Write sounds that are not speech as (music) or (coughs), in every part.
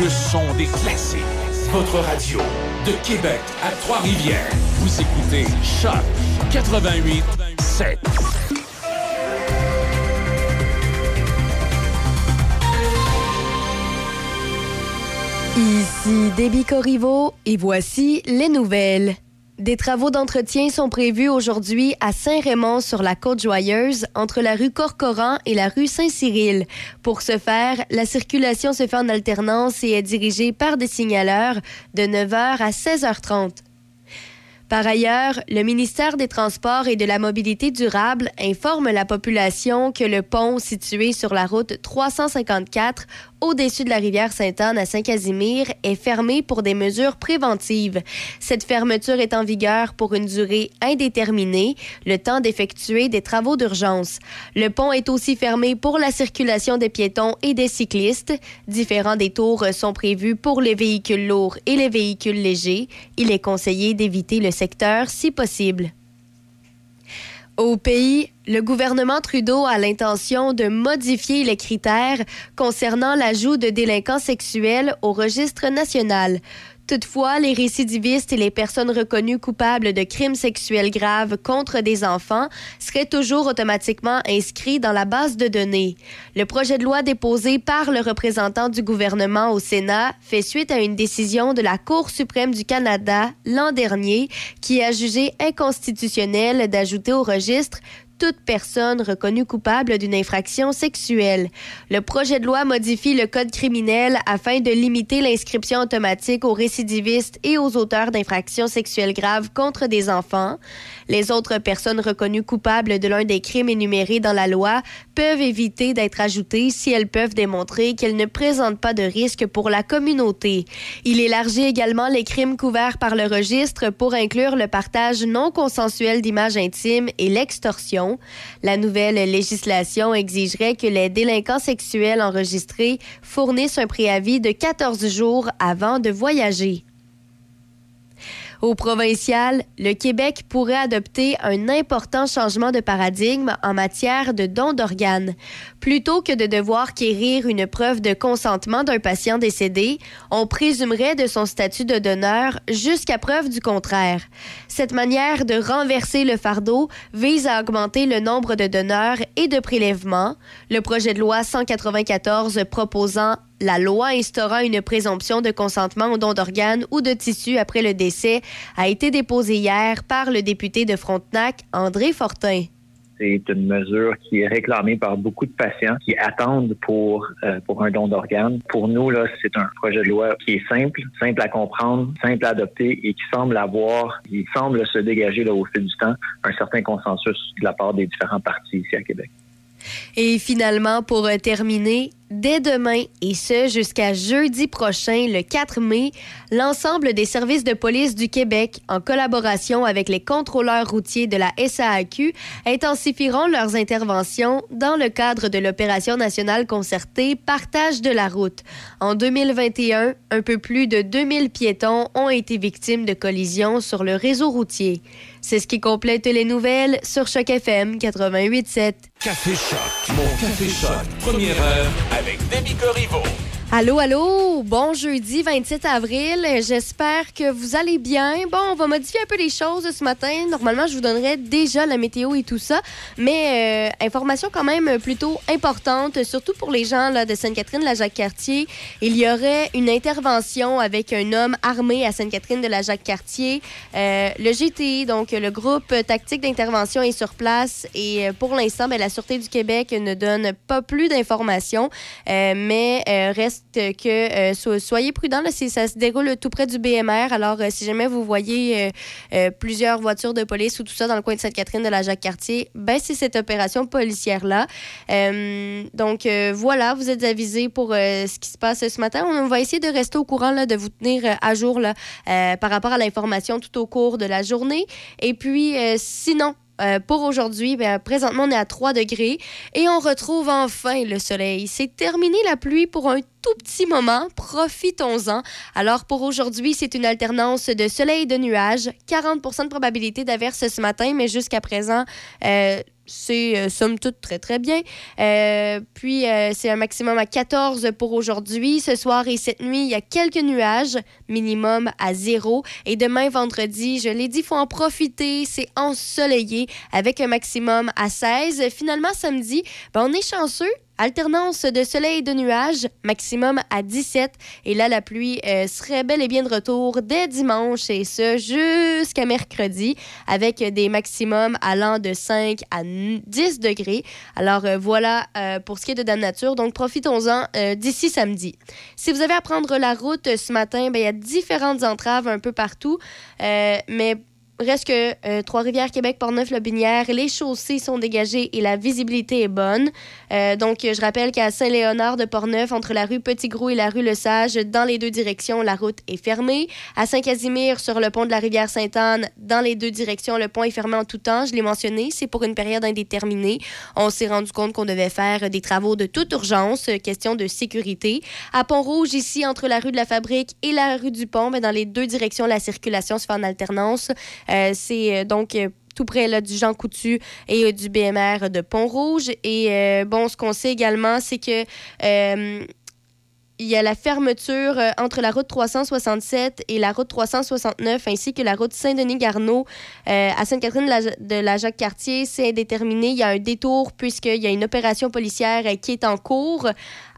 Le son des classiques. Votre radio de Québec à Trois-Rivières. Vous écoutez Choc 88 7. Ici Déby Corriveau et voici les nouvelles. Des travaux d'entretien sont prévus aujourd'hui à Saint-Raymond sur la Côte-Joyeuse, entre la rue Corcoran et la rue Saint-Cyril. Pour ce faire, la circulation se fait en alternance et est dirigée par des signaleurs de 9h à 16h30. Par ailleurs, le ministère des Transports et de la Mobilité durable informe la population que le pont situé sur la route 354 au-dessus de la rivière Sainte-Anne à Saint-Casimir est fermé pour des mesures préventives. Cette fermeture est en vigueur pour une durée indéterminée, le temps d'effectuer des travaux d'urgence. Le pont est aussi fermé pour la circulation des piétons et des cyclistes. Différents détours sont prévus pour les véhicules lourds et les véhicules légers. Il est conseillé d'éviter le secteur si possible. Au pays, le gouvernement Trudeau a l'intention de modifier les critères concernant l'ajout de délinquants sexuels au registre national. Toutefois, les récidivistes et les personnes reconnues coupables de crimes sexuels graves contre des enfants seraient toujours automatiquement inscrits dans la base de données. Le projet de loi déposé par le représentant du gouvernement au Sénat fait suite à une décision de la Cour suprême du Canada l'an dernier qui a jugé inconstitutionnel d'ajouter au registre toute personne reconnue coupable d'une infraction sexuelle. Le projet de loi modifie le code criminel afin de limiter l'inscription automatique aux récidivistes et aux auteurs d'infractions sexuelles graves contre des enfants. Les autres personnes reconnues coupables de l'un des crimes énumérés dans la loi peuvent éviter d'être ajoutées si elles peuvent démontrer qu'elles ne présentent pas de risque pour la communauté. Il élargit également les crimes couverts par le registre pour inclure le partage non consensuel d'images intimes et l'extorsion. La nouvelle législation exigerait que les délinquants sexuels enregistrés fournissent un préavis de 14 jours avant de voyager. Au provincial, le Québec pourrait adopter un important changement de paradigme en matière de don d'organes. Plutôt que de devoir quérir une preuve de consentement d'un patient décédé, on présumerait de son statut de donneur jusqu'à preuve du contraire. Cette manière de renverser le fardeau vise à augmenter le nombre de donneurs et de prélèvements. Le projet de loi 194 proposant la loi instaurant une présomption de consentement au don d'organes ou de tissus après le décès a été déposée hier par le député de Frontenac, André Fortin. C'est une mesure qui est réclamée par beaucoup de patients qui attendent pour euh, pour un don d'organes. Pour nous, là, c'est un projet de loi qui est simple, simple à comprendre, simple à adopter et qui semble avoir, il semble se dégager au fil du temps, un certain consensus de la part des différents partis ici à Québec. Et finalement, pour euh, terminer, Dès demain, et ce jusqu'à jeudi prochain, le 4 mai, l'ensemble des services de police du Québec, en collaboration avec les contrôleurs routiers de la SAAQ, intensifieront leurs interventions dans le cadre de l'opération nationale concertée Partage de la route. En 2021, un peu plus de 2000 piétons ont été victimes de collisions sur le réseau routier. C'est ce qui complète les nouvelles sur Choc FM 88.7. Café Choc, mon Café Choc, première heure avec Demi Corriveau. Allô, allô, bon jeudi 27 avril. J'espère que vous allez bien. Bon, on va modifier un peu les choses ce matin. Normalement, je vous donnerais déjà la météo et tout ça, mais euh, information quand même plutôt importante, surtout pour les gens là, de Sainte-Catherine, la Jacques-Cartier. Il y aurait une intervention avec un homme armé à Sainte-Catherine de la Jacques-Cartier. Euh, le GTI, donc le groupe tactique d'intervention, est sur place et euh, pour l'instant, ben, la Sûreté du Québec ne donne pas plus d'informations, mais euh, reste que euh, so- soyez prudents. Là, ça se déroule tout près du BMR. Alors, euh, si jamais vous voyez euh, euh, plusieurs voitures de police ou tout ça dans le coin de Sainte-Catherine de la Jacques-Cartier, ben, c'est cette opération policière-là. Euh, donc, euh, voilà, vous êtes avisés pour euh, ce qui se passe ce matin. On va essayer de rester au courant, là, de vous tenir euh, à jour euh, par rapport à l'information tout au cours de la journée. Et puis, euh, sinon, euh, pour aujourd'hui, ben, présentement, on est à 3 degrés et on retrouve enfin le soleil. C'est terminé la pluie pour un tout petit moment. Profitons-en. Alors, pour aujourd'hui, c'est une alternance de soleil et de nuages. 40% de probabilité d'averse ce matin, mais jusqu'à présent, euh, c'est euh, somme toute très très bien. Euh, puis euh, c'est un maximum à 14 pour aujourd'hui. Ce soir et cette nuit, il y a quelques nuages, minimum à zéro. Et demain vendredi, je l'ai dit, il faut en profiter. C'est ensoleillé avec un maximum à 16. Finalement, samedi, ben, on est chanceux. Alternance de soleil et de nuages, maximum à 17. Et là, la pluie euh, serait bel et bien de retour dès dimanche et ce jusqu'à mercredi avec des maximums allant de 5 à 10 degrés. Alors euh, voilà euh, pour ce qui est de Dame Nature. Donc profitons-en d'ici samedi. Si vous avez à prendre la route ce matin, ben, il y a différentes entraves un peu partout. mais Reste que euh, Trois-Rivières, Québec, Portneuf-Lobinière, les chaussées sont dégagées et la visibilité est bonne. Euh, donc, je rappelle qu'à Saint-Léonard de Portneuf, entre la rue Petit-Gros et la rue Le Sage, dans les deux directions, la route est fermée. À Saint-Casimir, sur le pont de la rivière Sainte-Anne, dans les deux directions, le pont est fermé en tout temps. Je l'ai mentionné, c'est pour une période indéterminée. On s'est rendu compte qu'on devait faire des travaux de toute urgence, question de sécurité. À Pont-Rouge, ici, entre la rue de la Fabrique et la rue du Pont, mais dans les deux directions, la circulation se fait en alternance. Euh, c'est euh, donc euh, tout près là, du Jean Coutu et du BMR de Pont-Rouge. Et bon, ce qu'on sait également, c'est que il y a la fermeture entre la route 367 et la route 369, ainsi que la route Saint-Denis-Garneau à Sainte-Catherine de la Jacques-Cartier. C'est indéterminé. Il y a un détour puisqu'il y a une opération policière qui est en cours.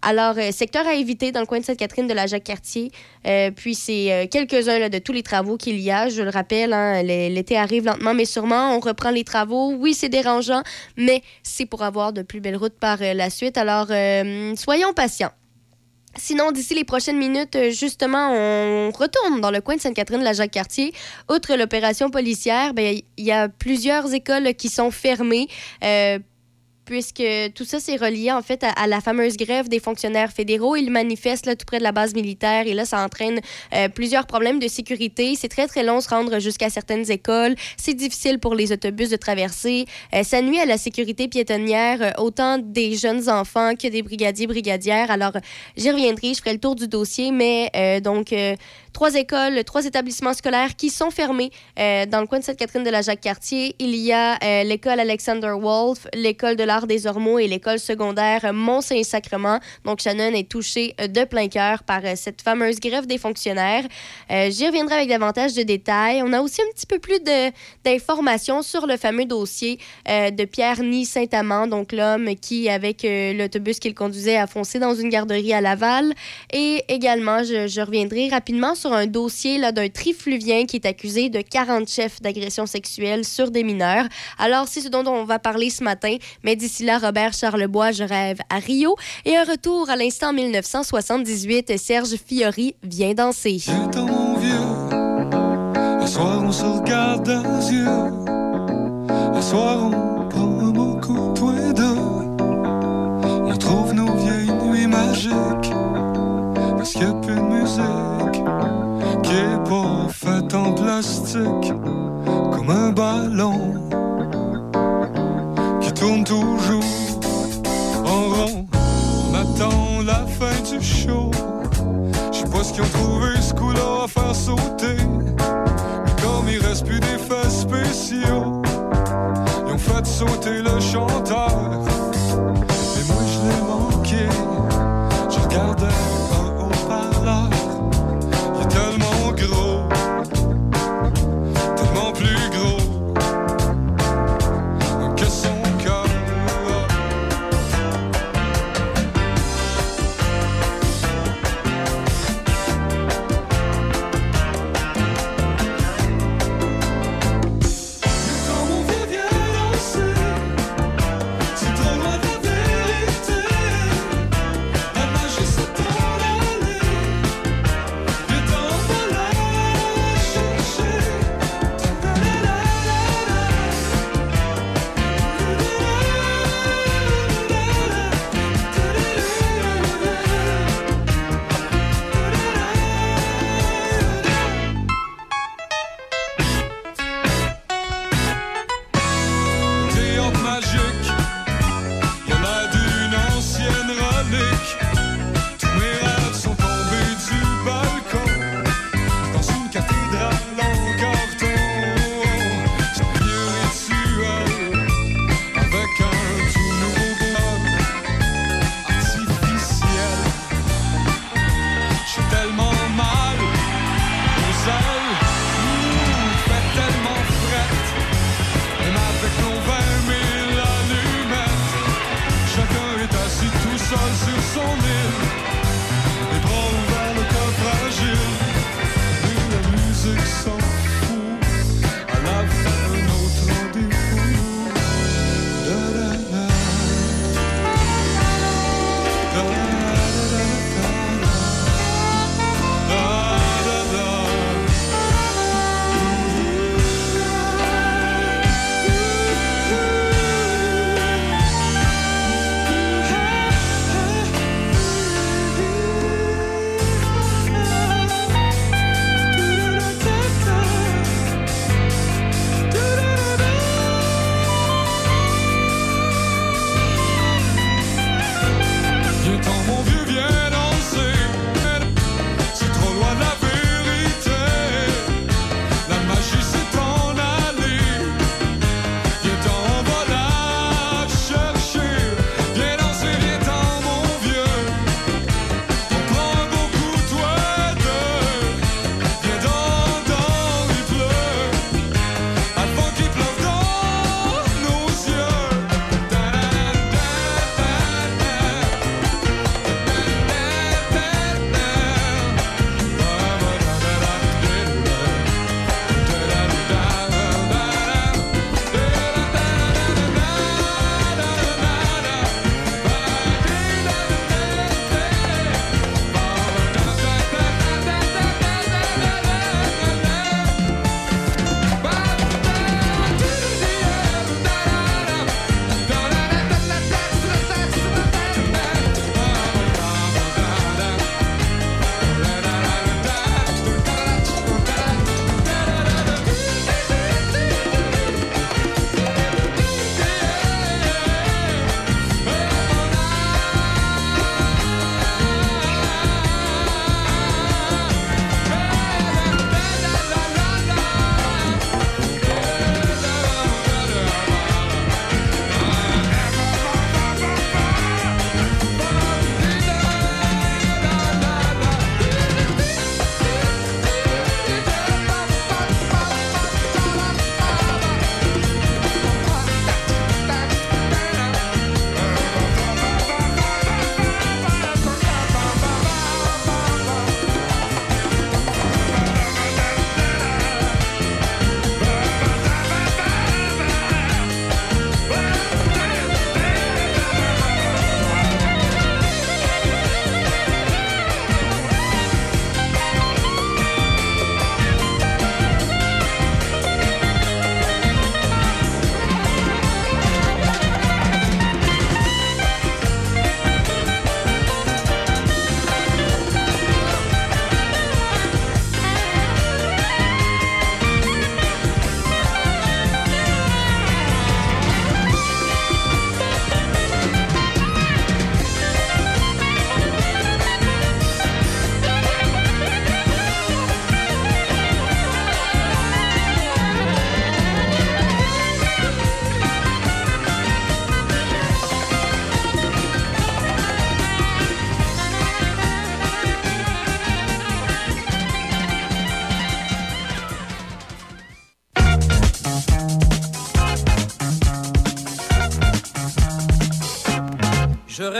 Alors, euh, secteur à éviter dans le coin de Sainte-Catherine de la Jacques-Cartier. Euh, puis, c'est euh, quelques-uns de tous les travaux qu'il y a. Je le rappelle, hein, l'été arrive lentement, mais sûrement. On reprend les travaux. Oui, c'est dérangeant, mais c'est pour avoir de plus belles routes par la suite. Alors, soyons patients. Sinon, d'ici les prochaines minutes, justement, on retourne dans le coin de Sainte-Catherine la Jacques-Cartier. Outre l'opération policière, ben, il y a plusieurs écoles qui sont fermées puisque tout ça, c'est relié en fait à, la fameuse grève des fonctionnaires fédéraux. Ils manifestent là, tout près de la base militaire et là, ça entraîne euh, plusieurs problèmes de sécurité. C'est très, très long se rendre jusqu'à certaines écoles. C'est difficile pour les autobus de traverser. Euh, ça nuit à la sécurité piétonnière, euh, autant des jeunes enfants que des brigadiers, brigadières. Alors, j'y reviendrai, je ferai le tour du dossier, mais donc, trois écoles, trois établissements scolaires qui sont fermés dans le coin de Sainte-Catherine de la Jacques-Cartier. Il y a l'école Alexander Wolf, l'école de la des Ormeaux et l'école secondaire Mont-Saint-Sacrement. Donc, Shannon est touchée euh, de plein cœur par euh, cette fameuse grève des fonctionnaires. Euh, j'y reviendrai avec davantage de détails. On a aussi un petit peu plus d'informations sur le fameux dossier de Pierre Ny Saint-Amand, donc l'homme qui, avec l'autobus qu'il conduisait, a foncé dans une garderie à Laval. Et également, je, reviendrai rapidement sur un dossier d'un trifluvien qui est accusé de 40 chefs d'agression sexuelle sur des mineurs. Alors, c'est ce dont on va parler ce matin, mais D'ici là, Robert Charlebois, Je rêve à Rio. Et un retour à l'instant 1978, Serge Fiori vient danser. Dans mon vieux, un soir on se regarde dans les yeux. Un soir on prend beaucoup toi et deux. On trouve nos vieilles nuits magiques. Parce qu'il n'y a plus de musique comme un ballon tourne toujours en rond. On attend la fin du show. Je sais pas ce qu'ils ont trouvé ce coup-là à faire sauter.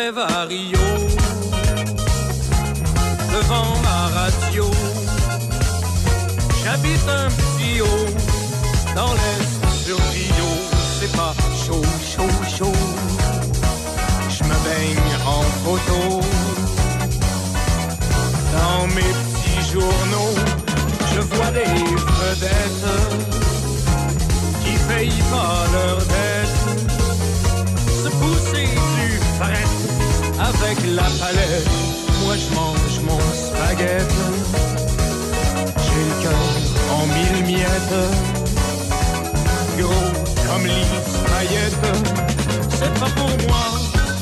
Rêve à Rio, devant ma radio. J'habite un la palette. Moi je mange mon spaghetti. J'ai le cœur en mille miettes. Gros comme lisse paillettes. C'est pas pour moi.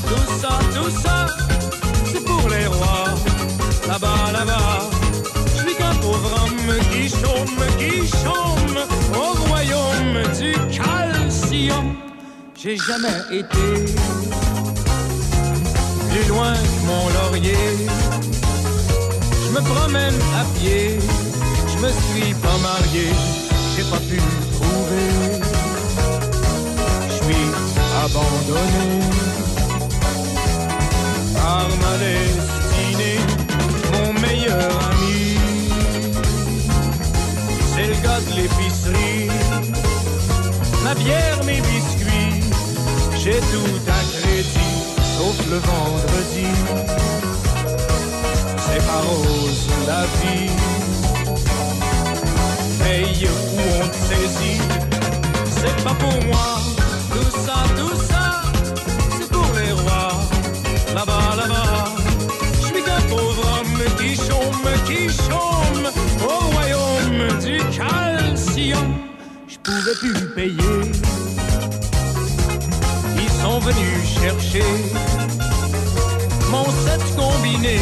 Tout ça, tout ça, c'est pour les rois. Là-bas, là-bas. Je suis qu'un pauvre homme qui chôme, qui chôme au royaume du calcium. J'ai jamais été plus loin que mon laurier. Je me promène à pied, je me suis pas marié, j'ai pas pu trouver. Je suis abandonné par ma destinée, mon meilleur ami. C'est le gars de l'épicerie, ma bière, mes biscuits, j'ai tout à crédit, sauf le vendredi. C'est pas rose la vie, paye où on te saisit, c'est pas pour moi, tout ça, tout ça, c'est pour les rois, là-bas, là-bas. Je suis qu'un pauvre homme qui chôme, qui chôme au royaume du calcium. Je pouvais plus payer. Sont venus chercher mon set combiné.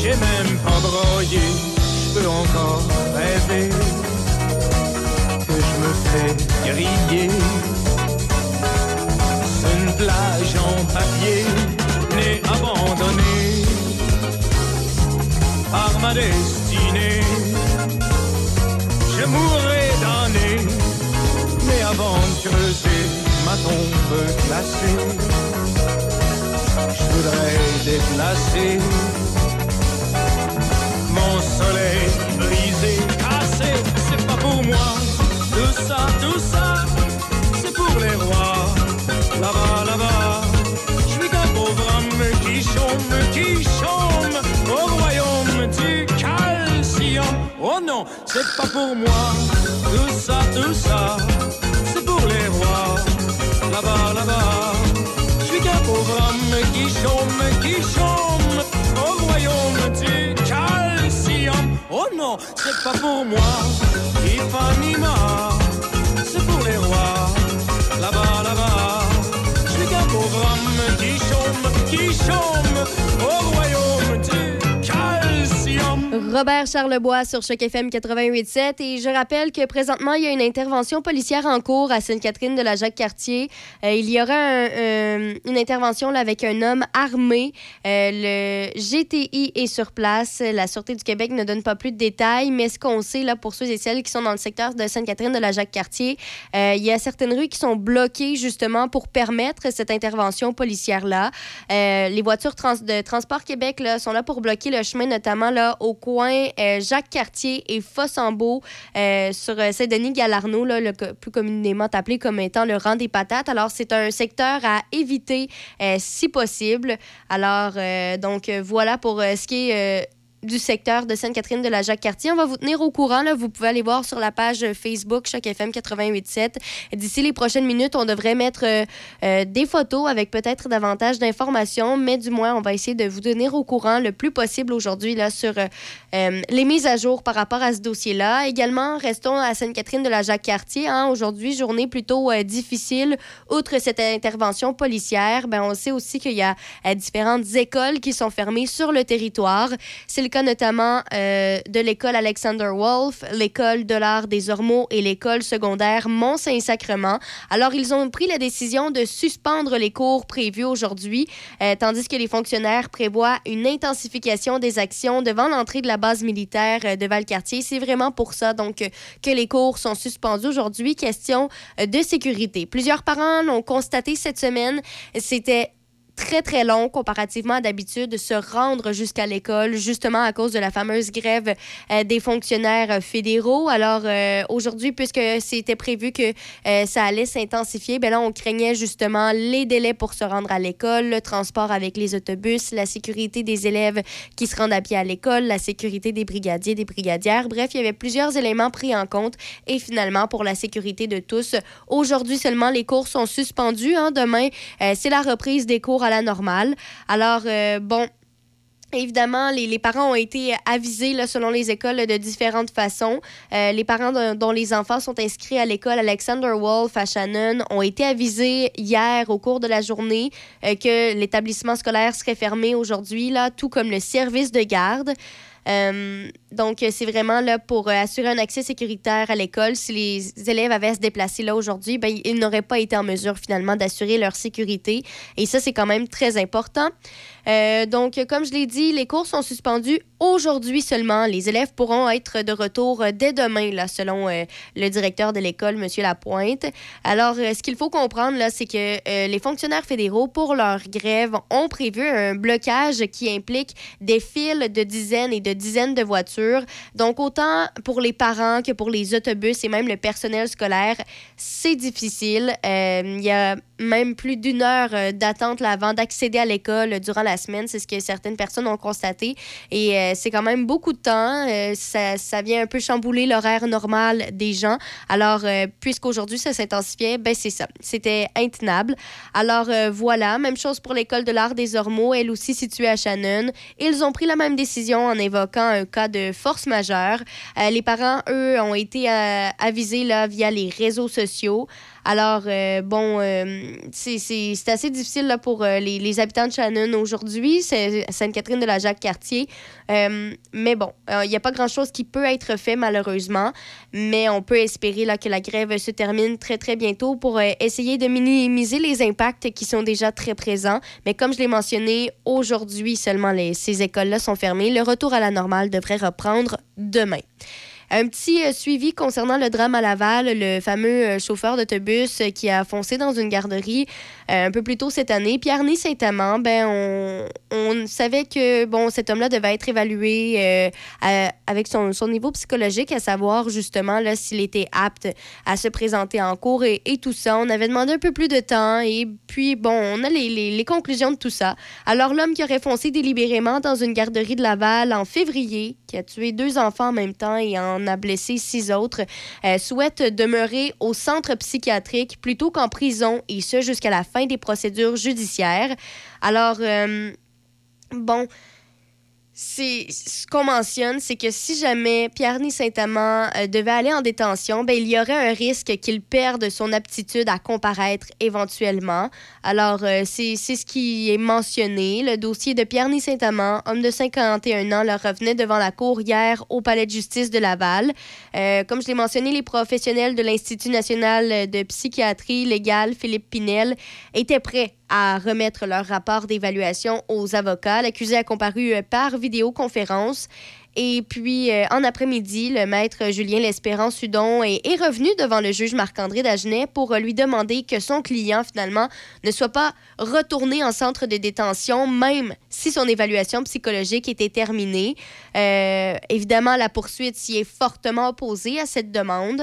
J'ai même pas broyé, je peux encore rêver que je me fais griller. C'est une plage en papier, n'est abandonnée par ma destinée. Je mourrai d'année, mais avant de creuser ma tombe je voudrais déplacer mon soleil brisé, cassé. C'est pas pour moi, tout ça, tout ça, c'est pour les rois. Là-bas, là-bas, je suis qu'un pauvre homme qui chôme, qui chôme au royaume du calcium. Oh non, c'est pas pour moi, tout ça, tout ça, c'est pour les rois. Là-bas, là-bas, je suis qu'un pauvre homme qui chôme, qui chôme au royaume du calcium. Oh non, c'est pas pour moi, Ipanema, c'est pour les rois. Là-bas, là-bas, je suis qu'un pauvre homme qui chôme, qui chôme au royaume du. Robert Charlebois sur Choc FM 88.7 et je rappelle que présentement, il y a une intervention policière en cours à Sainte-Catherine de la Jacques-Cartier. Euh, il y aura euh, une intervention là, avec un homme armé. Euh, le GTI est sur place. La Sûreté du Québec ne donne pas plus de détails, mais ce qu'on sait là, pour ceux et celles qui sont dans le secteur de Sainte-Catherine de la Jacques-Cartier, il y a certaines rues qui sont bloquées justement pour permettre cette intervention policière-là. Euh, les voitures de Transport Québec là, sont là pour bloquer le chemin, notamment là, au coin euh, Jacques-Cartier et Fossambeau euh, sur euh, Saint-Denis-Galarno, là, le plus communément appelé comme étant le rang des patates. Alors, c'est un secteur à éviter si possible. Alors, donc, voilà pour ce qui est... euh, du secteur de Sainte-Catherine de la Jacques-Cartier. On va vous tenir au courant. Là. Vous pouvez aller voir sur la page Facebook Choc FM 88.7. D'ici les prochaines minutes, on devrait mettre euh, euh, des photos avec peut-être davantage d'informations, mais du moins, on va essayer de vous tenir au courant le plus possible aujourd'hui sur euh, euh, les mises à jour par rapport à ce dossier-là. Également, restons à Sainte-Catherine de la Jacques-Cartier. Hein. Aujourd'hui, journée plutôt euh, difficile. Outre cette intervention policière, ben, on sait aussi qu'il y a euh, différentes écoles qui sont fermées sur le territoire. Cas notamment euh, de l'école Alexander Wolf, l'école de l'art des Ormeaux et l'école secondaire Mont-Saint-Sacrement. Alors, ils ont pris la décision de suspendre les cours prévus aujourd'hui, euh, tandis que les fonctionnaires prévoient une intensification des actions devant l'entrée de la base militaire euh, de Valcartier. C'est vraiment pour ça, donc, que les cours sont suspendus aujourd'hui. Question de sécurité. Plusieurs parents l'ont constaté cette semaine. C'était très, très long comparativement à d'habitude de se rendre jusqu'à l'école, justement à cause de la fameuse grève euh, des fonctionnaires fédéraux. Alors, euh, aujourd'hui, puisque c'était prévu que euh, ça allait s'intensifier, ben là, on craignait justement les délais pour se rendre à l'école, le transport avec les autobus, la sécurité des élèves qui se rendent à pied à l'école, la sécurité des brigadiers, des brigadières. Bref, il y avait plusieurs éléments pris en compte et finalement, pour la sécurité de tous, aujourd'hui seulement, les cours sont suspendus. Hein. Demain, c'est la reprise des cours à la normale. Alors, euh, bon, Évidemment, les, parents ont été avisés là, selon les écoles de différentes façons. Euh, les parents dont les enfants sont inscrits à l'école Alexander Wolf à Shannon ont été avisés hier au cours de la journée euh, que l'établissement scolaire serait fermé aujourd'hui, là, tout comme le service de garde. Euh, donc, c'est vraiment là pour euh, assurer un accès sécuritaire à l'école. Si les élèves avaient à se déplacer là aujourd'hui, ben, ils n'auraient pas été en mesure finalement d'assurer leur sécurité. Et ça, c'est quand même très important. Euh, donc, comme je l'ai dit, les cours sont suspendus aujourd'hui seulement. Les élèves pourront être de retour dès demain, là, selon le directeur de l'école, M. Lapointe. Alors, ce qu'il faut comprendre, c'est que les fonctionnaires fédéraux, pour leur grève, ont prévu un blocage qui implique des files de dizaines et de dizaines de voitures. Donc, autant pour les parents que pour les autobus et même le personnel scolaire, c'est difficile. Euh, il y a même plus d'une heure euh, d'attente avant d'accéder à l'école durant la semaine. C'est ce que certaines personnes ont constaté. Et euh, c'est quand même beaucoup de temps. ça, ça, vient un peu chambouler l'horaire normal des gens. Alors, puisqu'aujourd'hui, ça s'intensifiait, ben c'est ça. C'était intenable. Alors, voilà. Même chose pour l'école de l'art des Ormeaux, elle aussi située à Shannon. Ils ont pris la même décision en évoquant un cas de force majeure. Euh, les parents, eux, ont été euh, avisés là, via les réseaux sociaux. Alors, euh, bon, c'est assez difficile là, pour les, habitants de Shannon aujourd'hui. Sainte-Catherine de la Jacques-Cartier. mais bon, il n'y a pas grand-chose qui peut être fait, malheureusement. Mais on peut espérer là, que la grève se termine très, très bientôt pour essayer de minimiser les impacts qui sont déjà très présents. Mais comme je l'ai mentionné, aujourd'hui seulement les, ces écoles-là sont fermées. Le retour à la normale devrait reprendre demain. Un petit euh, suivi concernant le drame à Laval, le fameux euh, chauffeur d'autobus euh, qui a foncé dans une garderie un peu plus tôt cette année. Pierre-Né Saint-Amand, ben, on, savait que bon, cet homme-là devait être évalué avec son, niveau psychologique, à savoir justement s'il était apte à se présenter en cours et, tout ça. On avait demandé un peu plus de temps et puis, bon, on a les, les conclusions de tout ça. Alors, l'homme qui aurait foncé délibérément dans une garderie de Laval en février, qui a tué deux enfants en même temps et en a blessé six autres, euh, souhaite demeurer au centre psychiatrique plutôt qu'en prison, et ce jusqu'à la fin des procédures judiciaires. Alors, euh, bon, c'est ce qu'on mentionne, c'est que si jamais Pierre-Ny Saint-Amand euh, devait aller en détention, ben, il y aurait un risque qu'il perde son aptitude à comparaître éventuellement. Alors, euh, c'est ce qui est mentionné. Le dossier de Pierre-Ny Saint-Amand, homme de 51 ans, leur revenait devant la cour hier au Palais de justice de Laval. Euh, comme je l'ai mentionné, les professionnels de l'Institut national de psychiatrie légale, Philippe Pinel, étaient prêts à remettre leur rapport d'évaluation aux avocats. L'accusé a comparu euh, par vidéoconférence. Et puis, euh, en après-midi, le maître Julien L'Espérance Sudon est, revenu devant le juge Marc-André Dagenet pour euh, lui demander que son client, finalement, ne soit pas retourné en centre de détention, même si son évaluation psychologique était terminée. évidemment, la poursuite s'y est fortement opposée à cette demande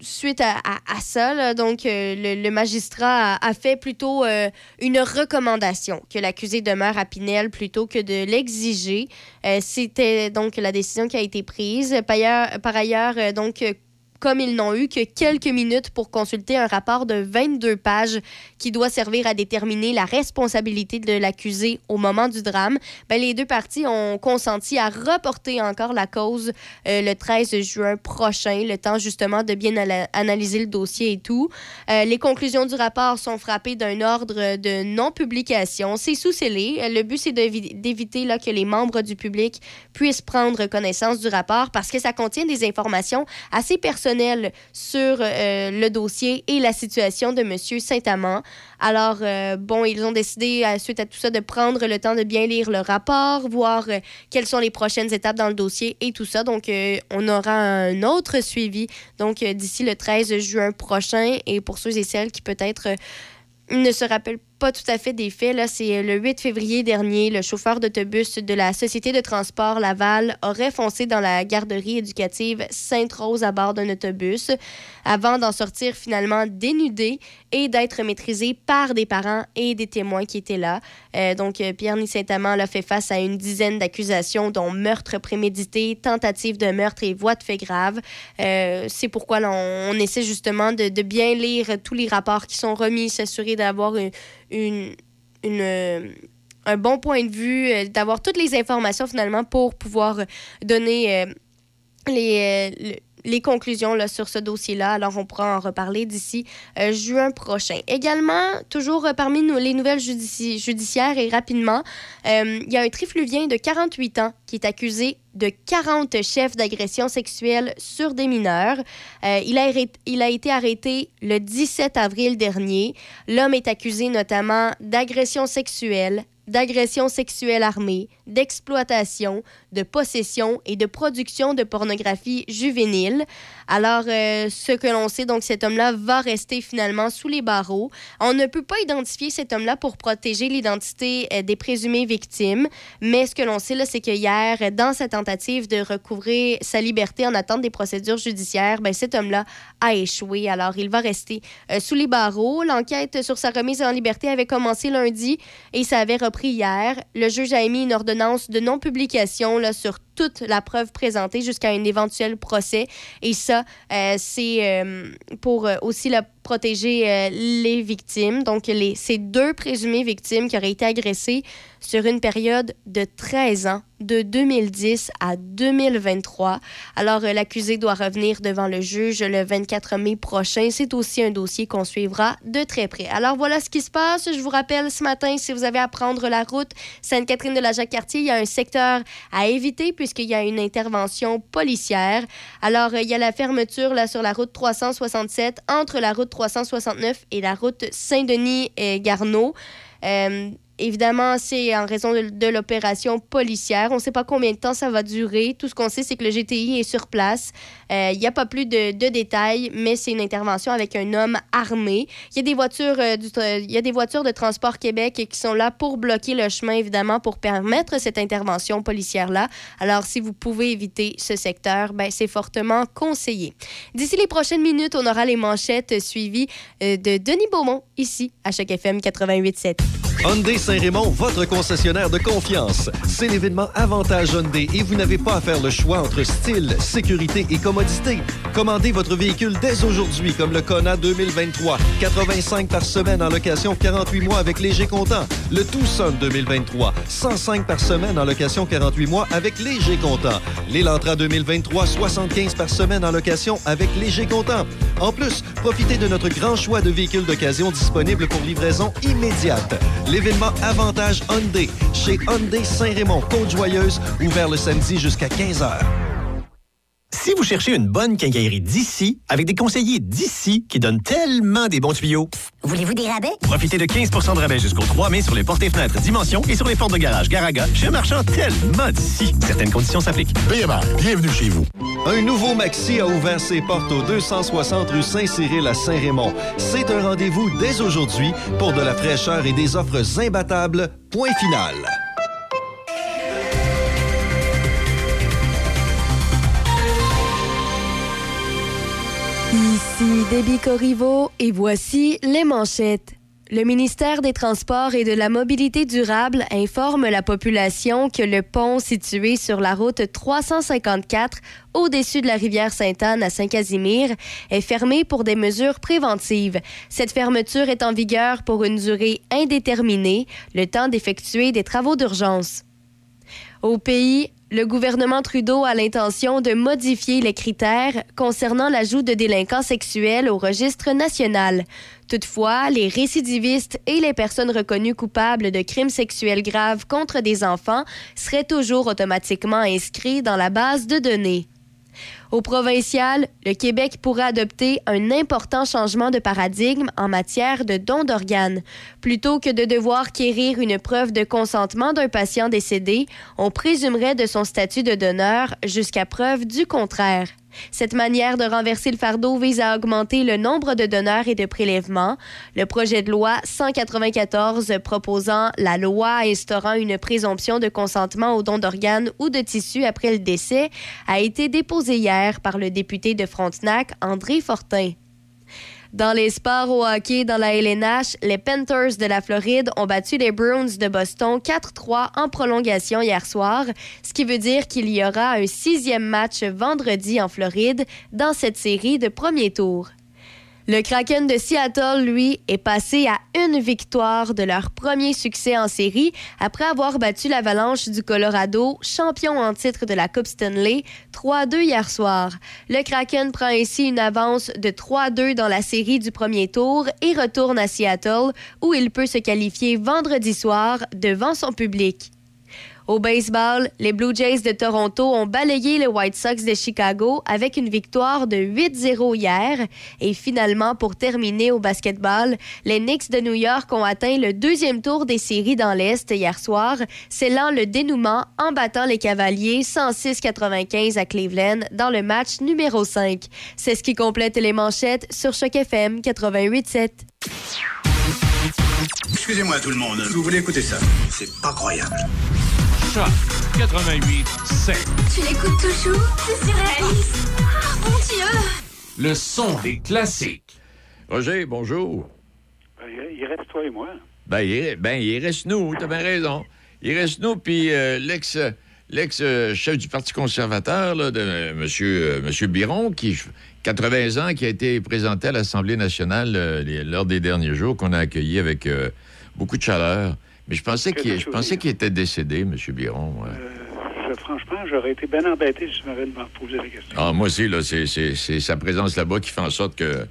suite à, ça, donc euh, le, magistrat a, fait plutôt euh, une recommandation que l'accusé demeure à Pinel plutôt que de l'exiger. Euh, c'était donc la décision qui a été prise. Par ailleurs, par ailleurs donc comme ils n'ont eu que quelques minutes pour consulter un rapport de 22 pages qui doit servir à déterminer la responsabilité de l'accusé au moment du drame, ben, les deux parties ont consenti à reporter encore la cause euh, le 13 juin prochain, le temps justement de bien analyser le dossier et tout. Euh, les conclusions du rapport sont frappées d'un ordre de non-publication. C'est sous-scellé. Le but, c'est d'éviter que les membres du public puissent prendre connaissance du rapport parce que ça contient des informations assez personnelles sur euh, le dossier et la situation de M. Saint-Amand. Alors, euh, bon, ils ont décidé, suite à tout ça, de prendre le temps de bien lire le rapport, voir euh, quelles sont les prochaines étapes dans le dossier et tout ça. Donc, on aura un autre suivi, donc d'ici le 13 juin prochain. Et pour ceux et celles qui peut-être ne se rappelle pas tout à fait des faits. C'est euh, le 8 février dernier, le chauffeur d'autobus de la Société de transport Laval aurait foncé dans la garderie éducative Sainte-Rose à bord d'un autobus avant d'en sortir finalement dénudé et d'être maîtrisé par des parents et des témoins qui étaient là. Euh, donc, euh, Pierre Saint-Amand a fait face à une dizaine d'accusations, dont meurtre prémédité, tentative de meurtre et voie de fait grave. c'est pourquoi on, essaie justement de, de, bien lire tous les rapports qui sont remis, s'assurer d'avoir une, une, une un bon point de vue, euh, d'avoir toutes les informations finalement pour pouvoir donner euh, les, euh, les conclusions là, sur ce dossier-là. Alors, on pourra en reparler d'ici juin prochain. Également, toujours parmi nous, les nouvelles judiciaires et rapidement, il y a un trifluvien de 48 ans qui est accusé de 40 chefs d'agression sexuelle sur des mineurs. Euh, il, a, il a été arrêté le 17 avril dernier. L'homme est accusé notamment d'agression sexuelle, d'agression sexuelle armée, d'exploitation, de possession et de production de pornographie juvénile. Alors, euh, ce que l'on sait, donc cet homme-là va rester finalement sous les barreaux. On ne peut pas identifier cet homme-là pour protéger l'identité euh, des présumées victimes, mais ce que l'on sait, c'est que hier, dans sa tentative de recouvrer sa liberté en attente des procédures judiciaires, ben, cet homme-là a échoué. Alors, il va rester euh, sous les barreaux. L'enquête sur sa remise en liberté avait commencé lundi et ça avait repris hier. Le juge a émis une ordonnance de non-publication sur toute la preuve présentée jusqu'à un éventuel procès. Et ça, euh, c'est euh, pour aussi la protéger les victimes. Donc, les, ces deux présumées victimes qui auraient été agressées sur une période de 13 ans, de 2010 à 2023. Alors, euh, l'accusé doit revenir devant le juge le 24 mai prochain. C'est aussi un dossier qu'on suivra de très près. Alors, voilà ce qui se passe. Je vous rappelle ce matin, si vous avez à prendre la route Sainte-Catherine de la Jacques-Cartier, il y a un secteur à éviter puisqu'il y a une intervention policière. Alors, euh, il y a la fermeture sur la route 367 entre la route 369 et la route Saint-Denis-Garneau. Euh, Évidemment, c'est en raison de, l'opération policière. On ne sait pas combien de temps ça va durer. Tout ce qu'on sait, c'est que le GTI est sur place. Euh, il n'y a pas plus de, détails, mais c'est une intervention avec un homme armé. Il y a des voitures, euh, y a des voitures de Transport Québec qui sont là pour bloquer le chemin, évidemment, pour permettre cette intervention policière-là. Alors, si vous pouvez éviter ce secteur, ben, c'est fortement conseillé. D'ici les prochaines minutes, on aura les manchettes suivies euh, de Denis Beaumont, ici, à Choc FM 88.7. Hyundai Saint-Raymond, votre concessionnaire de confiance. C'est l'événement Avantage Hyundai et vous n'avez pas à faire le choix entre style, sécurité et commodité. Commandez votre véhicule dès aujourd'hui comme le Kona 2023. 85 par semaine en location 48 mois avec léger comptant. Le Tucson 2023. 105 par semaine en location 48 mois avec léger comptant. L'Elantra 2023. 75 par semaine en location avec léger comptant. En plus, profitez de notre grand choix de véhicules d'occasion disponibles pour livraison immédiate l'événement Avantage Hyundai chez Hyundai Saint-Raymond, Côte-Joyeuse, ouvert le samedi jusqu'à 15h. Si vous cherchez une bonne quincaillerie d'ici, avec des conseillers d'ici qui donnent tellement des bons tuyaux, voulez-vous des rabais? Profitez de 15% de rabais jusqu'au 3 mai sur les portes et fenêtres Dimension et sur les portes de garage Garaga chez un marchand tellement d'ici. Certaines conditions s'appliquent. BMR, bienvenue chez vous. Un nouveau Maxi a ouvert ses portes au 260 rue Saint-Cyril à Saint-Raymond. C'est un rendez-vous dès aujourd'hui pour de la fraîcheur et des offres imbattables. Point final. Ici Déby Corriveau et voici les manchettes. Le ministère des Transports et de la Mobilité durable informe la population que le pont situé sur la route 354 au-dessus de la rivière Sainte-Anne à Saint-Casimir est fermé pour des mesures préventives. Cette fermeture est en vigueur pour une durée indéterminée, le temps d'effectuer des travaux d'urgence. Au pays, le gouvernement Trudeau a l'intention de modifier les critères concernant l'ajout de délinquants sexuels au registre national. Toutefois, les récidivistes et les personnes reconnues coupables de crimes sexuels graves contre des enfants seraient toujours automatiquement inscrits dans la base de données. Au provincial, le Québec pourrait adopter un important changement de paradigme en matière de don d'organes. Plutôt que de devoir quérir une preuve de consentement d'un patient décédé, on présumerait de son statut de donneur jusqu'à preuve du contraire. Cette manière de renverser le fardeau vise à augmenter le nombre de donneurs et de prélèvements. Le projet de loi 194 proposant la loi instaurant une présomption de consentement au don d'organes ou de tissus après le décès a été déposé hier par le député de Frontenac, André Fortin. Dans les sports au hockey dans la LNH, les Panthers de la Floride ont battu les Bruins de Boston 4-3 en prolongation hier soir, ce qui veut dire qu'il y aura un sixième match vendredi en Floride dans cette série de premier tour. Le Kraken de Seattle, lui, est passé à une victoire de leur premier succès en série après avoir battu l'Avalanche du Colorado, champion en titre de la Coupe Stanley, 3-2 hier soir. Le Kraken prend ainsi une avance de 3-2 dans la série du premier tour et retourne à Seattle où il peut se qualifier vendredi soir devant son public. Au baseball, les Blue Jays de Toronto ont balayé les White Sox de Chicago avec une victoire de 8-0 hier. Et finalement, pour terminer au basketball, les Knicks de New York ont atteint le deuxième tour des séries dans l'Est hier soir, scellant le dénouement en battant les Cavaliers 106-95 à Cleveland dans le match numéro 5. C'est ce qui complète les manchettes sur Choc FM 88.7. Excusez-moi tout le monde, vous voulez écouter ça? C'est pas. Choc 88 7. Tu l'écoutes toujours C'est surréaliste. Ah, mon Dieu Le son des classiques. Roger, bonjour. Ben, il reste toi et moi. Ben, il, ben, il reste nous, t'as bien raison. Il reste nous, puis euh, l'ex... L'ex-chef du Parti conservateur, là, de euh, monsieur, euh, monsieur Biron, qui, 80 ans, qui a été présenté à l'Assemblée nationale euh, les- lors des derniers jours, qu'on a accueilli avec euh, beaucoup de chaleur. Mais je pensais qu'il je qu'il était décédé, monsieur Biron. ouais. Je- franchement, j'aurais été bien embêté si tu m'avais posé la question. Ah, moi aussi, là, c'est, sa présence là-bas qui fait en sorte que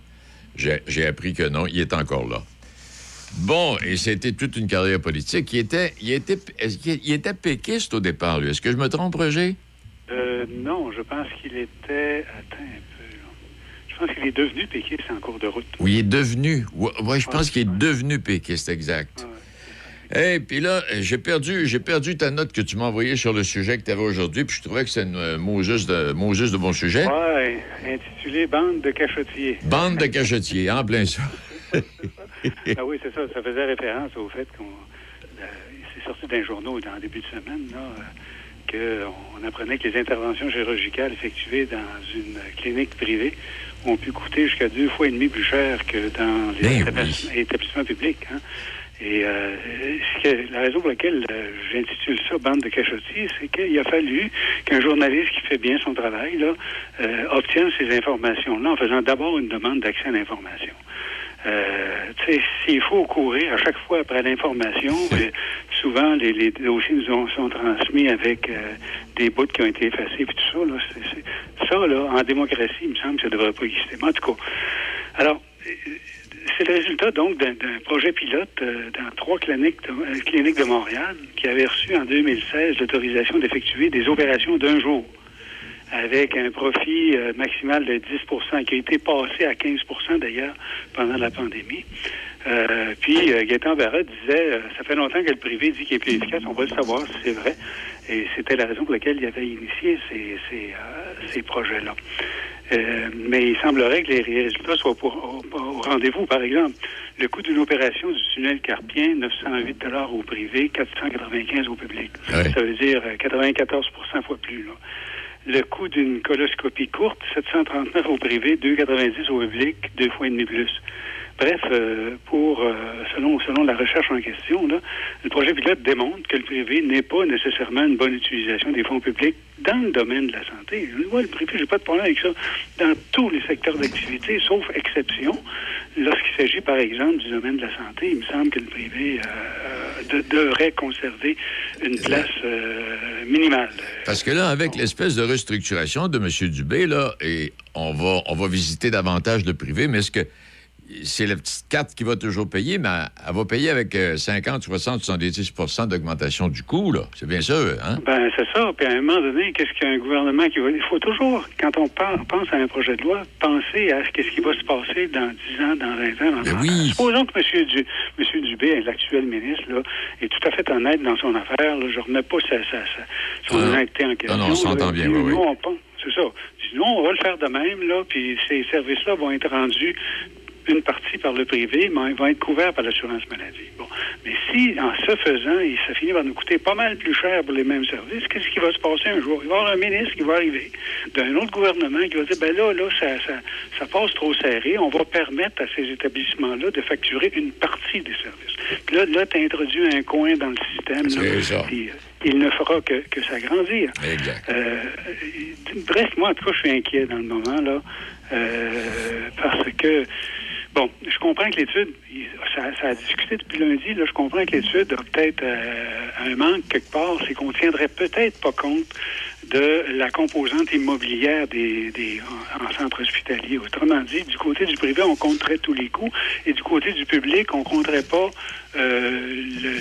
j'ai, appris que non, il est encore là. Bon, et c'était toute une carrière politique. Il était, il était, il était péquiste au départ, lui? Est-ce que je me trompe, Roger? Euh, non, je pense qu'il était. Attends un peu. Je pense qu'il est devenu péquiste en cours de route. Oui, il est devenu. Oui, ouais, je pense qu'il est devenu péquiste, exact. Et puis là, j'ai perdu, j'ai perdu ta note que tu m'as envoyée sur le sujet que tu avais aujourd'hui, puis je trouvais que c'est un euh, mot juste de, mot juste de bon sujet. Ouais, intitulé Bande de cachotiers. Bande de cachotiers, en plein ça. (laughs) ah oui, c'est ça. Ça faisait référence au fait qu'on. euh, c'est sorti d'un journaux dans le début de semaine, là, euh, qu'on apprenait que les interventions chirurgicales effectuées dans une clinique privée ont pu coûter jusqu'à deux fois et demi plus cher que dans les Ben établissements, établissements publics. hein. Et euh, ce que- la raison pour laquelle euh, j'intitule ça bande de cachotiers, c'est qu'il a fallu qu'un journaliste qui fait bien son travail là, euh, obtienne ces informations-là en faisant d'abord une demande d'accès à l'information. Euh, tu sais, s'il faut courir à chaque fois après l'information, euh, souvent les, les dossiers nous ont- sont transmis avec euh, des bouts qui ont été effacés, puis tout ça, là, ça, là, en démocratie, il me semble que ça ne devrait pas exister. Mais en tout cas, alors, c'est le résultat donc d'un, projet pilote euh, dans trois cliniques de, euh, cliniques de Montréal qui avait reçu en 2016 l'autorisation d'effectuer des opérations d'un jour avec un profit euh, maximal de 10% qui a été passé à 15% d'ailleurs pendant la pandémie. Euh, puis euh, Gaétan Barrett disait, euh, ça fait longtemps que le privé dit qu'il est plus efficace, on va le savoir si c'est vrai. Et c'était la raison pour laquelle il avait initié ces, ces, ces projets-là. Euh, mais il semblerait que les résultats soient pour- au, au rendez-vous. Par exemple, le coût d'une opération du tunnel carpien, 908 au privé, 495 au public. Ouais. Ça veut dire euh, 94% fois plus. Là. Le coût d'une coloscopie courte, 739 au privé, 2,90 au public, deux fois et demi plus. Bref, euh, pour euh, selon selon la recherche en question, là, le projet pilote démontre que le privé n'est pas nécessairement une bonne utilisation des fonds publics dans le domaine de la santé. Moi, le privé, j'ai pas de problème avec ça dans tous les secteurs d'activité, sauf exception. Lorsqu'il s'agit, par exemple, du domaine de la santé, il me semble que le privé euh, de- devrait conserver une place euh, minimale. Parce que là, avec l'espèce de restructuration de M. Dubé, là, et on va, on va visiter davantage le privé, mais est-ce que c'est la petite carte qui va toujours payer, mais elle, va payer avec euh, 50, 60, 70% d'augmentation du coût, là. C'est bien ça, hein? Ben, c'est ça. Puis à un moment donné, qu'est-ce qu'un gouvernement qui va. Il faut toujours, quand on pense à un projet de loi, penser à ce qui va se passer dans 10 ans, dans 20 ans. Dans Ben 30 oui. ans. Supposons que M. Du, Monsieur Dubé, l'actuel ministre, là, est tout à fait honnête dans son affaire. Là. Je remets pas sa, sa- sa- son Ah non. honnêteté en question. non, on s'entend bien, Nous, oui, oui. nous, on pense. c'est ça. Non, on va le faire de même, là, puis ces services-là vont être rendus une partie par le privé, mais ils vont être couverts par l'assurance maladie. Bon. Mais si, en ce faisant, il- ça finit par nous coûter pas mal plus cher pour les mêmes services, qu'est-ce qui va se passer un jour? Il va y avoir un ministre qui va arriver d'un autre gouvernement qui va dire, ben là, là, ça, ça, ça passe trop serré, on va permettre à ces établissements-là de facturer une partie des services. Puis là, là tu introduis un coin dans le système. là, C'est ça. puis, euh, il ne fera que, que s'agrandir. Exact. Euh, bref, moi, en tout cas, je suis inquiet dans le moment, là, euh, parce que, bon, je comprends que l'étude, ça, ça a discuté depuis lundi, là, je comprends que l'étude a peut-être euh, un manque quelque part, c'est qu'on tiendrait peut-être pas compte de la composante immobilière des, des en, en centre hospitalier. Autrement dit, du côté du privé, on compterait tous les coûts, et du côté du public, on compterait pas, euh, le-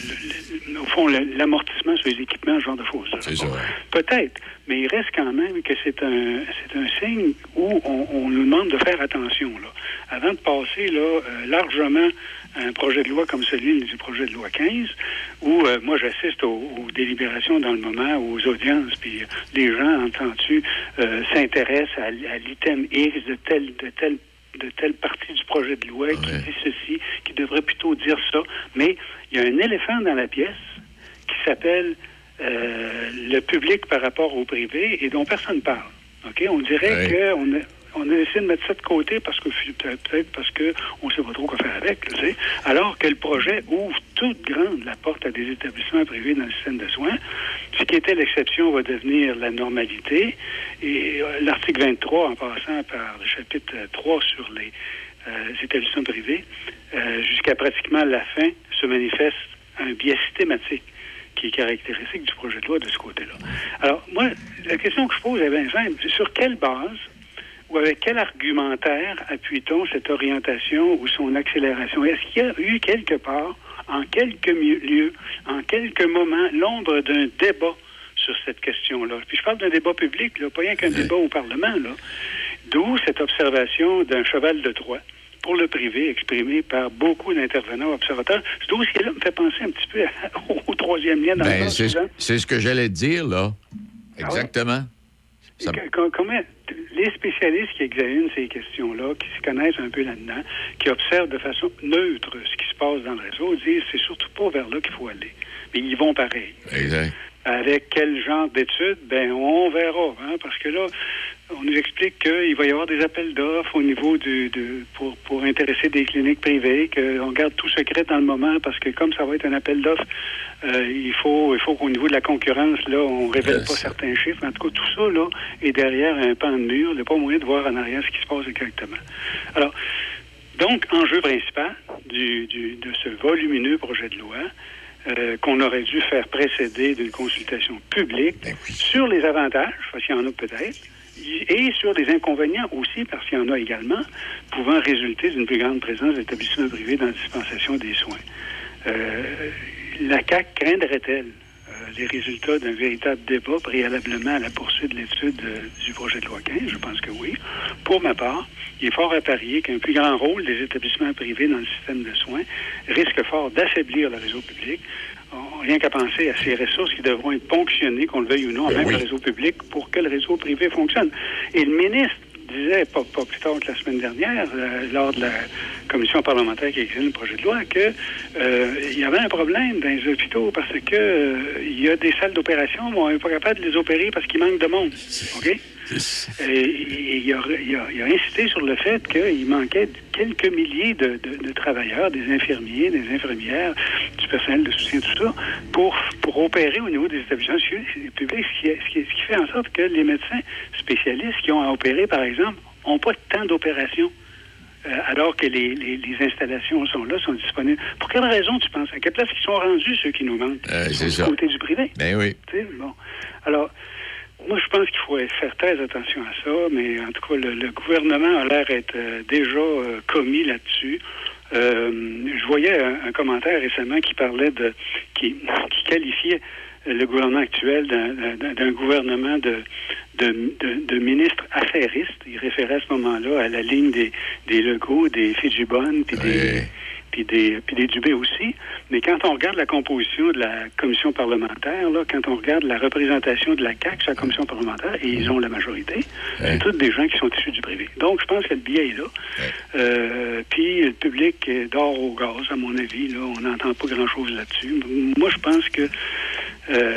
le- le- au fond, l'amortissement sur les équipements, ce genre de choses. C'est ça. Peut-être, mais il reste quand même que c'est un c'est un signe où on, on nous demande de faire attention là. Avant de passer là euh, largement à un projet de loi comme celui du projet de loi 15, où euh, moi j'assiste aux, aux délibérations dans le moment, aux audiences, puis les gens entendus euh, s'intéressent à, à l'item X de tel de tel de telle partie du projet de loi qui dit ceci, qui devrait plutôt dire ça. Mais il y a un éléphant dans la pièce qui s'appelle euh, le public par rapport au privé et dont personne ne parle. OK? On dirait Ouais. qu'on a, on a décidé de mettre ça de côté parce que peut-être parce qu'on ne sait pas trop quoi faire avec, là, alors que le projet ouvre toute grande la porte à des établissements privés dans le système de soins. Ce qui était l'exception va devenir la normalité. Et euh, l'article 23, en passant par le chapitre euh, 3 sur les euh, établissements privés, euh, jusqu'à pratiquement la fin, se manifeste un biais systématique qui est caractéristique du projet de loi de ce côté-là. Alors, moi, la question que je pose simple. C'est Sur quelle base ou avec quel argumentaire appuie-t-on cette orientation ou son accélération? Est-ce qu'il y a eu quelque part, en quelques lieux, en quelques moments, l'ombre d'un débat sur cette question-là? Puis je parle d'un débat public, là, pas rien qu'un débat au Parlement. Là. D'où cette observation d'un cheval de Troie pour le privé exprimé par beaucoup d'intervenants observateurs. Ce dossier-là me fait penser un petit peu à- (laughs) au troisième lien dans Ben, le c'est ce que j'allais te dire, là. Ah Exactement. Ça- les spécialistes qui examinent ces questions-là, qui se connaissent un peu là-dedans, qui observent de façon neutre ce qui se passe dans le réseau, disent c'est surtout pas vers là qu'il faut aller. Mais ils vont pareil. Exact. Avec quel genre d'études? Ben, on verra, hein, parce que là, on nous explique qu'il va y avoir des appels d'offres au niveau du, de, pour, pour intéresser des cliniques privées, qu'on garde tout secret dans le moment, parce que comme ça va être un appel d'offres, euh, il faut, il faut qu'au niveau de la concurrence, là, on révèle Yes. pas certains chiffres. En tout cas, tout ça, là, est derrière un pan de mur. Il n'y a pas moyen de voir en arrière ce qui se passe exactement. Alors, donc, enjeu principal du, du- de ce volumineux projet de loi, euh, qu'on aurait dû faire précéder d'une consultation publique sur les avantages, parce qu'il y en a peut-être, et sur les inconvénients aussi, parce qu'il y en a également, pouvant résulter d'une plus grande présence d'établissements privés dans la dispensation des soins. Euh, la CAC craindrait-elle euh, les résultats d'un véritable débat préalablement à la poursuite de l'étude euh, du projet de loi 15? Je pense que oui. Pour ma part, il est fort à parier qu'un plus grand rôle des établissements privés dans le système de soins risque fort d'affaiblir le réseau public. Rien qu'à penser à ces ressources qui devront être ponctionnées, qu'on le veuille ou non, Ben même oui. le réseau public, pour que le réseau privé fonctionne. Et le ministre disait, pas, pas plus tard que la semaine dernière, euh, lors de la commission parlementaire qui examine le projet de loi, que euh, il y avait un problème dans les hôpitaux parce que euh, il y a des salles d'opération, mais on n'est pas capable de les opérer parce qu'il manque de monde. OK? Et, il, a, il a- il a insisté sur le fait qu'il manquait quelques milliers de, de- de travailleurs, des infirmiers, des infirmières, du personnel de soutien, tout ça, pour, pour opérer au niveau des établissements publics, ce qui, ce qui- ce qui fait en sorte que les médecins spécialistes qui ont à opérer, par exemple, n'ont pas tant d'opérations. euh, alors que les, les- les installations sont là, sont disponibles. Pour quelle raison, tu penses? À quelle place ils sont rendus, ceux qui nous manquent? Euh, c'est ça. Du côté du privé. Ben oui. Bon. Alors, moi, je pense qu'il faut faire très attention à ça, mais en tout cas, le, gouvernement a l'air d'être euh, déjà euh, commis là-dessus. Euh, je voyais un, commentaire récemment qui parlait de. qui, (laughs) qui qualifiait le gouvernement actuel d'un- gouvernement de, de, de, de ministres affairistes. Il référait à ce moment-là à la ligne des, des logos, des Fidjibon, puis des, puis des, puis des Dubé aussi. Mais quand on regarde la composition de la commission parlementaire, là, quand on regarde la représentation de la CAQ sur la commission parlementaire, et ils ont la majorité, c'est tous des gens qui sont issus du privé. Donc, je pense que le biais est là. Euh, puis le public dort au gaz, à mon avis. Là, on n'entend pas grand-chose là-dessus. Moi, je pense que euh,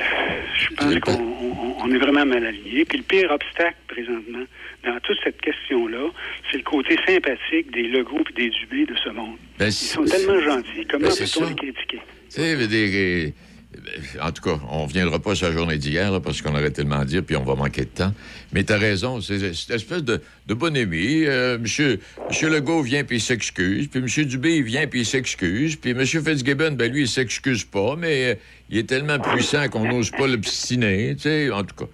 je pense qu'on on- on est vraiment mal aligné. Puis le pire obstacle présentement dans toute cette question-là, c'est le côté sympathique des Legault et des Dubé de ce monde. Ben, Ils sont tellement gentils. Comment ben, peut-on les critiquer? Euh, en tout cas, on ne reviendra pas sur la journée d'hier, parce qu'on aurait tellement à dire, puis on va manquer de temps. Mais tu as raison, c'est cette espèce de, de bonhomie. Euh, monsieur, monsieur Legault vient puis il s'excuse, puis monsieur Dubé il vient puis il s'excuse, puis monsieur Fitzgibbon, ben lui, il s'excuse pas, mais euh, il est tellement puissant qu'on n'ose pas l'obstiner, tu sais, en tout cas.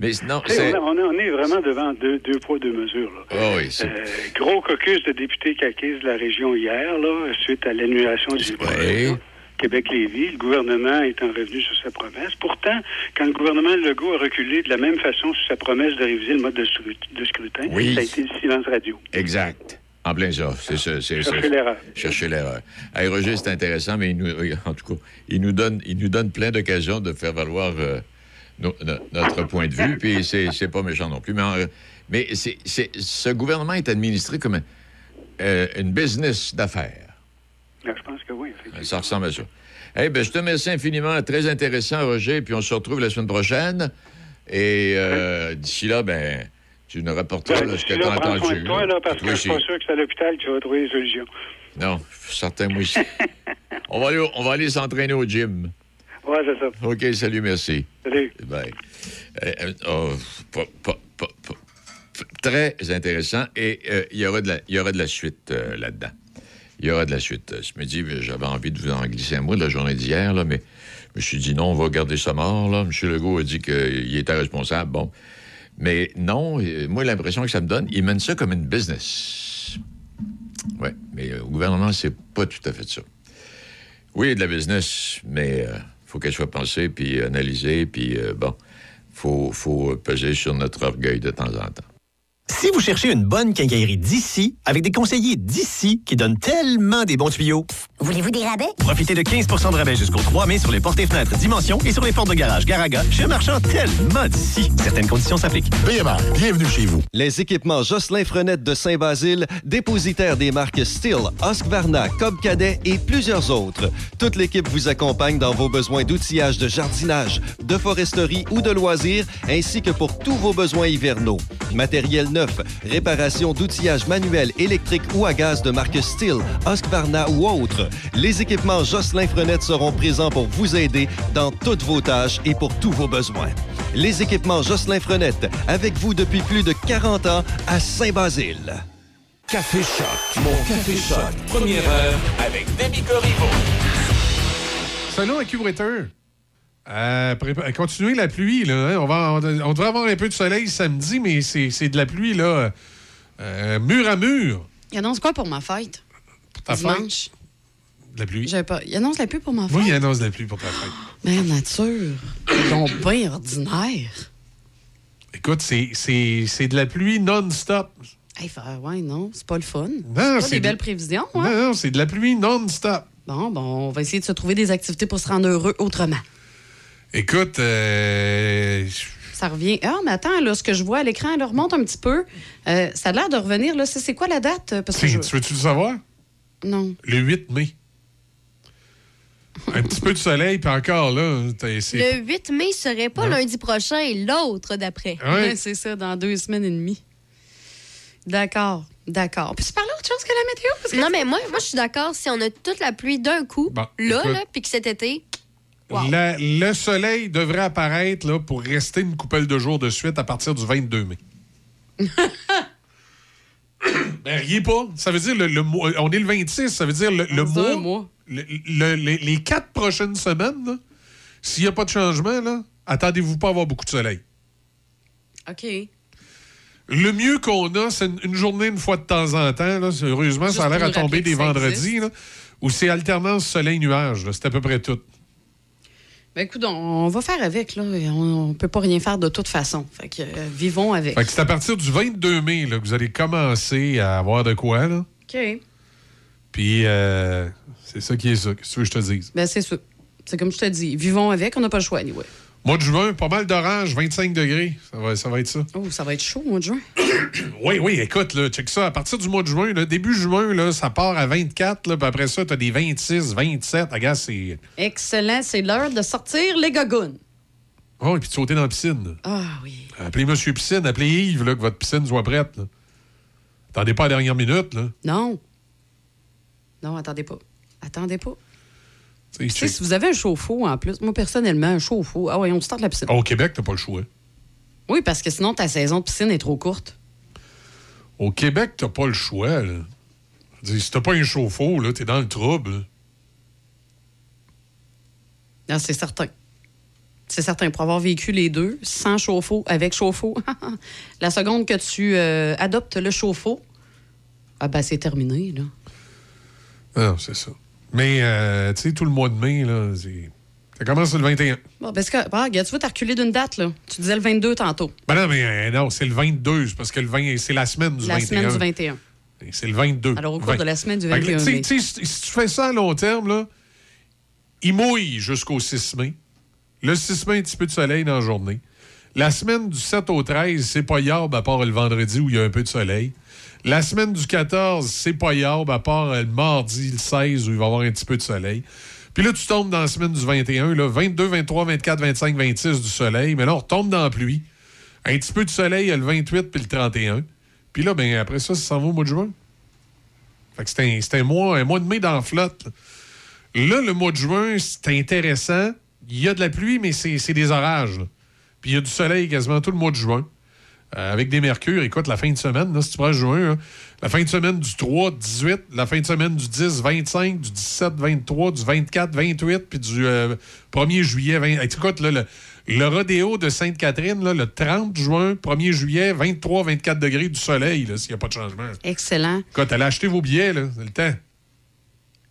Mais on, est- on est vraiment devant deux, deux poids, deux mesures. Là. Ah oui. Euh, gros caucus de députés caquistes de la région hier, là, suite à l'annulation du Ouais. Québec-Lévis. Le gouvernement étant revenu sur sa promesse. Pourtant, quand le gouvernement Legault a reculé de la même façon sur sa promesse de réviser le mode de, scru- de scrutin, Oui. ça a été le silence radio. Exact. En plein ça. C'est ça. Chercher l'erreur. Chercher l'erreur. Hey, Roger, c'est intéressant, mais il nous, euh, en tout cas, il nous donne, il nous donne plein d'occasions de faire valoir euh, no- no- notre point de vue, puis c'est, pas méchant non plus. Mais, en- mais c'est, c'est- ce gouvernement est administré comme un- euh, une business d'affaires. Là, je pense que oui. Ça ressemble à ça. Eh ben, je te remercie infiniment. Très intéressant, Roger. Puis on se retrouve la semaine prochaine. Et euh, d'ici là, ben, tu nous rapporteras là, ce que tu as prends soin entendu. de toi, là, parce Toi que je suis pas sûr que c'est à l'hôpital que tu vas trouver solutions. Non, certain, moi aussi. (laughs) on va aller, au- on va aller s'entraîner au gym. Ouais, c'est ça. OK, salut, merci. Salut. Bye. Euh, euh, oh, pas- pas- pas- pas- très intéressant. Et euh, il y aura de la, il y aura de la suite euh, là-dedans. Il y aura de la suite. Euh, Ce midi, j'avais envie de vous en glisser un mot de la journée d'hier, là, mais je me suis dit non, on va garder ça mort. Là. M. Legault a dit qu'il était responsable. Bon. Mais non, moi, l'impression que ça me donne, il mène ça comme une business. Oui, mais au gouvernement, c'est pas tout à fait ça. Oui, il y a de la business, mais faut qu'elle soit pensée, puis analysée, puis euh, bon, faut, faut peser sur notre orgueil de temps en temps. Si vous cherchez une bonne quincaillerie d'ici, avec des conseillers d'ici qui donnent tellement des bons tuyaux, Voulez-vous des rabais? profitez de 15% de rabais jusqu'au 3 mai sur les portes et fenêtres Dimension et sur les portes de garage Garaga chez un marchand tellement d'ici. Certaines conditions s'appliquent. BMR, bienvenue chez vous. Les équipements Jocelyn Frenette de Saint-Basile, dépositaire des marques Steel, Husqvarna, Cobb Cadet et plusieurs autres. Toute l'équipe vous accompagne dans vos besoins d'outillage de jardinage, de foresterie ou de loisirs, ainsi que pour tous vos besoins hivernaux. Matériel neuf, réparation d'outillage manuel, électrique ou à gaz de marque Steel, Husqvarna ou autres. Les équipements Jocelyn Frenette seront présents pour vous aider dans toutes vos tâches et pour tous vos besoins. Les équipements Jocelyn Frenette, avec vous depuis plus de 40 ans à Saint-Basile. Café Choc, mon Café Choc. Première heure avec Demi Corriveau. Salut, accurateur. Euh, prépa- continuez la pluie, là. hein. On, va, on, on devrait avoir un peu de soleil samedi, mais c'est de la pluie, là, euh, mur à mur. Il annonce quoi pour ma fête? ta Dimanche. De la pluie. Pas... Il annonce la pluie pour ma fête? Oui, il annonce la pluie pour ta fête. Mais nature, sont bien ordinaires. Écoute, c'est- de la pluie non-stop. Hey, ouais, non, c'est pas le fun. Non, c'est pas c'est des de- belles prévisions, hein? Non, non, c'est de la pluie non-stop. Bon, bon, on va essayer de se trouver des activités pour se rendre heureux autrement. Écoute, euh, Ça revient. Ah, mais attends, là, ce que je vois à l'écran, elle remonte un petit peu. Euh, ça a l'air de revenir, là. C'est c'est quoi la date? Parce que tu je- tu veux-tu le savoir? Non. Le 8 mai. Un petit peu de soleil, puis encore, là, t'es- c'est... Le 8 mai serait pas lundi prochain, l'autre d'après. Ouais. Ouais, (laughs) c'est ça, dans deux semaines et demie. D'accord, d'accord. Puis tu parles autre chose que la météo? Parce que Non, mais moi, moi je suis d'accord si on a toute la pluie d'un coup, Bon, là, écoute. là, puis que cet été, La- le soleil devrait apparaître là, pour rester une coupelle de jours de suite à partir du 22 mai. (laughs) ben, riez pas. Ça veut dire le. On est le 26, ça veut dire le, mois. mois. le- le- les, les quatre prochaines semaines, s'il n'y a pas de changement, là, attendez-vous pas à avoir beaucoup de soleil. OK. Le mieux qu'on a, c'est une, une journée une fois de temps en temps. Là. Heureusement, Juste ça a l'air à tomber des vendredis, là, où c'est alternance soleil-nuage. C'est à peu près tout. Ben écoute, on, va faire avec, là. On, on peut pas rien faire de toute façon. Fait que euh, vivons avec. Fait que c'est à partir du 22 mai là, que vous allez commencer à avoir de quoi. Là. OK. Puis, euh, c'est ça qui est ça. Qu'est-ce que tu veux que je te dise? Ben, c'est ça. C'est comme je te dis. Vivons avec, on n'a pas le choix, anyway. Mois de juin, pas mal d'orange, 25 degrés. Ça va, ça va être ça. Oh, ça va être chaud au mois de juin. (coughs) Oui, oui, écoute, là, check ça. À partir du mois de juin, là, début juin, là, ça part à 24, là, puis après ça, tu as des 26, 27. Regarde, c'est. Excellent. C'est l'heure de sortir les gagounes. Oh, et puis de sauter dans la piscine. Ah oui. Appelez Monsieur Piscine, appelez Yves, là, que votre piscine soit prête. là. Attendez pas à la dernière minute, là. Non. Non, attendez pas. Attendez pas. Tu sais, si vous avez un chauffe-eau en plus, moi personnellement, un chauffe-eau, ah oui, on start la piscine. Au Québec, t'as pas le choix. Oui, parce que sinon, ta saison de piscine est trop courte. Au Québec, t'as pas le choix, là. Si t'as pas un chauffe-eau, là, t'es dans le trouble. Non, c'est certain. C'est certain. Pour avoir vécu les deux, sans chauffe-eau, avec chauffe-eau, (laughs) la seconde que tu euh, adoptes le chauffe-eau, ah ben c'est terminé, là. Ah, Non, c'est ça. Mais, euh, tu sais, tout le mois de mai, là, c'est- ça commence le 21. Bon, parce que, ah, regarde, tu t'as reculé d'une date, là. Tu disais le 22 tantôt. Ben non, mais euh, non, c'est le 22, c'est parce que le 20, c'est la semaine du la 21. semaine du 21. Et C'est le 22. Alors, au cours de la semaine du Fait que, 21 tu sais- mai. tu sais, si tu fais ça à long terme, là, il mouille jusqu'au 6 mai. Le 6 mai, un petit peu de soleil dans la journée. La semaine du 7 au 13, c'est pas yarb à part le vendredi où il y a un peu de soleil. La semaine du 14, c'est pas yarb à part euh, le mardi, le 16, où il va y avoir un petit peu de soleil. Puis là, tu tombes dans la semaine du 21, là, 22, 23, 24, 25, 26 du soleil. Mais là, on retombe dans la pluie. Un petit peu de soleil, il y a le 28 puis le 31. Puis là, ben, après ça, ça s'en va au mois de juin. Fait que c'est un, mois, de mai dans la flotte. Là, le mois de juin, c'est intéressant. Il y a de la pluie, mais c'est des orages. Puis il y a du soleil quasiment tout le mois de juin. Euh, avec des mercures. Écoute, la fin de semaine, là, si tu prends juin, la fin de semaine du 3, 18, la fin de semaine du 10, 25, du 17, 23, du 24, 28, puis du euh, 1er juillet. 20... Écoute, là, le, le rodéo de Sainte-Catherine, là, le 30 juin, 1er juillet, 23, 24 degrés du soleil, s'il n'y a pas de changement. Excellent. Écoute, allez acheter vos billets, c'est le temps.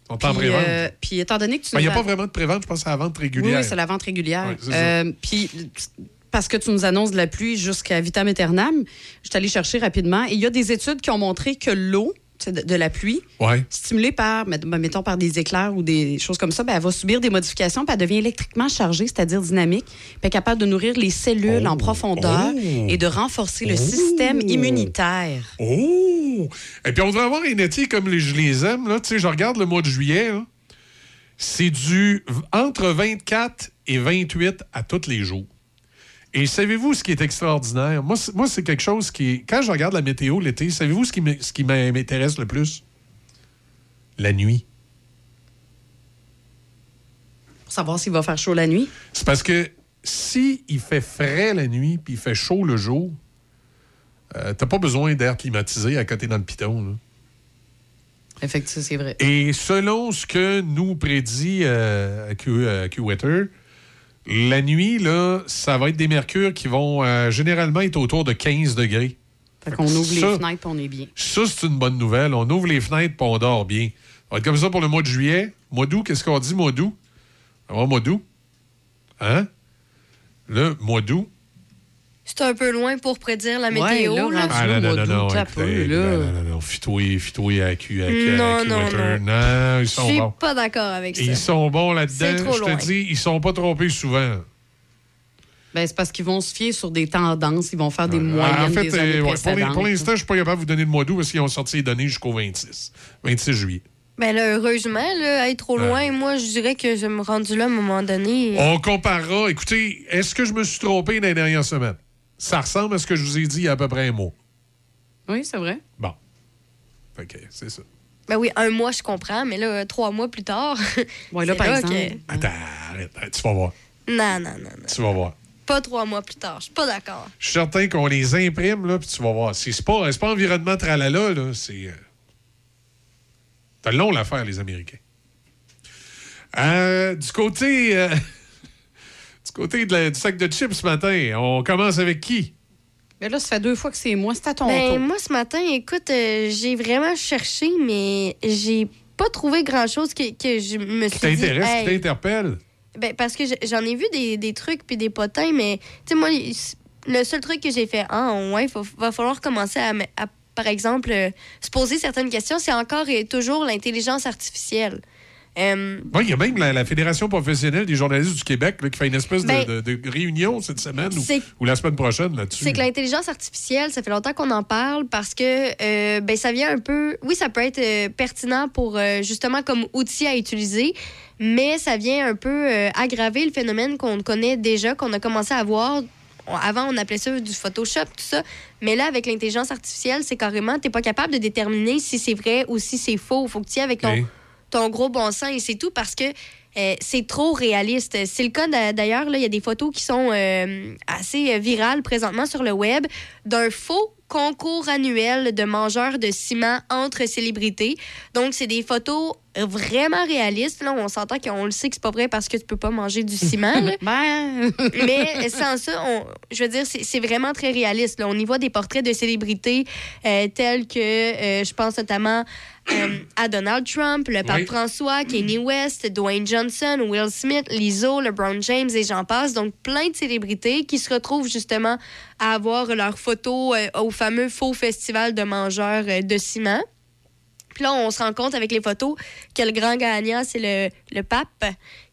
On est en Puis, pré-vente. euh, puis étant donné que tu Ben, Il n'y a pas as- vraiment de prévente, je pense c'est la vente Oui, régulière. oui, c'est la vente régulière. Euh, Puis, parce que tu nous annonces de la pluie jusqu'à vitam aeternam, je suis allée chercher rapidement. Et il y a des études qui ont montré que l'eau de, de la pluie, Ouais. stimulée par, ben, mettons, par des éclairs ou des choses comme ça, ben, elle va subir des modifications, puis elle devient électriquement chargée, c'est-à-dire dynamique, puis elle est capable de nourrir les cellules en profondeur Oh. et de renforcer le Oh. système immunitaire. Oh! Et puis on devrait avoir un été comme les- je les aime. Là. Tu sais, je regarde le mois de juillet. C'est du entre 24 et 28 à tous les jours. Et savez-vous ce qui est extraordinaire? Moi, c'est- quelque chose qui. Quand je regarde la météo l'été, savez-vous ce qui m'intéresse le plus? La nuit. Pour savoir s'il va faire chaud la nuit. C'est parce que si il fait frais la nuit puis il fait chaud le jour, euh, t'as pas besoin d'air climatisé à côté dans le piton. là. Effectivement, c'est vrai. Et selon ce que nous prédit euh, Q, euh, la nuit, là, ça va être des mercures qui vont euh, généralement être autour de 15 degrés. Fait qu'on ouvre ça- les fenêtres, on est bien. Ça, c'est une bonne nouvelle. On ouvre les fenêtres et on dort bien. Ça va être comme ça pour le mois de juillet. Mois d'août, qu'est-ce qu'on dit, mois d'août? Va, mois d'août? Hein? Le mois d'août? C'est un peu loin pour prédire la Ouais, météo. là, là. rendu Ah non, non, non, non. un écoutez, peu, là. non, non, non, non. Fitouille, fitouille à à Q, Non, à non, non. Non, ils Je sont suis bons. pas d'accord avec ça. Ils sont bons C'est là-dedans. Je te dis, ils sont pas trompés souvent. Ben, c'est parce qu'ils vont se fier sur des tendances, ils vont faire des Ah, moyennes en fait, des années euh, ouais, pour l'in- précédentes. pour l'instant, je suis pas capable de vous donner le mois d'août parce qu'ils ont sorti les données jusqu'au 26. 26 juillet. Ben là, heureusement, là, être trop loin, moi, je dirais que je me rendu là à un moment donné. On comparera. Écoutez, est-ce que je me suis trompé dans les dernières semaines? Ça ressemble à ce que je vous ai dit il y a à peu près un mois. Oui, c'est vrai. Bon. Que c'est ça. Ben oui, un mois, je comprends, mais là, trois mois plus tard. (laughs) Ouais, là, par là exemple. que- Attends, arrête, arrête, tu vas voir. Non, non, non, non. Tu vas voir. Pas trois mois plus tard. Je suis pas d'accord. Je suis certain qu'on les imprime, là, puis tu vas voir. C'est pas, c'est pas environnement tralala, là. C'est. euh, T'as long l'affaire, les Américains. Euh, du côté. euh, (laughs) du côté de la- du sac de chips ce matin, on commence avec qui? Mais là, ça fait deux fois que c'est moi. C'est à ton Ben, tour. moi, ce matin, écoute, euh, j'ai vraiment cherché, mais j'ai pas trouvé grand-chose que, que je me suis Qui dit... t'intéresse, hey, qui t'interpelle? Ben, parce que je- j'en ai vu des, des trucs puis des potins, mais tu sais, moi, le seul truc que j'ai fait, ah, ouais, il va falloir commencer à, me- à par exemple, euh, se poser certaines questions, c'est encore et toujours l'intelligence artificielle. Il y a même la, la Fédération professionnelle des journalistes du Québec là, qui fait une espèce de- Ben, de, de réunion cette semaine ou, la semaine prochaine là-dessus. C'est que l'intelligence artificielle, ça fait longtemps qu'on en parle parce que euh, ben, ça vient un peu. Oui, ça peut être euh, pertinent pour euh, justement comme outil à utiliser, mais ça vient un peu aggraver le phénomène qu'on connaît déjà, qu'on a commencé à voir. Avant, on appelait ça du Photoshop, tout ça. Mais là, avec l'intelligence artificielle, c'est carrément, tu n'es pas capable de déterminer si c'est vrai ou si c'est faux. Il faut que tu y ailles avec ton, Ok. Ton gros bon sens et c'est tout parce que euh, c'est trop réaliste. C'est le cas d'a- d'ailleurs, il y a des photos qui sont euh, assez euh, virales présentement sur le web d'un faux concours annuel de mangeurs de ciment entre célébrités. Donc, c'est des photos vraiment réalistes. Là, on s'entend qu'on le sait que c'est pas vrai parce que tu peux pas manger du ciment. (laughs) Ben. Mais sans ça, on- je veux dire, c'est vraiment très réaliste. Là. On y voit des portraits de célébrités euh, tels que, je pense notamment euh, à Donald Trump, le pape Oui. François, Kanye West, Dwayne Johnson, Will Smith, Lizzo, LeBron James et j'en passe. Donc, plein de célébrités qui se retrouvent justement à avoir leurs photos euh, au fameux faux festival de mangeurs euh, de ciment. Puis là, on se rend compte avec les photos que le grand gagnant, c'est le, le pape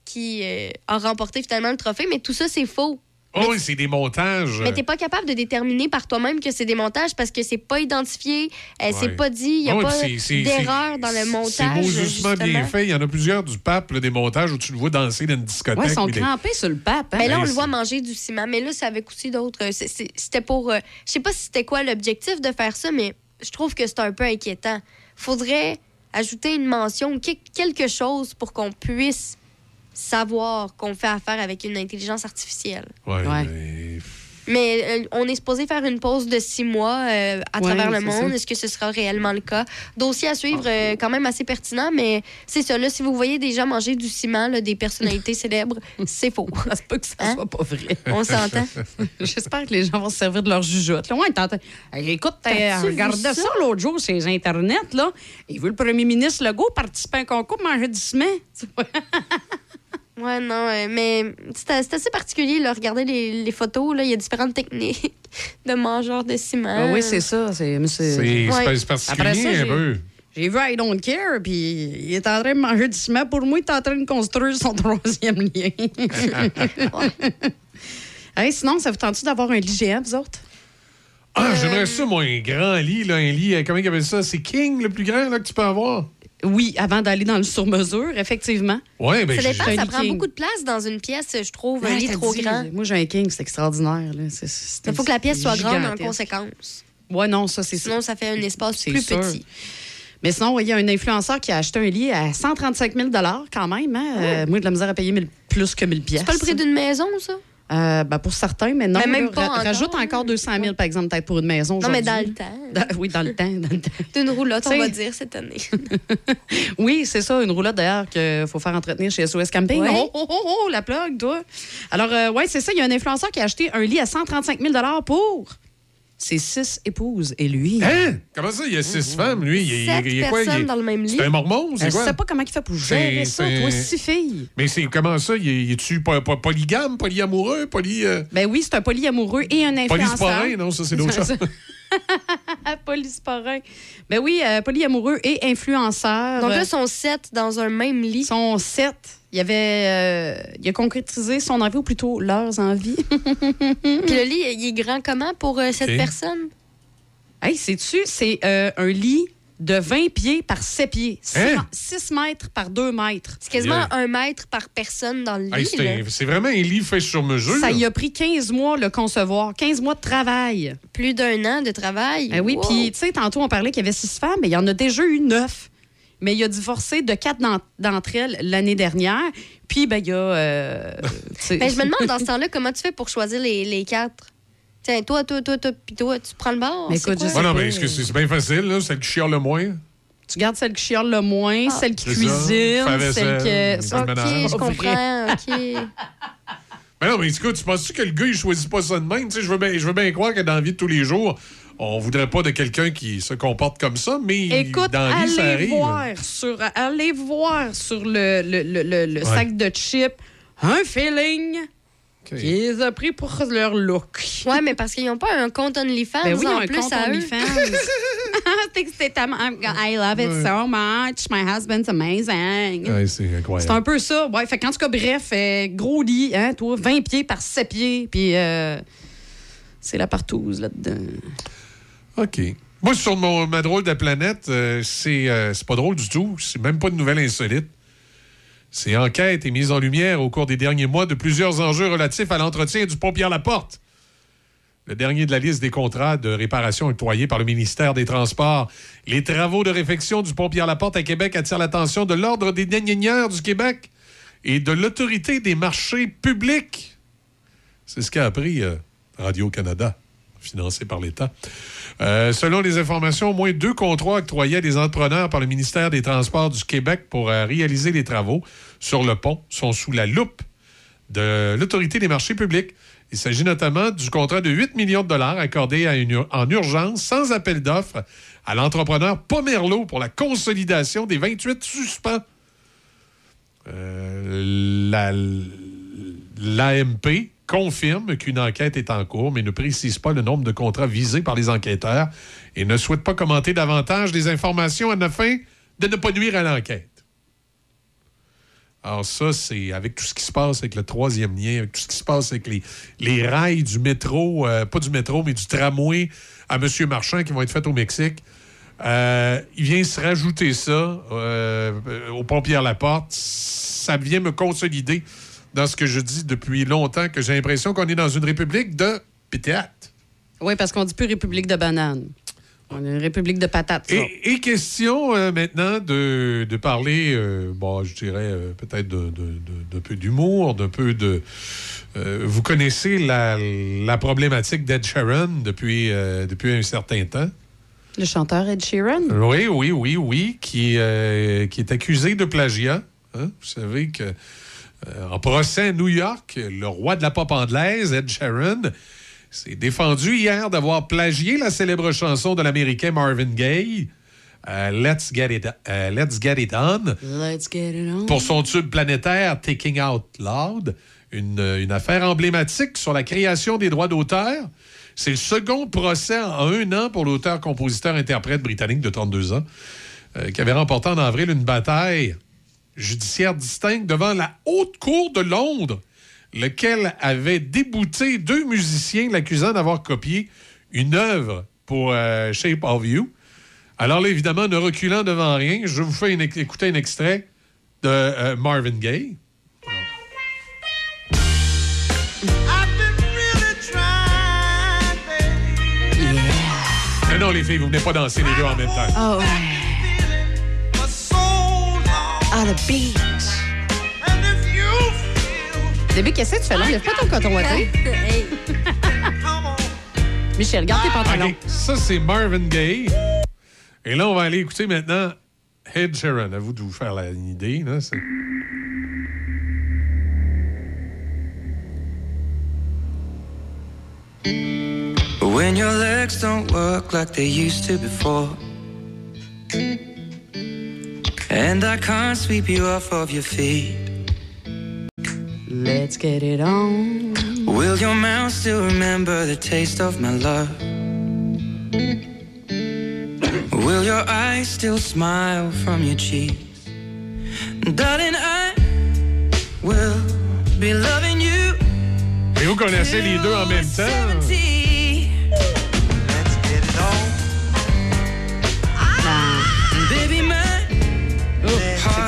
qui a remporté finalement le trophée. Mais tout ça, c'est faux. Oh, oui, c'est des montages. Mais t'es pas capable de déterminer par toi-même que c'est des montages parce que c'est pas identifié, euh, c'est Ouais. pas dit, il y a Ah pas c'est- c'est- d'erreur dans le C'est montage. bien justement. fait. Il y en a plusieurs du pape, là, des montages où tu le vois danser dans une discothèque. Ouais, ils sont crampés sur le pape. hein. Mais là, on le voit c'est- manger du ciment. Mais là, c'est avec aussi d'autres. c'est- c'est- C'était pour. euh, je sais pas si c'était quoi l'objectif de faire ça, mais je trouve que c'est un peu inquiétant. Faudrait ajouter une mention, que- quelque chose pour qu'on puisse savoir qu'on fait affaire avec une intelligence artificielle. Ouais, Ouais. mais- Mais euh, on est supposé faire une pause de six mois euh, à Ouais, travers le monde. ça. Est-ce que ce sera réellement le cas? Dossier à suivre euh, quand même assez pertinent, mais c'est ça. Là, si vous voyez des gens manger du ciment, là, des personnalités (laughs) célèbres, c'est faux. (laughs) C'est pas que ça Hein? soit pas vrai. On s'entend. (laughs) J'espère que les gens vont se servir de leur jugeote. Là, ouais, écoute, regardez ça, ça? l'autre jour sur les Internet. Là. Il veut le premier ministre Legault participer à un concours pour manger du ciment. Ouais, non, euh, mais c'est assez particulier, là. Regardez les, les photos, là. Il y a différentes techniques (laughs) de mangeurs de ciment. Ah oui, c'est ça. C'est Ouais. particulier Après ça, un peu. J'ai vu I Don't Care, puis il est en train de manger du ciment. Pour moi, il est en train de construire son (laughs) troisième lien. (laughs) Hey, sinon, ça vous tente d'avoir un lit géant, vous autres? Ah, j'aimerais ça, moi, un grand lit, là, un lit, euh, comment il appelle ça? C'est King, le plus grand là, que tu peux avoir? Oui, avant d'aller dans le sur-mesure, effectivement. Ouais, ben, Ça dépend, ça prend beaucoup de place dans une pièce, je trouve. Un Ouais, lit trop dit, grand. Moi, j'ai un king, c'est extraordinaire. Il faut que la pièce soit grande en conséquence. Ouais, non, ça, c'est Sinon, ça fait un espace plus sûr. petit. Mais sinon, il y a un influenceur qui a acheté un lit à 135 000 quand même. Hein? Euh, moi, de la misère à payer 1000 plus que 1000 pièces. C'est pas le prix d'une maison, ça? Euh, ben, pour certains, mais non. Mais même là, pas ra- encore. Rajoute encore 200 000, par exemple, peut-être pour une maison. Non, mais dans le temps. Dans- oui, dans le temps. D'une roulotte, on va dire, cette année. (laughs) Oui, c'est ça, une roulotte d'ailleurs qu'il faut faire entretenir chez SOS Camping. Ouais. Oh, oh, oh, oh, la plug, toi. Alors, euh, ouais, c'est ça, il y a un influenceur qui a acheté un lit à 135 000 pour ses six épouses et lui. Hein? Comment ça, il y a six femmes, lui? Il, Sept il- il est quoi? Il personnes dans le même lit. C'est un mormon, Je c'est quoi? sais pas comment il fait pour gérer C'est- ça, c'est- toi, six filles. Mais c'est comment ça? Il est- il est-tu po- po- polygame, polyamoureux, poly... euh, Ben oui, c'est un polyamoureux et un influenceur. polysporin? Non, ça, c'est d'autres (laughs) choses. (laughs) Polysporin. Ben oui, euh, polyamoureux et influenceur. Donc là, ils sont sept dans un même lit. Ils sont sept. Il, avait, euh, il a concrétisé son envie, ou plutôt leurs envies. (laughs) Puis le lit, il est grand comment pour euh, cette personne? hey, sais-tu, c'est euh, un lit de 20 pieds par 7 pieds. 6, Hein? mètres par 2 mètres. C'est quasiment Yeah. un mètre par personne dans le lit. Hey, c'est vraiment un lit fait sur mesure. Ça y a pris 15 mois le concevoir, 15 mois de travail. Plus d'un an de travail? Eh oui, Wow. puis tu sais, tantôt on parlait qu'il y avait six femmes, mais il y en a déjà eu neuf. Mais il a divorcé de quatre d'en- d'entre elles l'année dernière. Puis, ben, il y a. euh, Ben, je me demande dans ce (laughs) temps-là, comment tu fais pour choisir les, les quatre? Tiens, toi, toi, toi, toi, puis toi, tu prends le bord. Mais c'est écoute, quoi? je Ouais, non, mais c'est bien facile, là? Celle qui chiale le moins? Tu gardes celle qui chiale le moins, Ah. celle qui ça. cuisine, celle qui. fait le OK, ménage. je comprends, OK. Mais (laughs) non, mais écoute, tu penses-tu que le gars, il choisit pas ça de même? Tu sais, je veux bien je veux bien croire que dans la vie de tous les jours, on voudrait pas de quelqu'un qui se comporte comme ça, mais Écoute, dans la vie, ça allez arrive. voir, sur, allez voir sur le, le, le, le- le Ouais. sac de chips un feeling OK. qui les a pris pour leur look. Ouais, mais parce qu'ils n'ont pas un compte OnlyFans Ben oui, ils ont en un plus compte à eux. OnlyFans. (laughs) I love it so much. My husband's amazing. Ouais, c'est incroyable. C'est un peu ça. Ouais, fait qu'en tout cas, bref, euh, gros lit, hein, toi, 20 pieds par 7 pieds, puis euh, c'est la partouze là-dedans. OK. Moi, sur mon, ma drôle de planète, euh, c'est euh, c'est pas drôle du tout. C'est même pas de nouvelle insolite. C'est enquête et mise en lumière au cours des derniers mois de plusieurs enjeux relatifs à l'entretien du pont Pierre-Laporte. Le dernier de la liste des contrats de réparation octroyés par le ministère des Transports. Les travaux de réfection du pont Pierre-Laporte à Québec attirent l'attention de l'Ordre des ingénieurs du Québec et de l'Autorité des marchés publics. C'est ce qu'a appris euh, Radio-Canada, financé par l'État. Euh, selon les informations, au moins deux contrats octroyés à des entrepreneurs par le ministère des Transports du Québec pour euh, réaliser les travaux sur le pont sont sous la loupe de l'Autorité des marchés publics. Il s'agit notamment du contrat de 8 millions de dollars accordé en urgence, sans appel d'offres, à l'entrepreneur Pomerleau pour la consolidation des 28 suspens. Euh, la- L'AMP confirme qu'une enquête est en cours, mais ne précise pas le nombre de contrats visés par les enquêteurs et ne souhaite pas commenter davantage les informations à la fin de ne pas nuire à l'enquête. Alors ça, c'est avec tout ce qui se passe avec le troisième lien, avec tout ce qui se passe avec les, les rails du métro, euh, pas du métro, mais du tramway à M. Marchand qui vont être faits au Mexique. Euh, il vient se rajouter ça euh, euh, au pont Pierre-Laporte. Ça vient me consolider dans ce que je dis depuis longtemps, que j'ai l'impression qu'on est dans une république de pétéate. Oui, parce qu'on dit plus République de bananes. On est une République de patates. Et, et question euh, maintenant de, de parler, euh, bon, je dirais euh, peut-être de- de- de- d'un peu d'humour, d'un peu de... vous connaissez la, la problématique d'Ed Sheeran depuis, depuis un certain temps? Le chanteur Ed Sheeran? Oui, oui, oui, oui, qui, qui est accusé de plagiat. hein. Vous savez que euh, en procès à New York, le roi de la pop anglaise, Ed Sheeran, s'est défendu hier d'avoir plagié la célèbre chanson de l'Américain Marvin Gaye, euh, Let's, Get It, euh, Let's Get It On, Let's get it on. pour son tube planétaire Taking Out Loud, une, une affaire emblématique sur la création des droits d'auteur. C'est le second procès en un an pour l'auteur, compositeur, interprète britannique de 32 ans, euh, qui avait remporté en avril une bataille judiciaire distincte devant la Haute Cour de Londres, lequel avait débouté deux musiciens l'accusant d'avoir copié une œuvre pour euh, Shape of You. Alors là, évidemment, ne reculant devant rien, je vous fais une- écouter un extrait de euh, Marvin Gaye. Non, les filles, vous venez pas danser les deux en même temps. Ah ouais. Ah, the beach. Début, qu'est-ce que tu fais là? Lève pas ton coton ouaté. (laughs) Michel, regarde tes pantalons. OK, ça, c'est Marvin Gaye. Et là, on va aller écouter maintenant Ed Sheeran. À vous de vous faire la- une idée. Là, c'est- When your legs don't work like they used to before. And I can't sweep you off of your feet. Let's get it on. Will your mouth still remember the taste of my love? Will your eyes still smile from your cheeks? Darling, I will be loving you. Et vous connaissez les deux en même temps. Oh,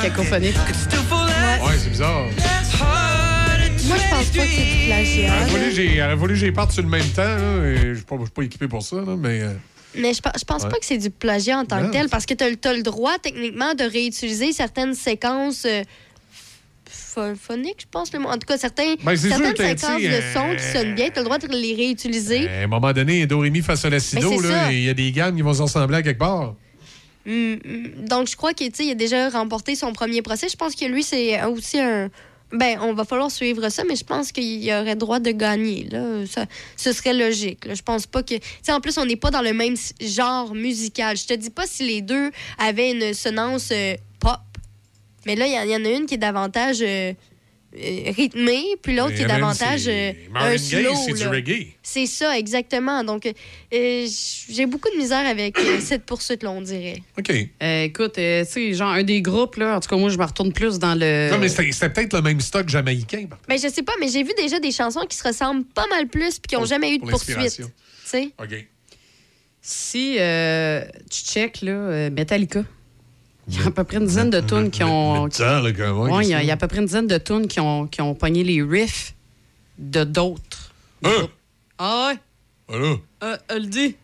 c'est cacophonique. Ouais, c'est bizarre. Moi, je pense pas que c'est du plagiat. là. voulu que j'ai- elle aurait voulu que j'y parte sur le même temps. là, et Je ne suis pas, je suis pas équipé pour ça, là, mais... euh, Mais je, pe- je pense Ouais. pas que c'est du plagiat en tant Non, que tel, parce que tu as, le droit, techniquement, de réutiliser certaines séquences euh, pho- phoniques, je pense. le mot. En tout cas, certains, Ben, c'est sûr certaines que, tu séquences sais, de sons qui euh, sonnent bien, tu as le droit de les réutiliser. à un moment donné, Dorémy face à la c'est là, ça. il y a des gammes qui vont se ressembler à quelque part. Mm, mm. Donc, je crois qu'il a déjà remporté son premier procès. Je pense que lui, c'est aussi un. Ben, on va falloir suivre ça, mais je pense qu'il aurait droit de gagner. Ça, ce serait logique. Je pense pas que. Sais, en plus, on n'est pas dans le même genre musical. Je te dis pas si les deux avaient une sonnance euh, pop. Mais là, il y, en- il a une qui est davantage euh, rythmé, puis l'autre qui est davantage c'est- euh, un Gaye, slow. c'est du là. reggae. C'est ça, exactement. Donc, euh, euh, j'ai beaucoup de misère avec euh, (clears throat) cette poursuite-là, on dirait. OK. Euh, écoute, euh, tu sais, genre, un des groupes, là, en tout cas, moi, je me retourne plus dans le. Non, mais c'était c'était peut-être le même stock jamaïcain. par- Mais je sais pas, mais j'ai vu déjà des chansons qui se ressemblent pas mal plus puis qui n'ont Pour- jamais eu de pour poursuite. Tu sais? OK. Si euh, tu check, là, euh, Metallica, il y a à peu près une dizaine de tunes qui ont. Gars, ouais, Ouais, il y, a- qu'est-ce il y a à peu près une dizaine de tunes qui ont, qui ont pogné les riffs de d'autres. Hein? Ah ouais? Voilà. Euh, elle le dit.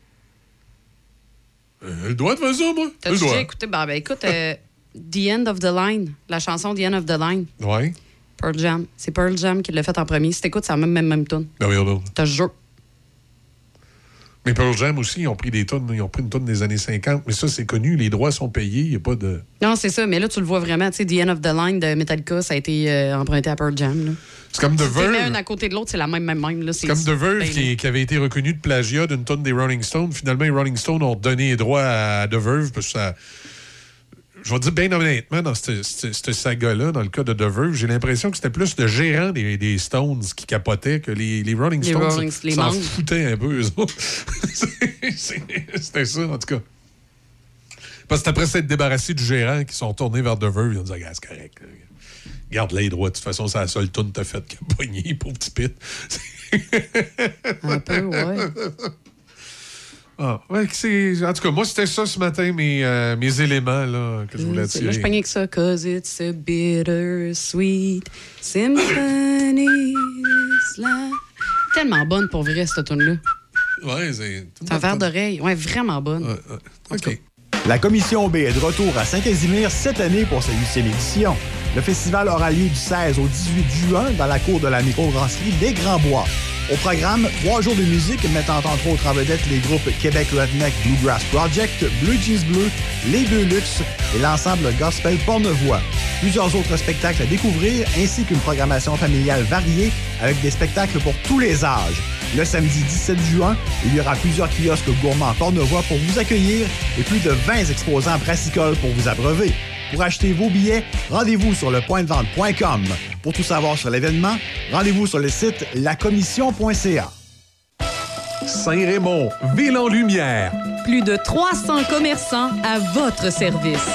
Euh, le droit de faire ça, moi. Le déjà écouté? Ben, ben, écoute, euh, The End of the Line, la chanson The End of the Line, Ouais. Pearl Jam. C'est Pearl Jam qui l'a fait en premier. Si t'écoutes, c'est la même, même, même tune. Ben oui. T'as jure. Mais Pearl Jam aussi, ils ont pris des tonnes, ils ont pris une tonne des années 50. Mais ça, c'est connu, les droits sont payés, il n'y a pas de. Non, c'est ça, mais là, tu le vois vraiment. Tu sais, The End of the Line de Metallica, ça a été euh, emprunté à Pearl Jam. C'est comme The Verve. un à côté de l'autre, c'est la même, même, même. C'est comme The Verve qui, qui avait été reconnu de plagiat d'une tonne des Rolling Stones. Finalement, les Rolling Stones ont donné les droits à The Verve parce que ça. Je vais dire bien honnêtement, dans cette, cette- cette saga-là, dans le cas de The Verve, j'ai l'impression que c'était plus le gérant des, des Stones qui capotait que les, les Rolling Stones s'en foutaient un peu, eux autres. (laughs) C'était ça, en tout cas. Parce que après s'être débarrassés du gérant qui sont tournés vers The Verve, ils ont dit Ah, c'est correct. Garde les droits. De toute façon, c'est la seule tourne que t'as faite qui a pogné, (laughs) pauvre petit pit. Un peu, ouais. Ah, ouais, que c'est- en tout cas, moi, c'était ça ce matin, mes, euh, mes éléments là, que je voulais Là, je pognais que ça. Cause it's a bitter sweet symphony. is life. Tellement bonne pour vrai, cette tune-là. Ouais, c'est. C'est un verre d'oreille. Ouais, vraiment bonne. OK. La Commission B est de retour à Saint-Casimir cette année pour sa huitième édition. Le festival aura lieu du 16 au 18 juin dans la cour de la microbrasserie des Grands Bois. Au programme, trois jours de musique mettant entre autres en vedette les groupes Québec Redneck Bluegrass Project, Blue Jeans Bleu, Les Deux Luxe et l'ensemble gospel Pornevoix. Plusieurs autres spectacles à découvrir ainsi qu'une programmation familiale variée avec des spectacles pour tous les âges. Le samedi 17 juin, il y aura plusieurs kiosques gourmands Pornevoix pour vous accueillir et plus de 20 exposants brassicoles pour vous abreuver. Pour acheter vos billets, rendez-vous sur lepointdevente.com. Pour tout savoir sur l'événement, rendez-vous sur le site lacommission.ca. Saint-Raymond, ville en lumière. Plus de 300 commerçants à votre service.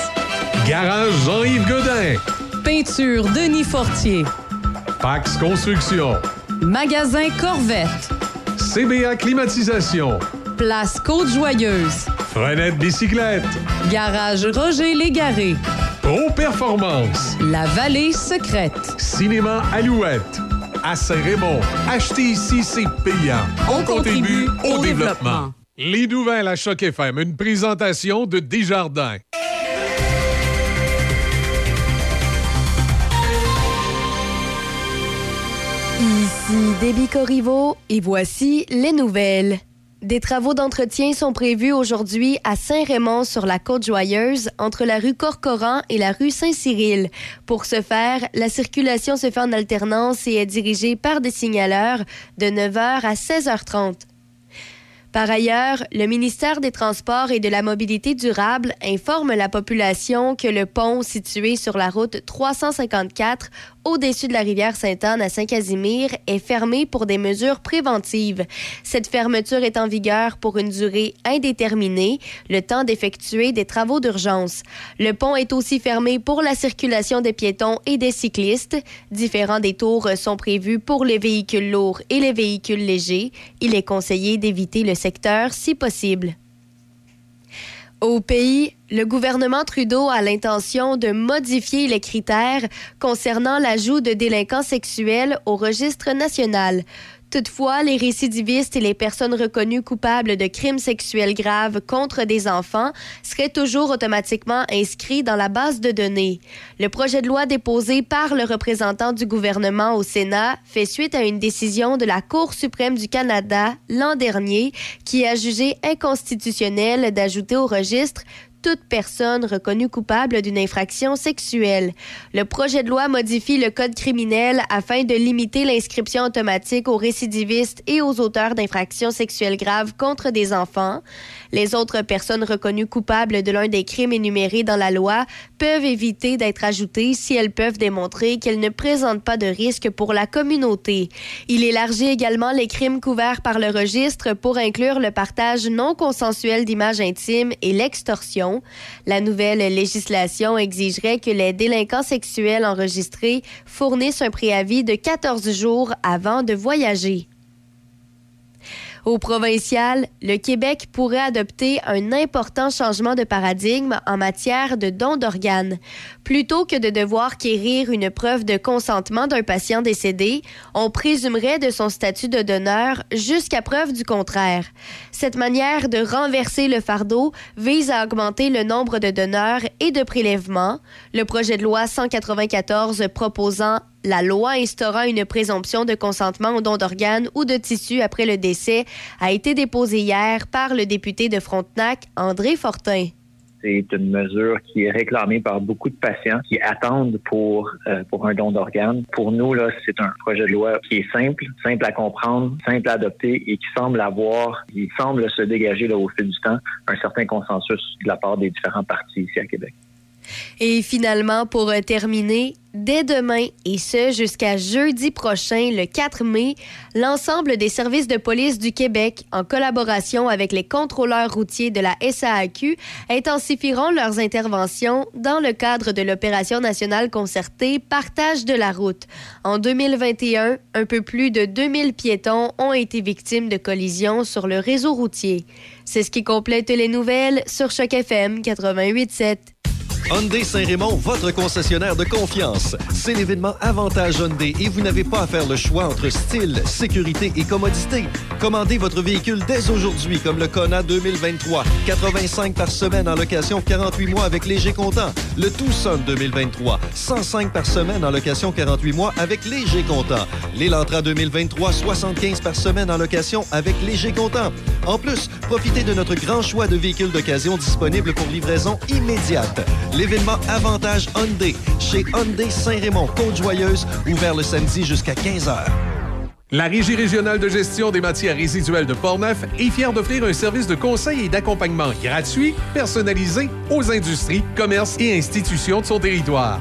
Garage Jean-Yves Godin. Peinture Denis Fortier. Pax Construction. Magasin Corvette. CBA Climatisation. Place Côte-Joyeuse. Frenette Bicyclette. Garage Roger Légaré. Pro Performance. La Vallée Secrète. Cinéma Alouette. À Saint-Raymond. Acheter ici, c'est payant. On contribue au développement. Les nouvelles à Choc FM, une présentation de Desjardins. Ici Déby Corriveau et voici les nouvelles. Des travaux d'entretien sont prévus aujourd'hui à Saint-Raymond sur la Côte-Joyeuse entre la rue Corcoran et la rue Saint-Cyril. Pour ce faire, la circulation se fait en alternance et est dirigée par des signaleurs de 9h à 16h30. Par ailleurs, le ministère des Transports et de la Mobilité durable informe la population que le pont situé sur la route 354 au-dessus de la rivière Sainte-Anne à Saint-Casimir est fermé pour des mesures préventives. Cette fermeture est en vigueur pour une durée indéterminée, le temps d'effectuer des travaux d'urgence. Le pont est aussi fermé pour la circulation des piétons et des cyclistes. Différents détours sont prévus pour les véhicules lourds et les véhicules légers. Il est conseillé d'éviter le secteur si possible. Au pays, le gouvernement Trudeau a l'intention de modifier les critères concernant l'ajout de délinquants sexuels au registre national. Toutefois, les récidivistes et les personnes reconnues coupables de crimes sexuels graves contre des enfants seraient toujours automatiquement inscrits dans la base de données. Le projet de loi déposé par le représentant du gouvernement au Sénat fait suite à une décision de la Cour suprême du Canada l'an dernier qui a jugé inconstitutionnel d'ajouter au registre toute personne reconnue coupable d'une infraction sexuelle. Le projet de loi modifie le code criminel afin de limiter l'inscription automatique aux récidivistes et aux auteurs d'infractions sexuelles graves contre des enfants. Les autres personnes reconnues coupables de l'un des crimes énumérés dans la loi peuvent éviter d'être ajoutées si elles peuvent démontrer qu'elles ne présentent pas de risque pour la communauté. Il élargit également les crimes couverts par le registre pour inclure le partage non consensuel d'images intimes et l'extorsion. La nouvelle législation exigerait que les délinquants sexuels enregistrés fournissent un préavis de 14 jours avant de voyager. Au provincial, le Québec pourrait adopter un important changement de paradigme en matière de don d'organes. Plutôt que de devoir quérir une preuve de consentement d'un patient décédé, on présumerait de son statut de donneur jusqu'à preuve du contraire. Cette manière de renverser le fardeau vise à augmenter le nombre de donneurs et de prélèvements. Le projet de loi 194 proposant la loi instaurant une présomption de consentement au don d'organes ou de tissus après le décès a été déposée hier par le député de Frontenac, André Fortin. C'est une mesure qui est réclamée par beaucoup de patients qui attendent pour euh, pour un don d'organes. Pour nous là, c'est un projet de loi qui est simple, simple à comprendre, simple à adopter et qui semble avoir, il semble se dégager là, au fil du temps un certain consensus de la part des différents partis ici à Québec. Et finalement, pour euh, terminer, dès demain et ce jusqu'à jeudi prochain, le 4 mai, l'ensemble des services de police du Québec, en collaboration avec les contrôleurs routiers de la SAAQ, intensifieront leurs interventions dans le cadre de l'opération nationale concertée Partage de la route. En 2021, un peu plus de 2000 piétons ont été victimes de collisions sur le réseau routier. C'est ce qui complète les nouvelles sur Choc FM 88.7. Hyundai Saint-Raymond, votre concessionnaire de confiance. C'est l'événement Avantage Hyundai et vous n'avez pas à faire le choix entre style, sécurité et commodité. Commandez votre véhicule dès aujourd'hui comme le Kona 2023. 85 par semaine en location 48 mois avec léger comptant. Le Tucson 2023. 105 par semaine en location 48 mois avec léger comptant. L'Elantra 2023. 75 par semaine en location avec léger comptant. En plus, profitez de notre grand choix de véhicules d'occasion disponibles pour livraison immédiate. L'événement Avantage Hyundai chez Hyundai Saint-Raymond, Côte-Joyeuse, ouvert le samedi jusqu'à 15h. La Régie régionale de gestion des matières résiduelles de Portneuf est fière d'offrir un service de conseil et d'accompagnement gratuit, personnalisé aux industries, commerces et institutions de son territoire.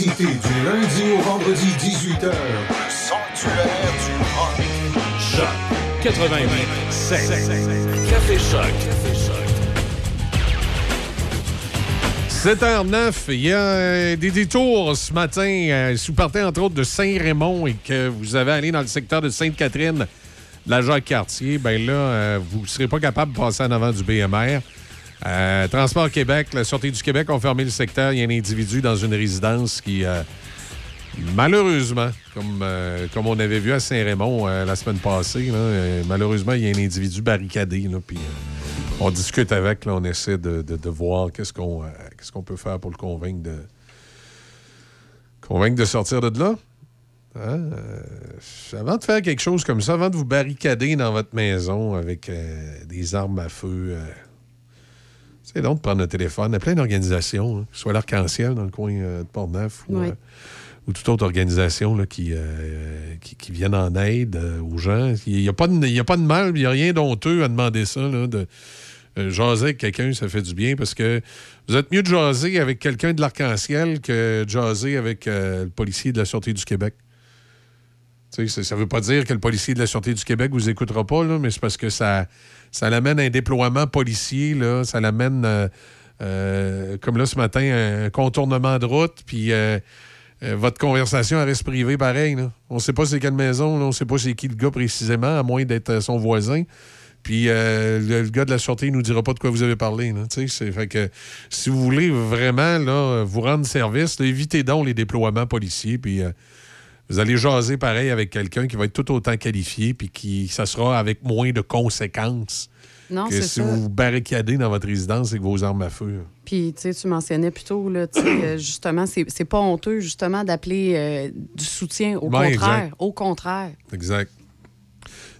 Visitez du lundi au vendredi 18h. Le sanctuaire du rock. Choc 88 Café Choc. 7h09, il y a euh, des détours ce matin. euh, si vous partez entre autres de Saint-Raymond et que vous avez allé dans le secteur de Sainte-Catherine, la Jacques-Cartier, ben là, euh, vous ne serez pas capable de passer en avant du BMR. Euh, Transport Québec, la Sûreté du Québec ont fermé le secteur. Il y a un individu dans une résidence qui, euh, malheureusement, comme, euh, comme on avait vu à Saint-Raymond la semaine passée, malheureusement, il y a un individu barricadé. Là, on discute avec, on essaie de, voir qu'est-ce qu'on peut faire pour le convaincre de, convaincre de sortir de là. Hein? Avant de faire quelque chose comme ça, avant de vous barricader dans votre maison avec des armes à feu, c'est donc de prendre le téléphone. Il y a plein d'organisations, hein, que ce soit l'Arc-en-Ciel dans le coin euh, de Port-Neuf ou, Oui. euh, ou toute autre organisation là, qui, euh, qui, qui viennent en aide aux gens. Il n'y a, a pas de mal, il n'y a rien d'honteux à demander ça. Là, de, jaser avec quelqu'un, ça fait du bien parce que vous êtes mieux de jaser avec quelqu'un de l'Arc-en-Ciel que de jaser avec le policier de la Sûreté du Québec. Tu sais, ça ne veut pas dire que le policier de la Sûreté du Québec vous écoutera pas, là, mais c'est parce que ça, ça l'amène à un déploiement policier, là, ça l'amène, euh, euh, comme là ce matin, un contournement de route, puis euh, votre conversation reste privée pareil. On ne sait pas c'est quelle maison, on ne sait pas c'est qui le gars précisément, à moins d'être son voisin. Puis le, le gars de la sûreté il nous dira pas de quoi vous avez parlé. là, fait que si vous voulez vraiment là, vous rendre service, évitez donc les déploiements policiers. Puis vous allez jaser pareil avec quelqu'un qui va être tout autant qualifié, puis qui ça sera avec moins de conséquences Non, que si ça. vous vous barricadez dans votre résidence avec vos armes à feu. Puis, tu sais, tu mentionnais plus tôt, là, (clears throat) justement, c'est pas honteux, justement, d'appeler euh, du soutien. Au contraire. exact. Au contraire. Exact.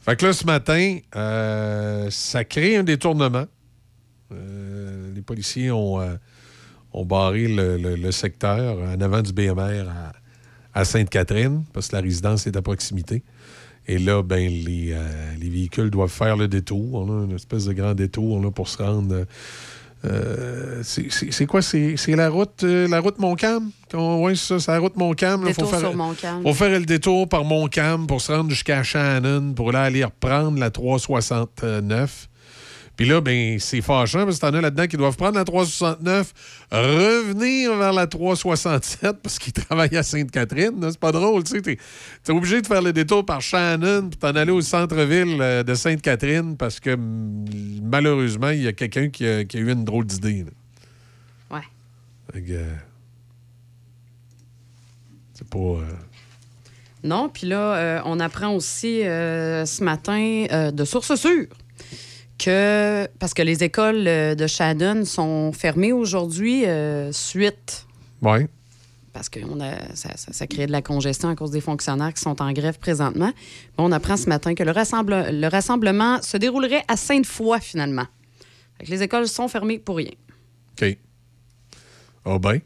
Fait que là, ce matin, euh, ça crée un détournement. Euh, les policiers ont, ont barré le, le- le secteur en avant du BMR à, à Sainte-Catherine, parce que la résidence est à proximité. Et là, ben, les, euh, les véhicules doivent faire le détour. On a une espèce de grand détour là, pour se rendre. euh, c'est- quoi? C'est la route euh, la route Montcalm? Oui, c'est ça, c'est la route Montcalm. là. Détour faire, faut faire le détour par Montcalm pour se rendre jusqu'à Shannon, pour là, aller reprendre la 369. Puis là, ben, c'est fâchant parce que t'en as là-dedans qui doivent prendre la 369, revenir vers la 367 parce qu'ils travaillent à Sainte-Catherine. là. C'est pas drôle, tu sais. T'es obligé de faire le détour par Shannon puis t'en aller au centre-ville euh, de Sainte-Catherine parce que malheureusement, il y a quelqu'un qui a, qui a eu une drôle d'idée. Ouais. Euh, c'est pas. euh, Non, puis là, euh, on apprend aussi ce matin de sources sûres que, parce que les écoles euh, de Shannon sont fermées aujourd'hui euh, suite, Ouais. parce que on a, ça, ça, ça crée de la congestion à cause des fonctionnaires qui sont en grève présentement. On apprend ce matin que le, rassemble- le rassemblement se déroulerait à Sainte-Foy, finalement. Fait que les écoles sont fermées pour rien. OK. Ah ben.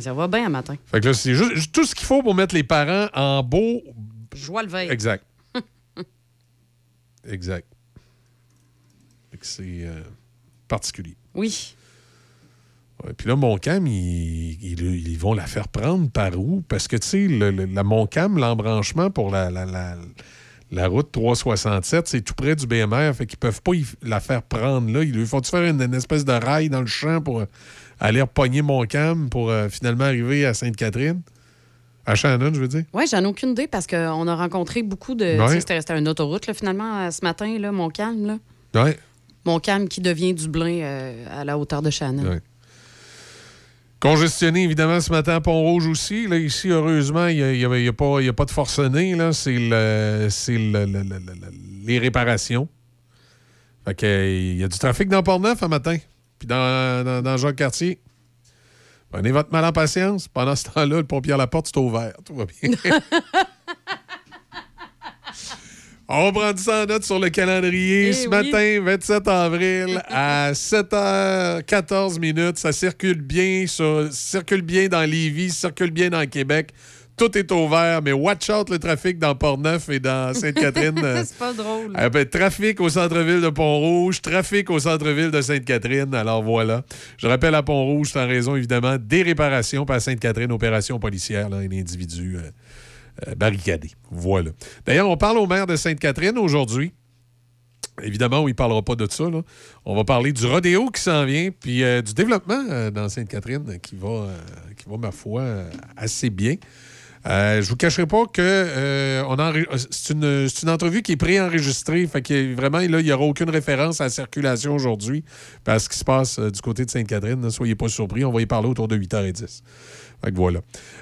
Ça va bien un matin. Fait que là, c'est juste juste tout ce qu'il faut pour mettre les parents en beau. Joie le veille. Exact. (laughs) exact. Fait que c'est euh, particulier. Oui. Puis là, Montcalm, ils, ils- ils vont la faire prendre par où? Parce que, tu sais, le- le- la Montcalm, l'embranchement pour la, la, la- la route 367, c'est tout près du BMR. Fait qu'ils peuvent pas y- la faire prendre là. Ils lui font-tu faire une, une espèce de rail dans le champ pour euh, aller repogner Montcalm pour euh, finalement arriver à Sainte-Catherine? À Shannon, je veux dire. Oui, j'en ai aucune idée parce qu'on a rencontré beaucoup de. Ouais. tu sais, C'était une autoroute, là, finalement, ce matin, là, Montcalm. Là. Ouais. Montcalm qui devient Dublin euh, à la hauteur de Shannon. Ouais. Congestionné, évidemment, ce matin à Pont-Rouge aussi. Là, ici, heureusement, il n'y a, il y a pas, a de forcené. C'est le, c'est le- le- le- le- le- les réparations. Fait que, il y a du trafic dans Port-Neuf un matin. Puis dans, dans, dans Jacques-Cartier. Prenez votre mal en patience. Pendant ce temps-là, le pompier à la porte, c'est ouvert. Tout va bien. (laughs) On prend ça en note sur le calendrier. Eh Ce oui. matin, 27 avril, à (laughs) 7h14 minutes, ça circule bien, sur, circule bien dans Lévis, circule bien dans Québec. Tout est ouvert, mais watch out le trafic dans Port-Neuf et dans Sainte-Catherine. Euh, (laughs) C'est pas drôle. eh ben, trafic au centre-ville de Pont-Rouge, trafic au centre-ville de Sainte-Catherine. Alors voilà. Je rappelle à Pont-Rouge, c'est en raison évidemment des réparations, pas à Sainte-Catherine, opération policière, là, un individu euh, euh, barricadé. Voilà. D'ailleurs, on parle au maire de Sainte-Catherine aujourd'hui. Évidemment, il ne parlera pas de ça. On va parler du rodéo qui s'en vient, puis euh, du développement euh, dans Sainte-Catherine qui, va, qui va, ma foi, assez bien. Euh, je vous cacherai pas que c'est une, une entrevue qui est préenregistrée. Fait que vraiment, il n'y aura aucune référence à la circulation aujourd'hui parce ce qui se passe du côté de Sainte-Catherine. ne soyez pas surpris. On va y parler autour de 8h10. Fait que voilà.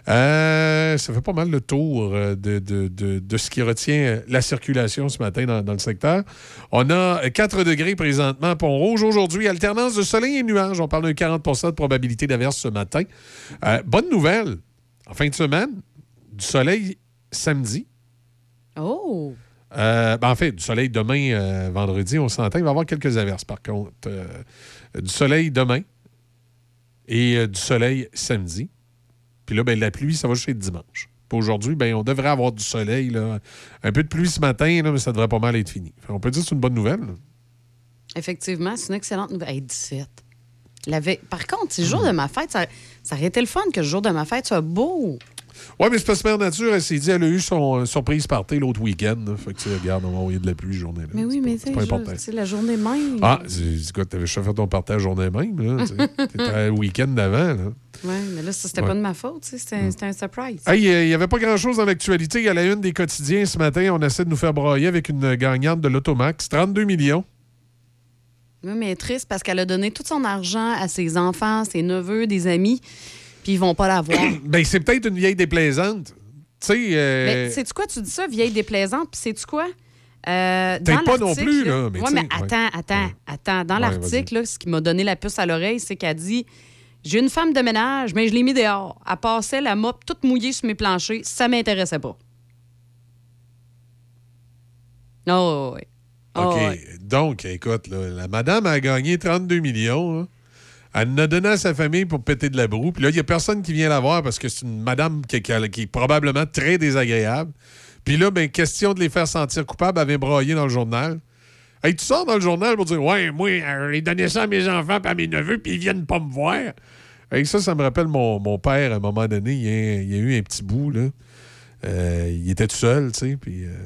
Euh, ça fait pas mal le tour euh, de, de- de- de ce qui retient euh, la circulation ce matin dans, dans le secteur. On a euh, 4 degrés présentement à Pont-Rouge. Aujourd'hui, alternance de soleil et nuages. On parle de 40% de probabilité d'averse ce matin. Euh, bonne nouvelle. En fin de semaine, du soleil samedi. Oh! Euh, ben, en fait, du soleil demain, euh, vendredi, on s'entend. Il va y avoir quelques averses, par contre. Euh, du soleil demain et du soleil samedi. Puis là, ben, la pluie, ça va jusqu'à dimanche. Puis aujourd'hui, ben, on devrait avoir du soleil. Là. Un peu de pluie ce matin, là, mais ça devrait pas mal être fini. Fait, on peut dire que c'est une bonne nouvelle. là. Effectivement, c'est une excellente nouvelle. Hey, 17. La Par contre, c'est le jour de ma fête. Ça, ça aurait été le fun que le jour de ma fête soit beau. Ouais, mais c'est parce que Mère Nature, elle s'est dit, elle a eu son euh, surprise party l'autre week-end. là. Fait que, tu sais, regarde, on va envoyer de la pluie journée. là. Mais oui, mais pas important. c'est la journée même. Ah, c'est c'est quoi, t'avais chauffé ton partage journée même, là. (laughs) T'étais le week-end d'avant, là. Oui, mais là, ça, c'était Ouais. pas de ma faute. sais, C'était c'était un surprise. Hey, euh, il n'y avait pas grand-chose dans l'actualité. Il y a la une des quotidiens ce matin. On essaie de nous faire broyer avec une gagnante de l'Automax. 32 millions. Oui, mais triste parce qu'elle a donné tout son argent à ses enfants, ses neveux, des amis, puis ils vont pas la voir. (coughs) Ben, c'est peut-être une vieille déplaisante. Tu sais. euh, Mais sais-tu quoi, tu dis ça, vieille déplaisante, puis sais-tu quoi? Euh, dans pas non plus, là, mais ouais, mais ouais. attends, attends, attends. Dans l'article, ce qui m'a donné la puce à l'oreille, c'est qu'elle dit J'ai une femme de ménage, mais je l'ai mis dehors. Elle passait la mop toute mouillée sur mes planchers. Ça m'intéressait pas. Oh, oui. Oh, OK. ouais. Donc, écoute, là, la madame a gagné 32 millions. hein. Elle en a donné à sa famille pour péter de la broue. Puis là, il n'y a personne qui vient la voir parce que c'est une madame qui, est probablement très désagréable. Puis là, ben, question de les faire sentir coupables, elle vient broyer dans le journal. Hey, tu sors dans le journal pour dire Ouais, moi, euh, j'ai donné ça à mes enfants et à mes neveux, puis ils viennent pas me voir. Hey, ça, ça me rappelle mon, mon père, à un moment donné, il y a, il y a eu un petit bout, là. Euh, il était tout seul, tu sais, puis. euh,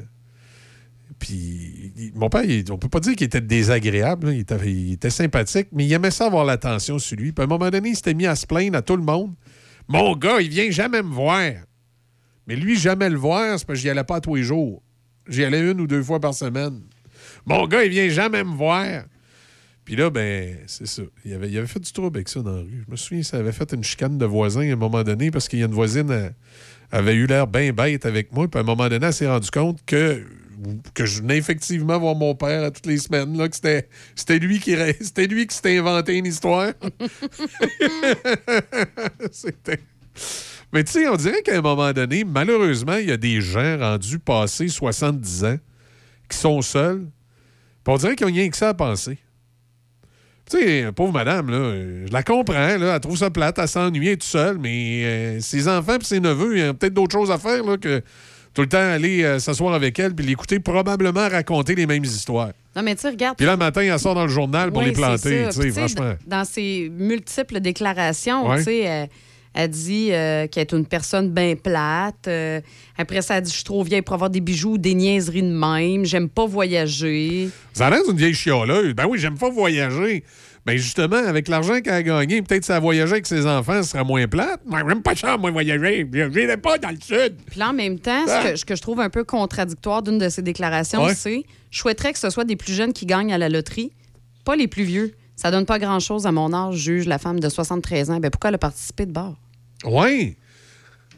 puis mon père, il- on peut pas dire qu'il était désagréable, il, était, sympathique, mais il aimait ça avoir l'attention sur lui. Puis à un moment donné, il s'était mis à se plaindre à tout le monde. Mon gars, il vient jamais me voir. Mais lui, jamais le voir, c'est parce que j'y allais pas tous les jours. J'y allais une ou deux fois par semaine. Mon gars, il vient jamais me voir. Puis là, ben, c'est ça. Il avait, fait du trouble avec ça dans la rue. Je me souviens, ça avait fait une chicane de voisins à un moment donné parce qu'il y a une voisine euh, avait eu l'air bien bête avec moi. Puis à un moment donné, elle s'est rendue compte que, que je venais effectivement voir mon père à toutes les semaines. Là, que c'était, lui qui (laughs) c'était lui qui s'était inventé une histoire. (laughs) c'était. Mais tu sais, on dirait qu'à un moment donné, malheureusement, il y a des gens rendus passés 70 ans qui sont seuls. Puis on dirait qu'ils n'ont rien que ça à penser. Tu sais, pauvre madame, je la comprends, là, elle trouve ça plate, elle s'ennuie, toute seule, mais euh, ses enfants et ses neveux, il y a peut-être d'autres choses à faire que tout le temps aller euh, s'asseoir avec elle puis l'écouter probablement raconter les mêmes histoires. Non, mais tu sais, regarde. Puis là, le matin, elle sort dans le journal pour Oui, les planter, tu sais, franchement. Dans ses multiples déclarations, Ouais. tu sais, elle, elle dit euh, qu'elle est une personne bien plate. Euh, après ça, elle dit Je suis trop vieille pour avoir des bijoux ou des niaiseries de même. J'aime pas voyager. Ça a l'air d'une vieille chialeuse. Ben oui, j'aime pas voyager. Ben justement, avec l'argent qu'elle a gagné, peut-être si elle voyageait avec ses enfants, ce serait moins plate. Moi, j'aime pas ça, moi, voyager. Je n'irai pas dans le sud. Puis là, en même temps, Ah. ce, que, ce que je trouve un peu contradictoire d'une de ces déclarations, Ouais. c'est je souhaiterais que ce soit des plus jeunes qui gagnent à la loterie, pas les plus vieux. Ça donne pas grand-chose à mon âge, juge la femme de 73 ans. Ben pourquoi elle a participé de bord? Oui.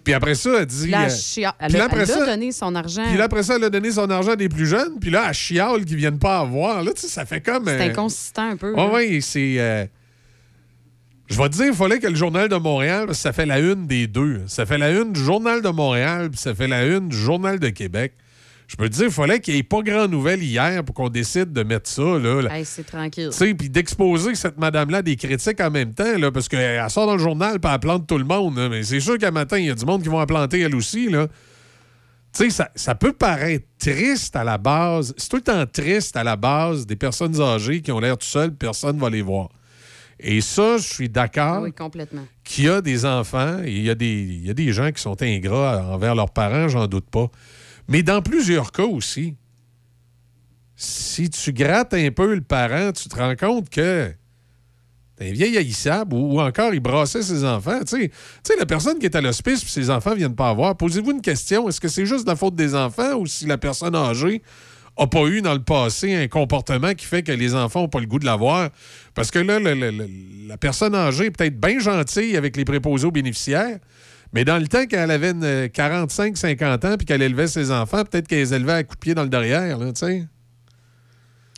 Puis après ça, elle dit. Elle, euh, chia- elle a- après elle a donné son argent. Puis là, après ça, elle a donné son argent à des plus jeunes. Puis là, elle chiale qu'ils viennent pas avoir. Là, tu sais, ça fait comme. C'est euh, inconsistant un peu. Oui, oui, c'est. euh, Je vais te dire, il fallait que le Journal de Montréal, parce que ça fait la une des deux. Ça fait la une du Journal de Montréal, puis ça fait la une du Journal de Québec. Je peux te dire, il fallait qu'il n'y ait pas grand nouvelle hier pour qu'on décide de mettre ça. Là, là. Hey, c'est tranquille. Puis d'exposer cette madame-là des critiques en même temps, là, parce qu'elle sort dans le journal puis elle plante tout le monde. là. mais c'est sûr qu'à matin, il y a du monde qui vont la planter elle aussi. Là. Tu sais, ça, ça peut paraître triste à la base. C'est tout le temps triste à la base des personnes âgées qui ont l'air tout seules, personne ne va les voir. Et ça, je suis d'accord Oui, complètement. qu'il y a des enfants et il y, a des- il y a des gens qui sont ingrats envers leurs parents, j'en doute pas. Mais dans plusieurs cas aussi, si tu grattes un peu le parent, tu te rends compte que t'es un vieil haïssable ou, encore il brassait ses enfants. Tu sais, la personne qui est à l'hospice et ses enfants viennent pas voir, posez-vous une question. Est-ce que c'est juste la faute des enfants ou si la personne âgée n'a pas eu dans le passé un comportement qui fait que les enfants n'ont pas le goût de l'avoir? Parce que là, le- la personne âgée est peut-être bien gentille avec les préposés aux bénéficiaires, mais dans le temps qu'elle avait 45-50 ans puis qu'elle élevait ses enfants, peut-être qu'elle les élevait à coups de pied dans le derrière, là, tu sais.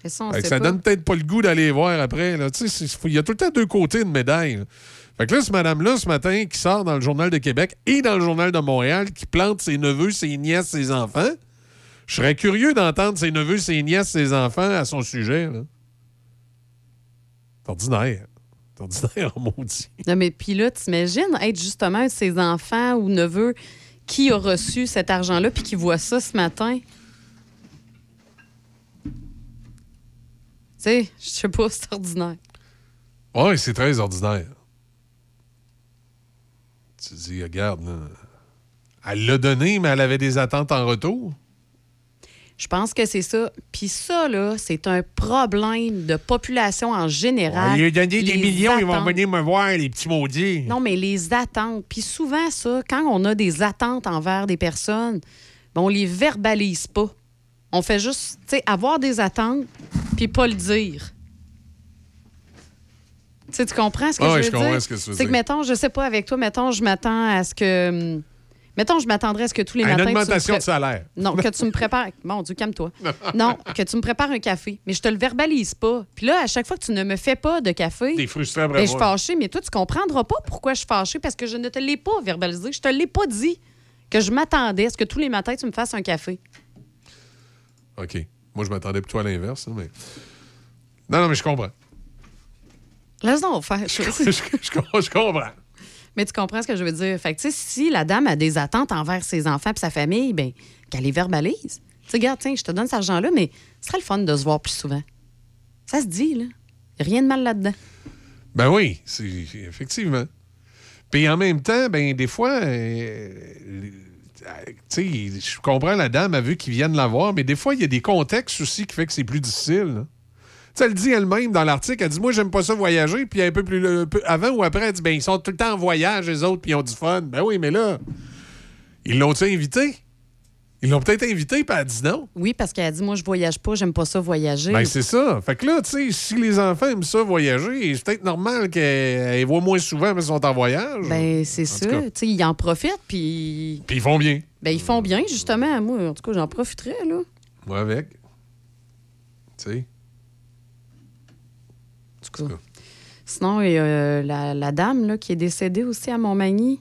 Ça, ça donne peut-être pas le goût d'aller voir après. Il y a tout le temps deux côtés de médaille. là. Fait que là, ce madame-là, ce matin, qui sort dans le Journal de Québec et dans le Journal de Montréal, qui plante ses neveux, ses nièces, ses enfants, je serais curieux d'entendre ses neveux, ses nièces, ses enfants à son sujet. là. C'est ordinaire. C'est ordinaire, en (laughs) maudit. Non, mais puis là, t'imagines être justement un de ses enfants ou neveux qui a reçu cet argent-là puis qui voit ça ce matin? Tu sais, je sais pas, c'est ordinaire. Oui, c'est très ordinaire. Tu dis, regarde, là, elle l'a donné, mais elle avait des attentes en retour. Je pense que c'est ça. Puis ça, là, c'est un problème de population en général. On lui a donné des millions, ils vont venir me voir, les petits maudits. Non, mais les attentes. Puis souvent, ça, quand on a des attentes envers des personnes, ben, on les verbalise pas. On fait juste, tu sais, avoir des attentes, puis pas le dire. Tu sais, tu comprends ce que je veux je comprends dire? que C'est que, dire. mettons, je sais pas, avec toi, mettons, je m'attends à ce que. Mettons, je m'attendrais à ce que tous les À une matins. tu me augmentation de salaire. Non, que tu me prépares. Mon Dieu, calme-toi. Non, que tu me prépares un café. Mais je te le verbalise pas. Puis là, à chaque fois que tu ne me fais pas de café. T'es frustré ben, je suis fâchée, mais toi, tu comprendras pas pourquoi je suis fâchée parce que je ne te l'ai pas verbalisé. Je te l'ai pas dit que je m'attendais à ce que tous les matins, tu me fasses un café. OK. Moi, je m'attendais plutôt à l'inverse, hein, mais. Non, non, mais je comprends. Laisse donc faire. Je, je- je comprends- je comprends. Mais tu comprends ce que je veux dire? Fait que, si la dame a des attentes envers ses enfants et sa famille, ben qu'elle les verbalise. Tu regarde, tiens, je te donne cet argent-là, mais ce serait le fun de se voir plus souvent. Ça se dit, là. A rien de mal là-dedans. Ben oui, effectivement. Puis en même temps, ben des fois, euh, tu sais, je comprends la dame, elle veut qu'ils viennent la voir, mais des fois, il y a des contextes aussi qui fait que c'est plus difficile. Tu sais, elle dit elle-même dans l'article, elle dit Moi, j'aime pas ça voyager. Puis un peu plus un peu avant ou après, elle dit Ben, ils sont tout le temps en voyage, les autres, puis ils ont du fun. Ben oui, mais là, ils l'ont-ils invité? Ils l'ont peut-être invité, puis elle dit non. Oui, parce qu'elle a dit, moi, je voyage pas, j'aime pas ça voyager. Ben, c'est ça. Fait que là, tu sais, si les enfants aiment ça voyager, c'est peut-être normal qu'elles elles voient moins souvent parce qu'ils sont en voyage. Ben, c'est ça. Tu sais, ils en profitent, puis. Puis ils font bien. Ben, ils font bien, justement. Moi, en tout cas, j'en profiterais, là. Moi avec. Tu sais. En tout cas. Sinon, il y a la, la dame, là, qui est décédée aussi à Montmagny.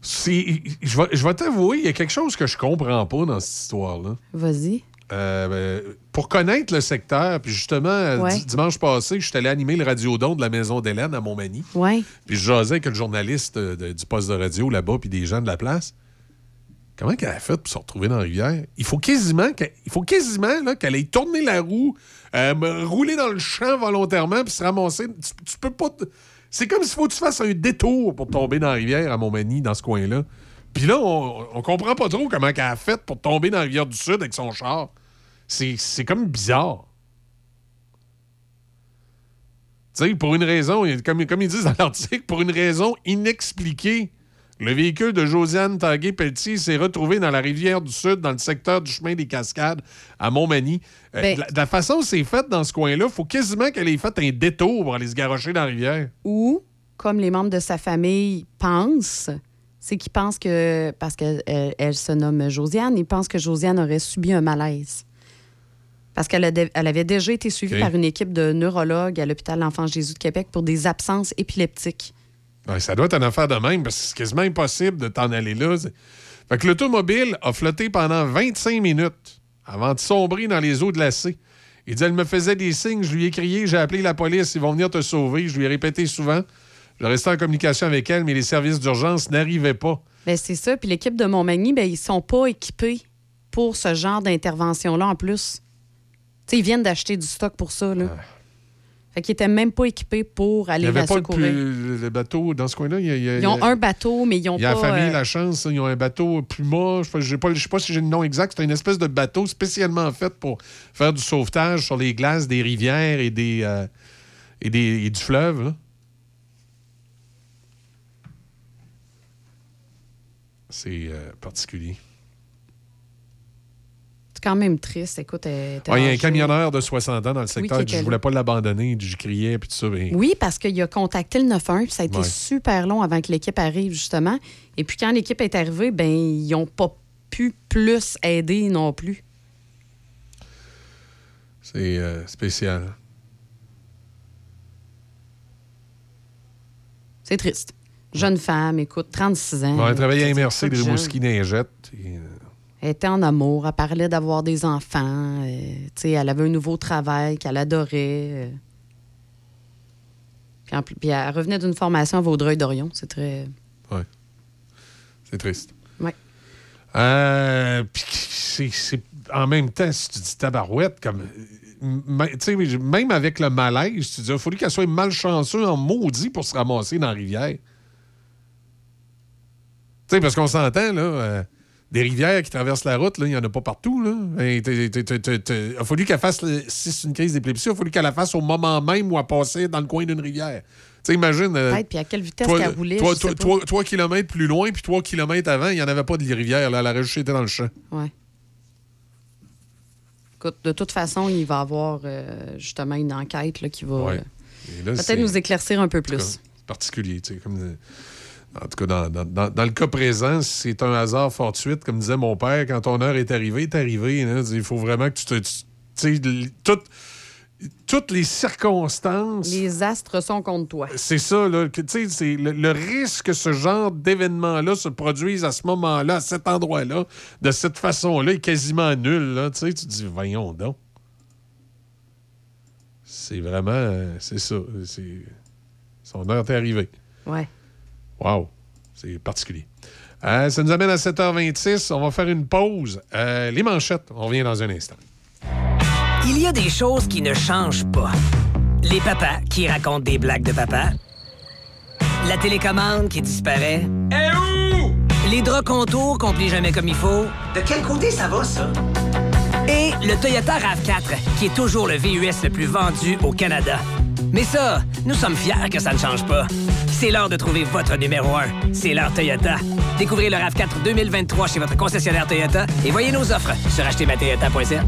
C'est- Je vais, je vais t'avouer, il y a quelque chose que je comprends pas dans cette histoire-là. Vas-y. Euh, ben, pour connaître le secteur, puis justement, euh, Ouais. dimanche passé, je suis allé animer le radiodon de la Maison d'Hélène à Montmagny. Ouais. Puis je jasais avec le journaliste euh, de- du poste de radio là-bas, puis des gens de la place. Comment qu'elle a fait pour se retrouver dans la rivière? Il faut quasiment qu'elle, il faut quasiment là, qu'elle ait tourné la roue, euh, rouler dans le champ volontairement, puis se ramasser. Tu, peux pas. C'est comme s'il faut que tu fasses un détour pour tomber dans la rivière à Montmagny, dans ce coin-là. Puis là, on, comprend pas trop comment qu'elle a fait pour tomber dans la rivière du Sud avec son char. C'est, comme bizarre. Tu sais, pour une raison, comme ils disent dans l'article, pour une raison inexpliquée, le véhicule de Josiane Tanguay-Pelletier s'est retrouvé dans la rivière du Sud, dans le secteur du chemin des Cascades, à Montmagny. Euh, Ben- la, façon dont c'est fait dans ce coin-là, il faut quasiment qu'elle ait fait un détour pour aller se garrocher dans la rivière. Ou, comme les membres de sa famille pensent, c'est qu'ils pensent que, parce qu'elle elle- elle se nomme Josiane, ils pensent que Josiane aurait subi un malaise. Parce qu'elle avait déjà été suivie par une équipe de neurologues à l'hôpital L'Enfant Jésus de Québec pour des absences épileptiques. Ouais, ça doit être une affaire de même, parce que c'est quasiment impossible de t'en aller là. Fait que l'automobile a flotté pendant 25 minutes avant de sombrer dans les eaux glacées. Il dit, elle me faisait des signes, je lui ai crié, j'ai appelé la police, ils vont venir te sauver. Je lui ai répété souvent. Je restais en communication avec elle, mais les services d'urgence n'arrivaient pas. Ben, c'est ça. Puis l'équipe de Montmagny, ben, ils sont pas équipés pour ce genre d'intervention-là en plus. Tu sais, ils viennent d'acheter du stock pour ça. Là. Fait qu'ils étaient même pas équipés pour Il aller n'y avait la pas le, secourir. plus- le bateau dans ce coin-là. il il Ils ont un bateau, mais ils ont Il y a pas. la famille euh, La Chance, ils ont un bateau Puma. Je ne sais pas si j'ai le nom exact. C'est une espèce de bateau spécialement fait pour faire du sauvetage sur les glaces des rivières et, des, euh, et, des, et du fleuve. là. C'est euh, particulier. Quand même triste. Écoute, elle était Ouais, Il y a un camionneur de 60 ans dans le secteur qui qui voulais là. pas l'abandonner. Je criais puis tout ça. mais- Oui, parce qu'il a contacté le 911, puis ça a été Ouais. super long avant que l'équipe arrive, justement. Et puis quand l'équipe est arrivée, ben ils n'ont pas pu plus aider non plus. C'est euh, spécial. C'est triste. Jeune femme, écoute, 36 ans. Bon, elle travaillait à MRC de. Rimouski-Neigette. et, Elle était en amour, elle parlait d'avoir des enfants. euh, elle avait un nouveau travail qu'elle adorait. euh. Puis, en plus- puis elle revenait d'une formation à Vaudreuil-Dorion. C'est très. Ouais. C'est triste. Ouais. Euh, puis c'est, en même temps, si tu dis tabarouette, comme. même avec le malaise, tu dis, il fallu qu'elle soit malchanceuse en maudit pour se ramasser dans la rivière. Tu sais, parce qu'on s'entend, là, euh, des rivières qui traversent la route, là, il n'y en a pas partout, Il a fallu qu'elle fasse, le- si c'est une crise d'épilepsie, il a fallu qu'elle la fasse au moment même où elle passait dans le coin d'une rivière. Tu sais, imagine. euh, Peut-être, puis à quelle vitesse qu'elle roulait. toi, je toi, sais pas. toi- trois kilomètres plus loin, puis trois kilomètres avant, il n'y en avait pas de rivière. Là. Aurait juste été dans le champ. Ouais. Écoute, de toute façon, il va y avoir euh, justement une enquête là, qui va Ouais. euh, Peut-être nous éclaircir un peu cas, plus. particulier, tu sais, comme... En tout cas, dans, dans- dans- le cas présent, c'est un hasard fortuit. Comme disait mon père, quand ton heure est arrivée, est arrivée. là. Il faut vraiment que tu te... tu- l- toutes, toutes les circonstances... Les astres sont contre toi. C'est ça, là. que, tu sais, c'est le, le risque que ce genre d'événement-là se produise à ce moment-là, à cet endroit-là, de cette façon-là, est quasiment nul. Là, tu sais, tu te dis, voyons donc. C'est vraiment. euh, c'est ça. Son heure est arrivée. Ouais. Wow. C'est particulier. Euh, ça nous amène à 7h26. On va faire une pause. Euh, les manchettes, on revient dans un instant. Il y a des choses qui ne changent pas. Les papas qui racontent des blagues de papa. La télécommande qui disparaît. Et où? Les draps contours qu'on plie jamais comme il faut. De quel côté ça va, ça? Et le Toyota RAV4, qui est toujours le VUS le plus vendu au Canada. Mais ça, nous sommes fiers que ça ne change pas. C'est l'heure de trouver votre numéro 1. C'est l'heure Toyota. Découvrez le RAV4 2023 chez votre concessionnaire Toyota et voyez nos offres sur achetermatoyota.ca.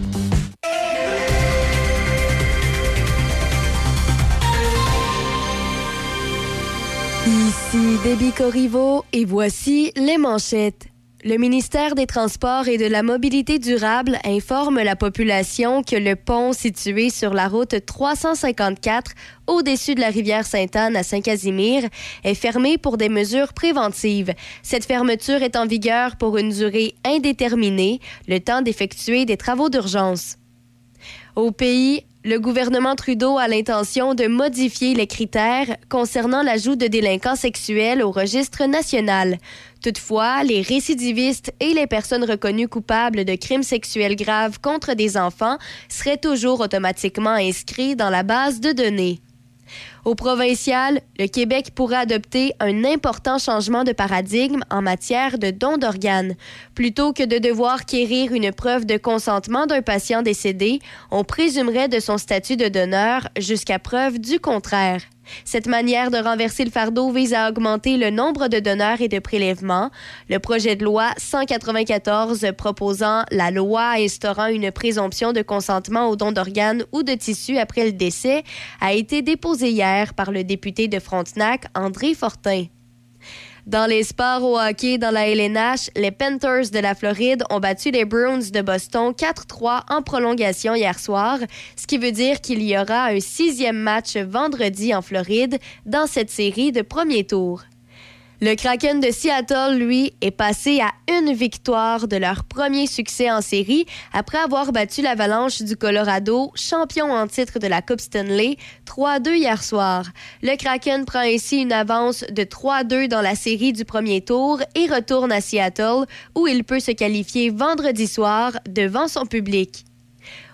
Ici Déby Corriveau et voici les manchettes. Le ministère des Transports et de la Mobilité durable informe la population que le pont situé sur la route 354 au-dessus de la rivière Sainte-Anne à Saint-Casimir est fermé pour des mesures préventives. Cette fermeture est en vigueur pour une durée indéterminée, le temps d'effectuer des travaux d'urgence. Au pays, le gouvernement Trudeau a l'intention de modifier les critères concernant l'ajout de délinquants sexuels au registre national. Toutefois, les récidivistes et les personnes reconnues coupables de crimes sexuels graves contre des enfants seraient toujours automatiquement inscrits dans la base de données. Au provincial, le Québec pourrait adopter un important changement de paradigme en matière de don d'organes. Plutôt que de devoir quérir une preuve de consentement d'un patient décédé, on présumerait de son statut de donneur jusqu'à preuve du contraire. Cette manière de renverser le fardeau vise à augmenter le nombre de donneurs et de prélèvements. Le projet de loi 194 proposant la loi instaurant une présomption de consentement au don d'organes ou de tissus après le décès a été déposé hier par le député de Frontenac, André Fortin. Dans les sports au hockey dans la LNH, les Panthers de la Floride ont battu les Bruins de Boston 4-3 en prolongation hier soir, ce qui veut dire qu'il y aura un sixième match vendredi en Floride dans cette série de premier tour. Le Kraken de Seattle, lui, est passé à une victoire de leur premier succès en série après avoir battu l'Avalanche du Colorado, champion en titre de la Coupe Stanley, 3-2 hier soir. Le Kraken prend ainsi une avance de 3-2 dans la série du premier tour et retourne à Seattle où il peut se qualifier vendredi soir devant son public.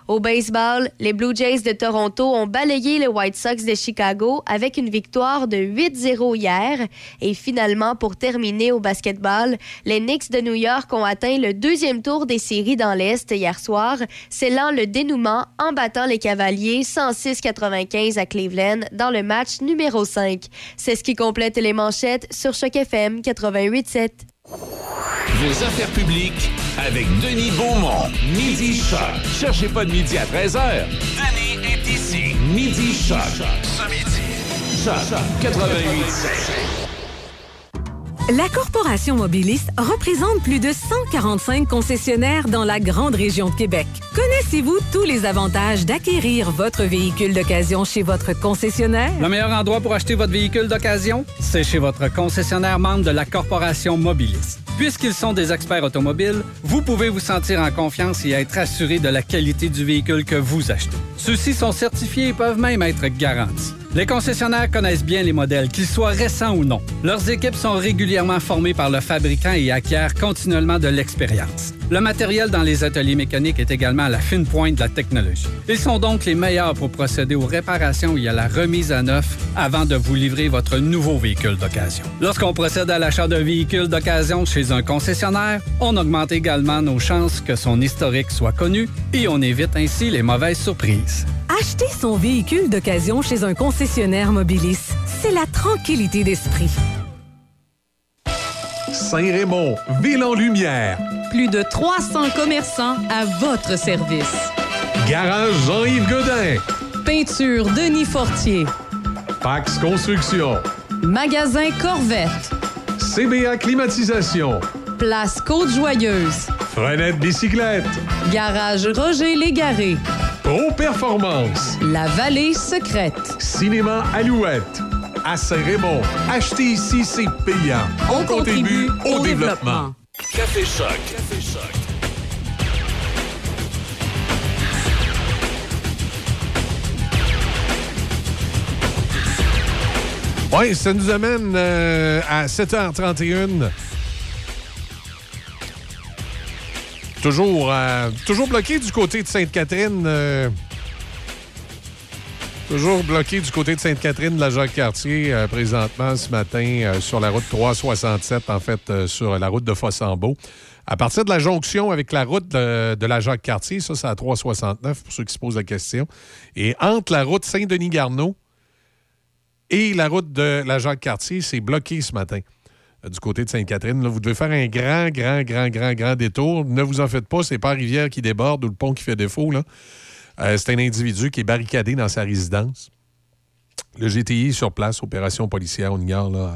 Au baseball, les Blue Jays de Toronto ont balayé les White Sox de Chicago avec une victoire de 8-0 hier. Et finalement, pour terminer au basketball, les Knicks de New York ont atteint le deuxième tour des séries dans l'Est hier soir, scellant le dénouement en battant les Cavaliers 106-95 à Cleveland dans le match numéro 5. C'est ce qui complète les manchettes sur Choc FM 88.7. Vos affaires publiques avec Denis Beaumont. Midi Choc. Cherchez pas de midi à 13h. Denis est ici. Midi Choc. Ce midi. Choc 88.7. La Corporation Mobiliste représente plus de 145 concessionnaires dans la grande région de Québec. Connaissez-vous tous les avantages d'acquérir votre véhicule d'occasion chez votre concessionnaire? Le meilleur endroit pour acheter votre véhicule d'occasion, c'est chez votre concessionnaire membre de la Corporation Mobilis. Puisqu'ils sont des experts automobiles, vous pouvez vous sentir en confiance et être assuré de la qualité du véhicule que vous achetez. Ceux-ci sont certifiés et peuvent même être garantis. Les concessionnaires connaissent bien les modèles, qu'ils soient récents ou non. Leurs équipes sont régulièrement formées par le fabricant et acquièrent continuellement de l'expérience. Le matériel dans les ateliers mécaniques est également à la fine pointe de la technologie. Ils sont donc les meilleurs pour procéder aux réparations et à la remise à neuf avant de vous livrer votre nouveau véhicule d'occasion. Lorsqu'on procède à l'achat d'un véhicule d'occasion chez un concessionnaire, on augmente également nos chances que son historique soit connu et on évite ainsi les mauvaises surprises. Acheter son véhicule d'occasion chez un concessionnaire Mobilis, c'est la tranquillité d'esprit. Saint-Raymond, ville en lumière. Plus de 300 commerçants à votre service. Garage Jean-Yves Godin. Peinture Denis Fortier. Pax Construction. Magasin Corvette. CBA Climatisation. Place Côte-Joyeuse. Frenette Bicyclette. Garage Roger Légaré. Pro Performance. La Vallée Secrète. Cinéma Alouette. À Saint-Raymond. Acheter ici, c'est payant. On contribue au développement. Café Choc. Café Choc. Oui, ça nous amène euh, à 7h31. Toujours, euh, toujours bloqué du côté de Sainte-Catherine. euh, toujours bloqué du côté de Sainte-Catherine de la Jacques-Cartier, euh, présentement, ce matin, sur la route 367, en fait, sur la route de Fossambeau. À partir de la jonction avec la route de, de la Jacques-Cartier, ça, c'est à 369, pour ceux qui se posent la question. Et entre la route Saint-Denis-Garneau et la route de la Jacques-Cartier, c'est bloqué ce matin. Euh, Du côté de Sainte-Catherine, vous devez faire un grand, grand, grand, grand, grand détour. Ne vous en faites pas, c'est pas la rivière qui déborde ou le pont qui fait défaut. Euh, c'est un individu qui est barricadé dans sa résidence. Le GTI est sur place, opération policière, on ignore euh,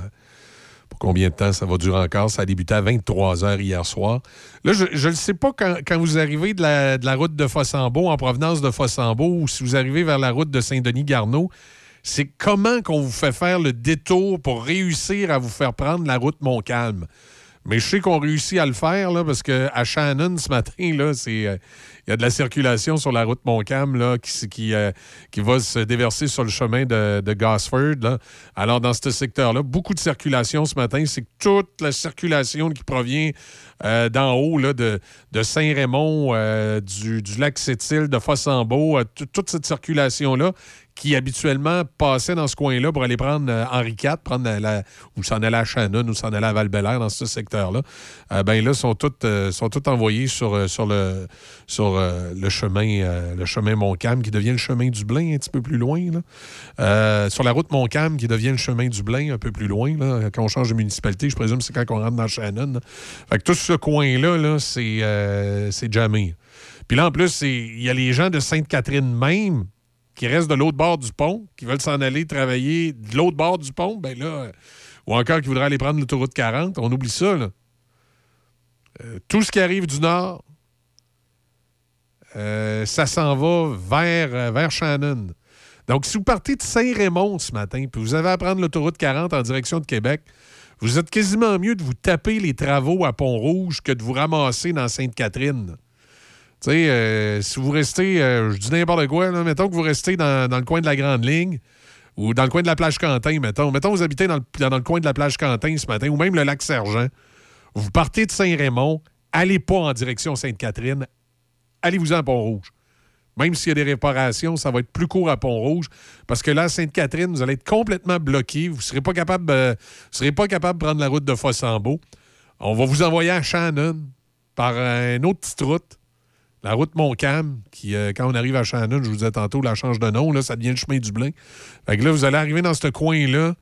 pour combien de temps ça va durer encore. Ça a débuté à 23 h hier soir. Là, je ne sais pas quand, vous arrivez de la, de la route de Fossambeau, en provenance de Fossambeau, ou si vous arrivez vers la route de Saint-Denis-Garneau, c'est comment qu'on vous fait faire le détour pour réussir à vous faire prendre la route Montcalm. Mais je sais qu'on réussit à le faire, là, parce qu'à Shannon, ce matin, c'est. euh, il y a de la circulation sur la route Montcalm là, qui, qui, euh, qui va se déverser sur le chemin de, de Gosford. là. Alors, dans ce secteur-là, beaucoup de circulation ce matin. C'est toute la circulation qui provient euh, d'en haut, là, de, de Saint-Raymond, du, du lac Sept-Îles, de Fossambeau, tout- toute cette circulation-là qui habituellement passait dans ce coin-là pour aller prendre euh, Henri IV, prendre la, ou s'en aller à Shannon ou s'en aller à val dans ce secteur-là, euh, ben là, sont toutes, euh, sont toutes envoyés sur, euh, sur, le, sur euh, le chemin chemin Montcalm, qui devient le chemin du Blain un petit peu plus loin. là. Sur la route Montcalm, qui devient le chemin du Blain un peu plus loin. là. Quand on change de municipalité, je présume c'est quand on rentre dans Shannon. Fait que tout ce coin-là, là, c'est jamais. Puis là, en plus, il y a les gens de Sainte-Catherine même qui restent de l'autre bord du pont, qui veulent s'en aller travailler de l'autre bord du pont, ben là, euh, ou encore qui voudraient aller prendre l'autoroute 40, on oublie ça, là. Euh, tout ce qui arrive du nord, euh, ça s'en va vers, vers Shannon. Donc, si vous partez de Saint-Raymond ce matin, puis vous avez à prendre l'autoroute 40 en direction de Québec, vous êtes quasiment mieux de vous taper les travaux à Pont-Rouge que de vous ramasser dans Sainte-Catherine. Tu sais, euh, si vous restez, euh, je dis n'importe quoi, là, mettons que vous restez dans, dans le coin de la Grande Ligne ou dans le coin de la plage Quentin, mettons. Mettons vous habitez dans le, dans le coin de la plage Quentin ce matin ou même le lac Sergent. Vous partez de Saint-Raymond, allez pas en direction Sainte-Catherine, allez-vous à Pont-Rouge. Même s'il y a des réparations, ça va être plus court à Pont-Rouge parce que là, à Sainte-Catherine, vous allez être complètement bloqué. Vous ne serez pas capable, euh, serez pas capable de prendre la route de Fossambeau. On va vous envoyer à Shannon par une autre petite route. La route Montcalm, qui, euh, quand on arrive à Shannon, je vous disais tantôt, la change de nom, là, ça devient le chemin du Blain. Fait que là, vous allez arriver dans ce coin-là.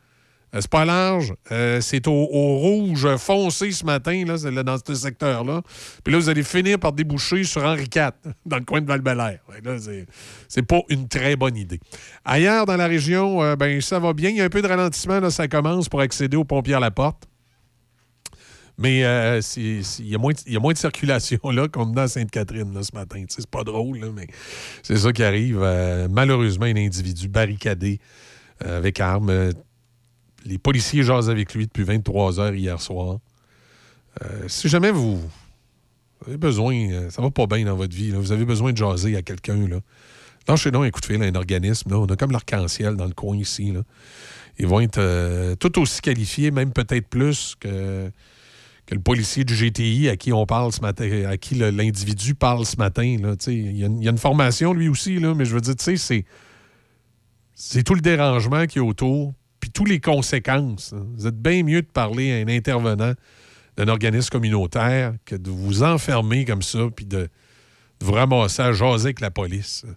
Euh, c'est pas large. Euh, c'est au, rouge foncé ce matin, là, dans ce secteur-là. Puis là, vous allez finir par déboucher sur Henri IV, (laughs) dans le coin de val Là, c'est, pas une très bonne idée. Ailleurs dans la région, ben, ça va bien. Il y a un peu de ralentissement, là, ça commence pour accéder au pompier à la porte. Mais euh, il y, a moins de- a circulation là qu'on est dans Sainte-Catherine ce matin. C'est pas drôle, là, mais c'est ça qui arrive. Euh, malheureusement, un individu barricadé euh, avec arme. Les policiers jasent avec lui depuis 23 heures hier soir. Si jamais vous, avez besoin, ça va pas bien dans votre vie, vous avez besoin de jaser à quelqu'un, là. Lâchez donc un coup de fil à un organisme. Là. On a comme l'arc-en-ciel dans le coin ici. Ils vont être tout aussi qualifiés, même peut-être plus que, que le policier du GTI à qui on parle ce matin, à qui l'individu parle ce matin. là. Il y, a une- formation, lui aussi, là, mais je veux dire, c'est. C'est tout le dérangement qui est autour, puis toutes les conséquences. hein. Vous êtes bien mieux de parler à un intervenant d'un organisme communautaire que de vous enfermer comme ça, puis de, de vous ramasser à jaser avec la police. hein.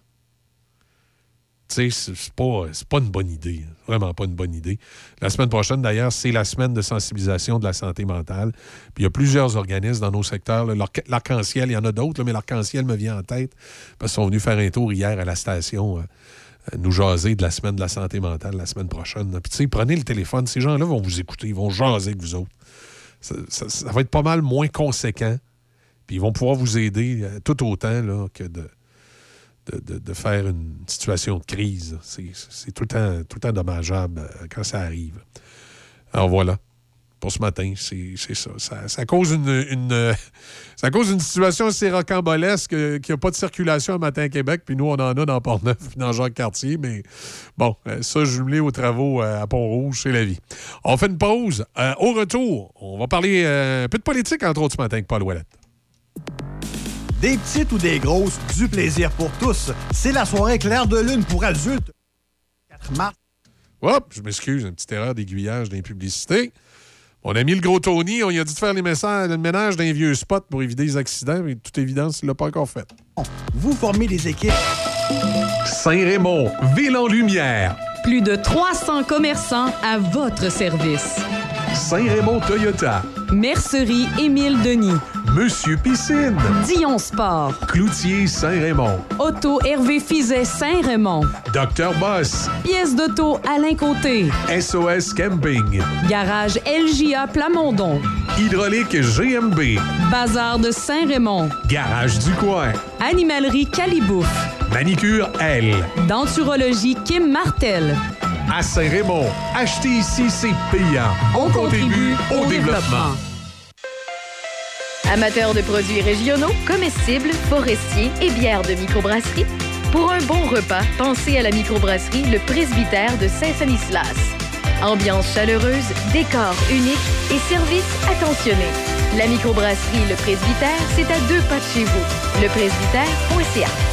C'est pas, pas une bonne idée. hein. Vraiment pas une bonne idée. La semaine prochaine, d'ailleurs, c'est la semaine de sensibilisation de la santé mentale. Puis il y a plusieurs organismes dans nos secteurs. L'Arc-en-Ciel, il y en a d'autres, mais l'Arc-en-Ciel me vient en tête parce qu'ils sont venus faire un tour hier à la station euh, euh, nous jaser de la semaine de la santé mentale la semaine prochaine. Puis, tu prenez le téléphone. Ces gens-là vont vous écouter. Ils vont jaser avec vous autres. Ça va être pas mal moins conséquent. Puis, ils vont pouvoir vous aider euh, tout autant là, que de, de, de- faire une situation de crise. C'est tout, le temps- tout le temps dommageable euh, quand ça arrive. Alors, voilà pour ce matin. C'est ça. ça. ça cause une, euh, ça cause une situation assez rocambolesque euh, qu'il n'y a pas de circulation un matin à Québec, puis nous, on en a dans Port-Neuf puis dans Jacques-Cartier. Mais bon, ça, jumelé aux travaux à Pont-Rouge, c'est la vie. On fait une pause. Au retour, on va parler un peu de politique, entre autres, ce matin avec Paul Ouellette. Des petites ou des grosses, du plaisir pour tous. C'est la soirée claire de lune pour adultes. 4 mars. Hop, je m'excuse, une petite erreur d'aiguillage dans les publicités. On a mis le gros Tony, on lui a dit de faire les messages, le ménage d'un vieux spot pour éviter les accidents, mais de toute évidence, il ne l'a pas encore fait. Vous formez des équipes. Saint-Raymond, ville en lumière. Plus de 300 commerçants à votre service. Saint-Raymond Toyota. Mercerie Émile Denis. Monsieur Piscine. Dion Sport. Cloutier Saint-Raymond. Auto Hervé Fizet Saint-Raymond. Docteur Boss. Pièce d'auto Alain Côté. SOS Camping. Garage LJA Plamondon. Hydraulique GMB. Bazar de Saint-Raymond. Garage du coin. Animalerie Calibouf. Manicure L. Denturologie Kim Martel. À Saint-Raymond, acheter ici, c'est payant. On, contribue au développement. Amateurs de produits régionaux, comestibles, forestiers et bières de microbrasserie, pour un bon repas, pensez à la microbrasserie Le Presbytère de Saint-Sanislas. Ambiance chaleureuse, décor unique et service attentionné. La microbrasserie Le Presbytère, c'est à deux pas de chez vous. Lepresbytère.ca.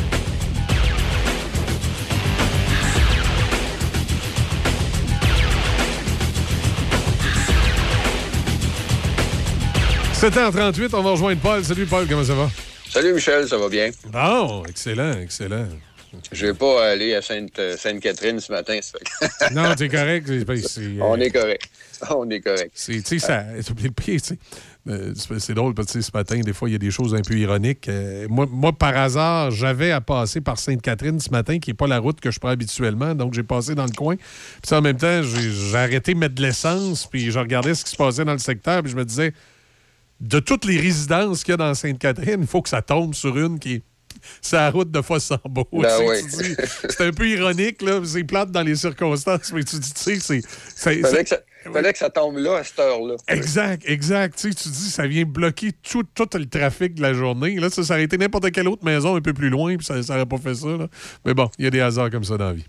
– 7h38, on va rejoindre Paul. Salut Paul, comment ça va? Salut Michel, ça va bien? Bon, excellent, excellent. Je vais pas aller à Sainte- euh, Sainte-Catherine ce matin. ça (laughs) Non, correct. c'est- c'est, (laughs) euh, On est correct. On est correct. C'est, tu sais. Euh, c'est drôle parce que ce matin, des fois, il y a des choses un peu ironiques. Euh, moi, moi, par hasard, j'avais à passer par Sainte-Catherine ce matin, qui n'est pas la route que je prends habituellement. Donc, j'ai passé dans le coin. Puis, en même temps, j'ai, j'ai arrêté de mettre de l'essence, puis je regardais ce qui se passait dans le secteur, puis je me disais, de toutes les résidences qu'il y a dans Sainte-Catherine, il faut que ça tombe sur une qui est la route de Fossambeau. Ben C'est un peu ironique, là. C'est plate dans les circonstances, mais tu dis, tu sais, c'est. Fallait c'est- que, ça, fallait que ça tombe là, à cette heure-là. Exact, exact. Tu, sais, tu dis, ça vient bloquer tout, tout le trafic de la journée. Là, ça, ça aurait été n'importe quelle autre maison un peu plus loin, puis ça n'aurait pas fait ça. là. Mais bon, il y a des hasards comme ça dans la vie.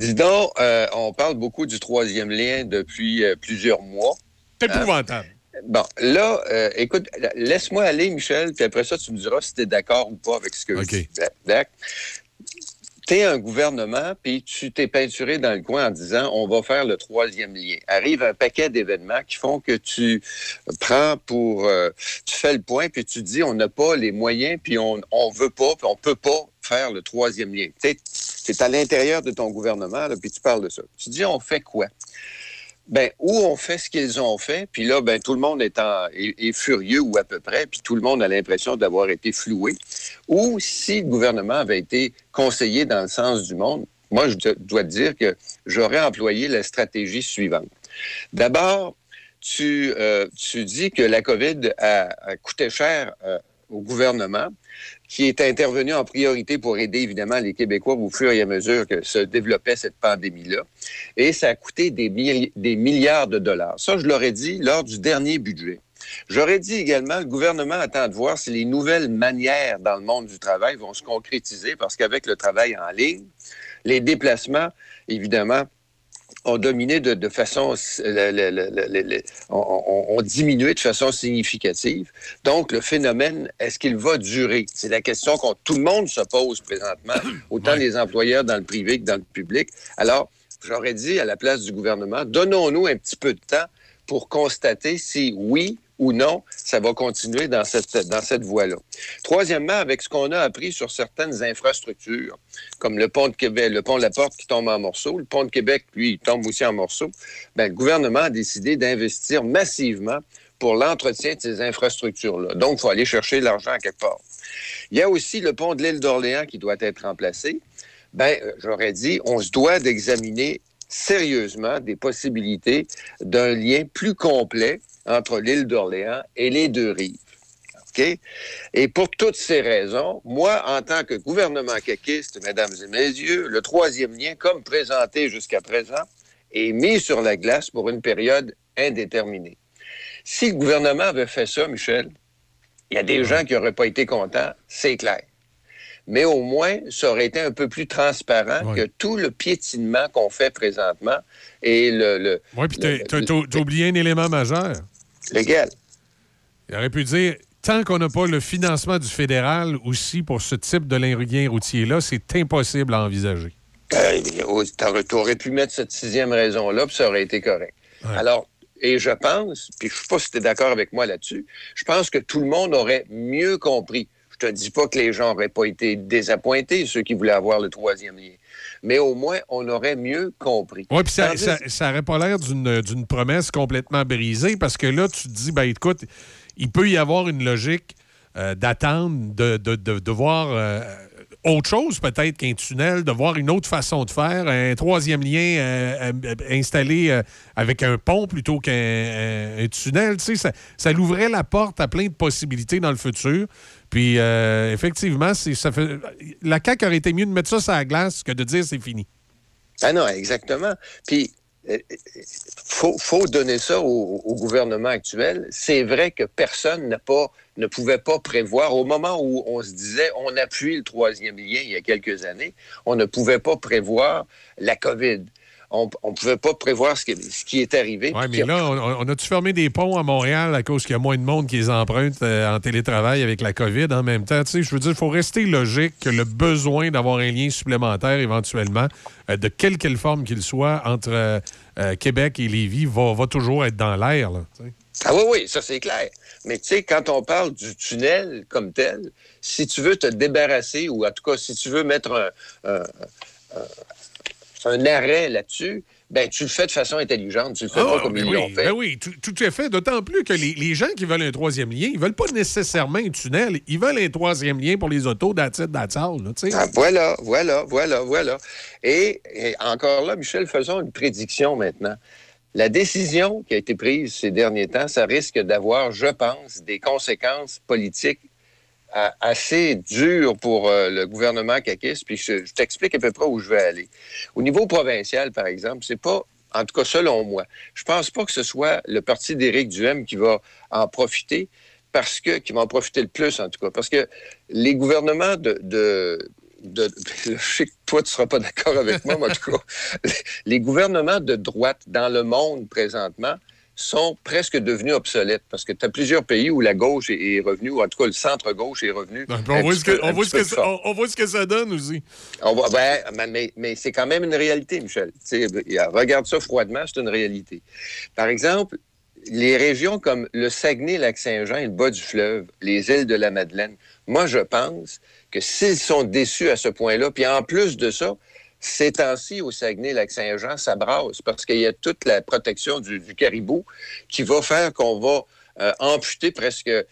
Dis donc, euh, on parle beaucoup du troisième lien depuis euh, plusieurs mois. C'est épouvantable. Bon, là, euh, écoute, laisse-moi aller, Michel, puis après ça, tu me diras si tu es d'accord ou pas avec ce que je dis. D'accord? Tu es un gouvernement, puis tu t'es peinturé dans le coin en disant on va faire le troisième lien. Arrive un paquet d'événements qui font que tu prends pour. euh, tu fais le point, puis tu dis on n'a pas les moyens, puis on on veut pas, puis on peut pas faire le troisième lien. Tu es à l'intérieur de ton gouvernement, là, puis tu parles de ça. Tu dis on fait quoi? Ben, ou on fait ce qu'ils ont fait, puis là, ben, tout le monde est, en- est- furieux ou à peu près, puis tout le monde a l'impression d'avoir été floué. Ou si le gouvernement avait été conseillé dans le sens du monde, moi, je dois te dire que j'aurais employé la stratégie suivante. D'abord, tu, euh, tu dis que la COVID a, a coûté cher euh, au gouvernement, qui est intervenu en priorité pour aider évidemment les Québécois au fur et à mesure que se développait cette pandémie-là. Et ça a coûté des, milli- des milliards de dollars. Ça, je l'aurais dit lors du dernier budget. J'aurais dit également, le gouvernement attend de voir si les nouvelles manières dans le monde du travail vont se concrétiser parce qu'avec le travail en ligne, les déplacements, évidemment, ont dominé de, de façon, le- le- le- le- le- ont, ont- ont diminué de façon significative. Donc, le phénomène, est-ce qu'il va durer? C'est la question que tout le monde se pose présentement, (clears throat) autant les employeurs dans le privé que dans le public. Alors, j'aurais dit à la place du gouvernement, donnons-nous un petit peu de temps pour constater si oui ou non, ça va continuer dans cette, dans cette voie-là. Troisièmement, avec ce qu'on a appris sur certaines infrastructures, comme le pont de Québec, le pont de la Porte qui tombe en morceaux, le pont de Québec, lui, il tombe aussi en morceaux, ben, le gouvernement a décidé d'investir massivement pour l'entretien de ces infrastructures-là. Donc, il faut aller chercher l'argent quelque part. Il y a aussi le pont de l'île d'Orléans qui doit être remplacé. Ben, euh, j'aurais dit, on se doit d'examiner sérieusement des possibilités d'un lien plus complet entre l'île d'Orléans et les deux rives. OK? Et pour toutes ces raisons, moi, en tant que gouvernement caquiste, mesdames et messieurs, le troisième lien, comme présenté jusqu'à présent, est mis sur la glace pour une période indéterminée. Si le gouvernement avait fait ça, Michel, il y a des gens qui n'auraient pas été contents, c'est clair. Mais au moins, ça aurait été un peu plus transparent que tout le piétinement qu'on fait présentement et le... le Oui, puis t'as oublié un élément majeur. Lequel? Il aurait pu dire, tant qu'on n'a pas le financement du fédéral aussi pour ce type de lien routier-là, c'est impossible à envisager. Euh, tu aurais pu mettre cette sixième raison-là, puis ça aurait été correct. Alors, et je pense, puis je ne sais pas si tu es d'accord avec moi là-dessus, je pense que tout le monde aurait mieux compris. Je te dis pas que les gens n'auraient pas été désappointés, ceux qui voulaient avoir le troisième lien. Mais au moins, on aurait mieux compris. Oui, puis ça, Tandis- ça, ça aurait pas l'air d'une promesse complètement brisée parce que là, tu te dis, ben écoute, il peut y avoir une logique euh, d'attendre, de, de, de, de voir euh, autre chose peut-être qu'un tunnel, de voir une autre façon de faire, un troisième lien euh, euh, installé euh, avec un pont plutôt qu'un un- un tunnel. Tu sais, ça, ça l'ouvrait la porte à plein de possibilités dans le futur. Puis euh, effectivement, ça fait, la CAQ aurait été mieux de mettre ça sur la glace que de dire c'est fini. Ah non, exactement. Puis, il faut, faut donner ça au, gouvernement actuel. C'est vrai que personne pas, ne pouvait pas prévoir, au moment où on se disait on appuie le troisième lien il y a quelques années, on ne pouvait pas prévoir la COVID. On ne pouvait pas prévoir ce qui, ce qui est arrivé. Oui, mais a- là, on, on a-tu fermé des ponts à Montréal à cause qu'il y a moins de monde qui les emprunte euh, en télétravail avec la COVID en même temps? Tu sais, je veux dire, il faut rester logique que le besoin d'avoir un lien supplémentaire éventuellement, euh, de quelle quelle forme qu'il soit, entre euh, Québec et Lévis, va, va toujours être dans l'air. Ah oui, oui, ça c'est clair. Mais tu sais, quand on parle du tunnel comme tel, si tu veux te débarrasser, ou en tout cas, si tu veux mettre un, un- un- un arrêt là-dessus, ben tu le fais de façon intelligente. Tu le fais Ah, pas comme ben ils oui, l'ont fait. ben oui, tout, tout à fait. D'autant plus que les, les gens qui veulent un troisième lien, ils veulent pas nécessairement un tunnel. Ils veulent un troisième lien pour les autos d'attitude d'attitude. Ah, voilà, voilà, voilà, voilà. Et, et encore là, Michel, faisons une prédiction maintenant. La décision qui a été prise ces derniers temps, ça risque d'avoir, je pense, des conséquences politiques assez dures pour euh, le gouvernement caquiste. Puis je, je t'explique à peu près où je vais aller. Au niveau provincial, par exemple, c'est pas, en tout cas selon moi, je pense pas que ce soit le parti d'Éric Duhem qui va en profiter parce que qui va en profiter le plus en tout cas parce que les gouvernements de, de de- (laughs) je sais que toi, tu ne seras pas d'accord avec moi, mais en tout cas, (laughs) les gouvernements de droite dans le monde présentement sont presque devenus obsolètes parce que tu as plusieurs pays où la gauche est, est revenue, ou en tout cas le centre-gauche est revenu. On, voit ce que, on voit ça- fort. on- on voit ce que ça donne aussi. On va- ben, mais c'est quand même une réalité, Michel. Tu sais, il y a- regarde ça froidement, c'est une réalité. Par exemple, les régions comme le Saguenay-Lac-Saint-Jean le bas du fleuve, les îles de la Madeleine, moi, je pense que s'ils sont déçus à ce point-là, puis en plus de ça, ces temps-ci, au Saguenay-Lac-Saint-Jean, ça brasse parce qu'il y a toute la protection du, caribou qui va faire qu'on va euh, amputer presque, euh,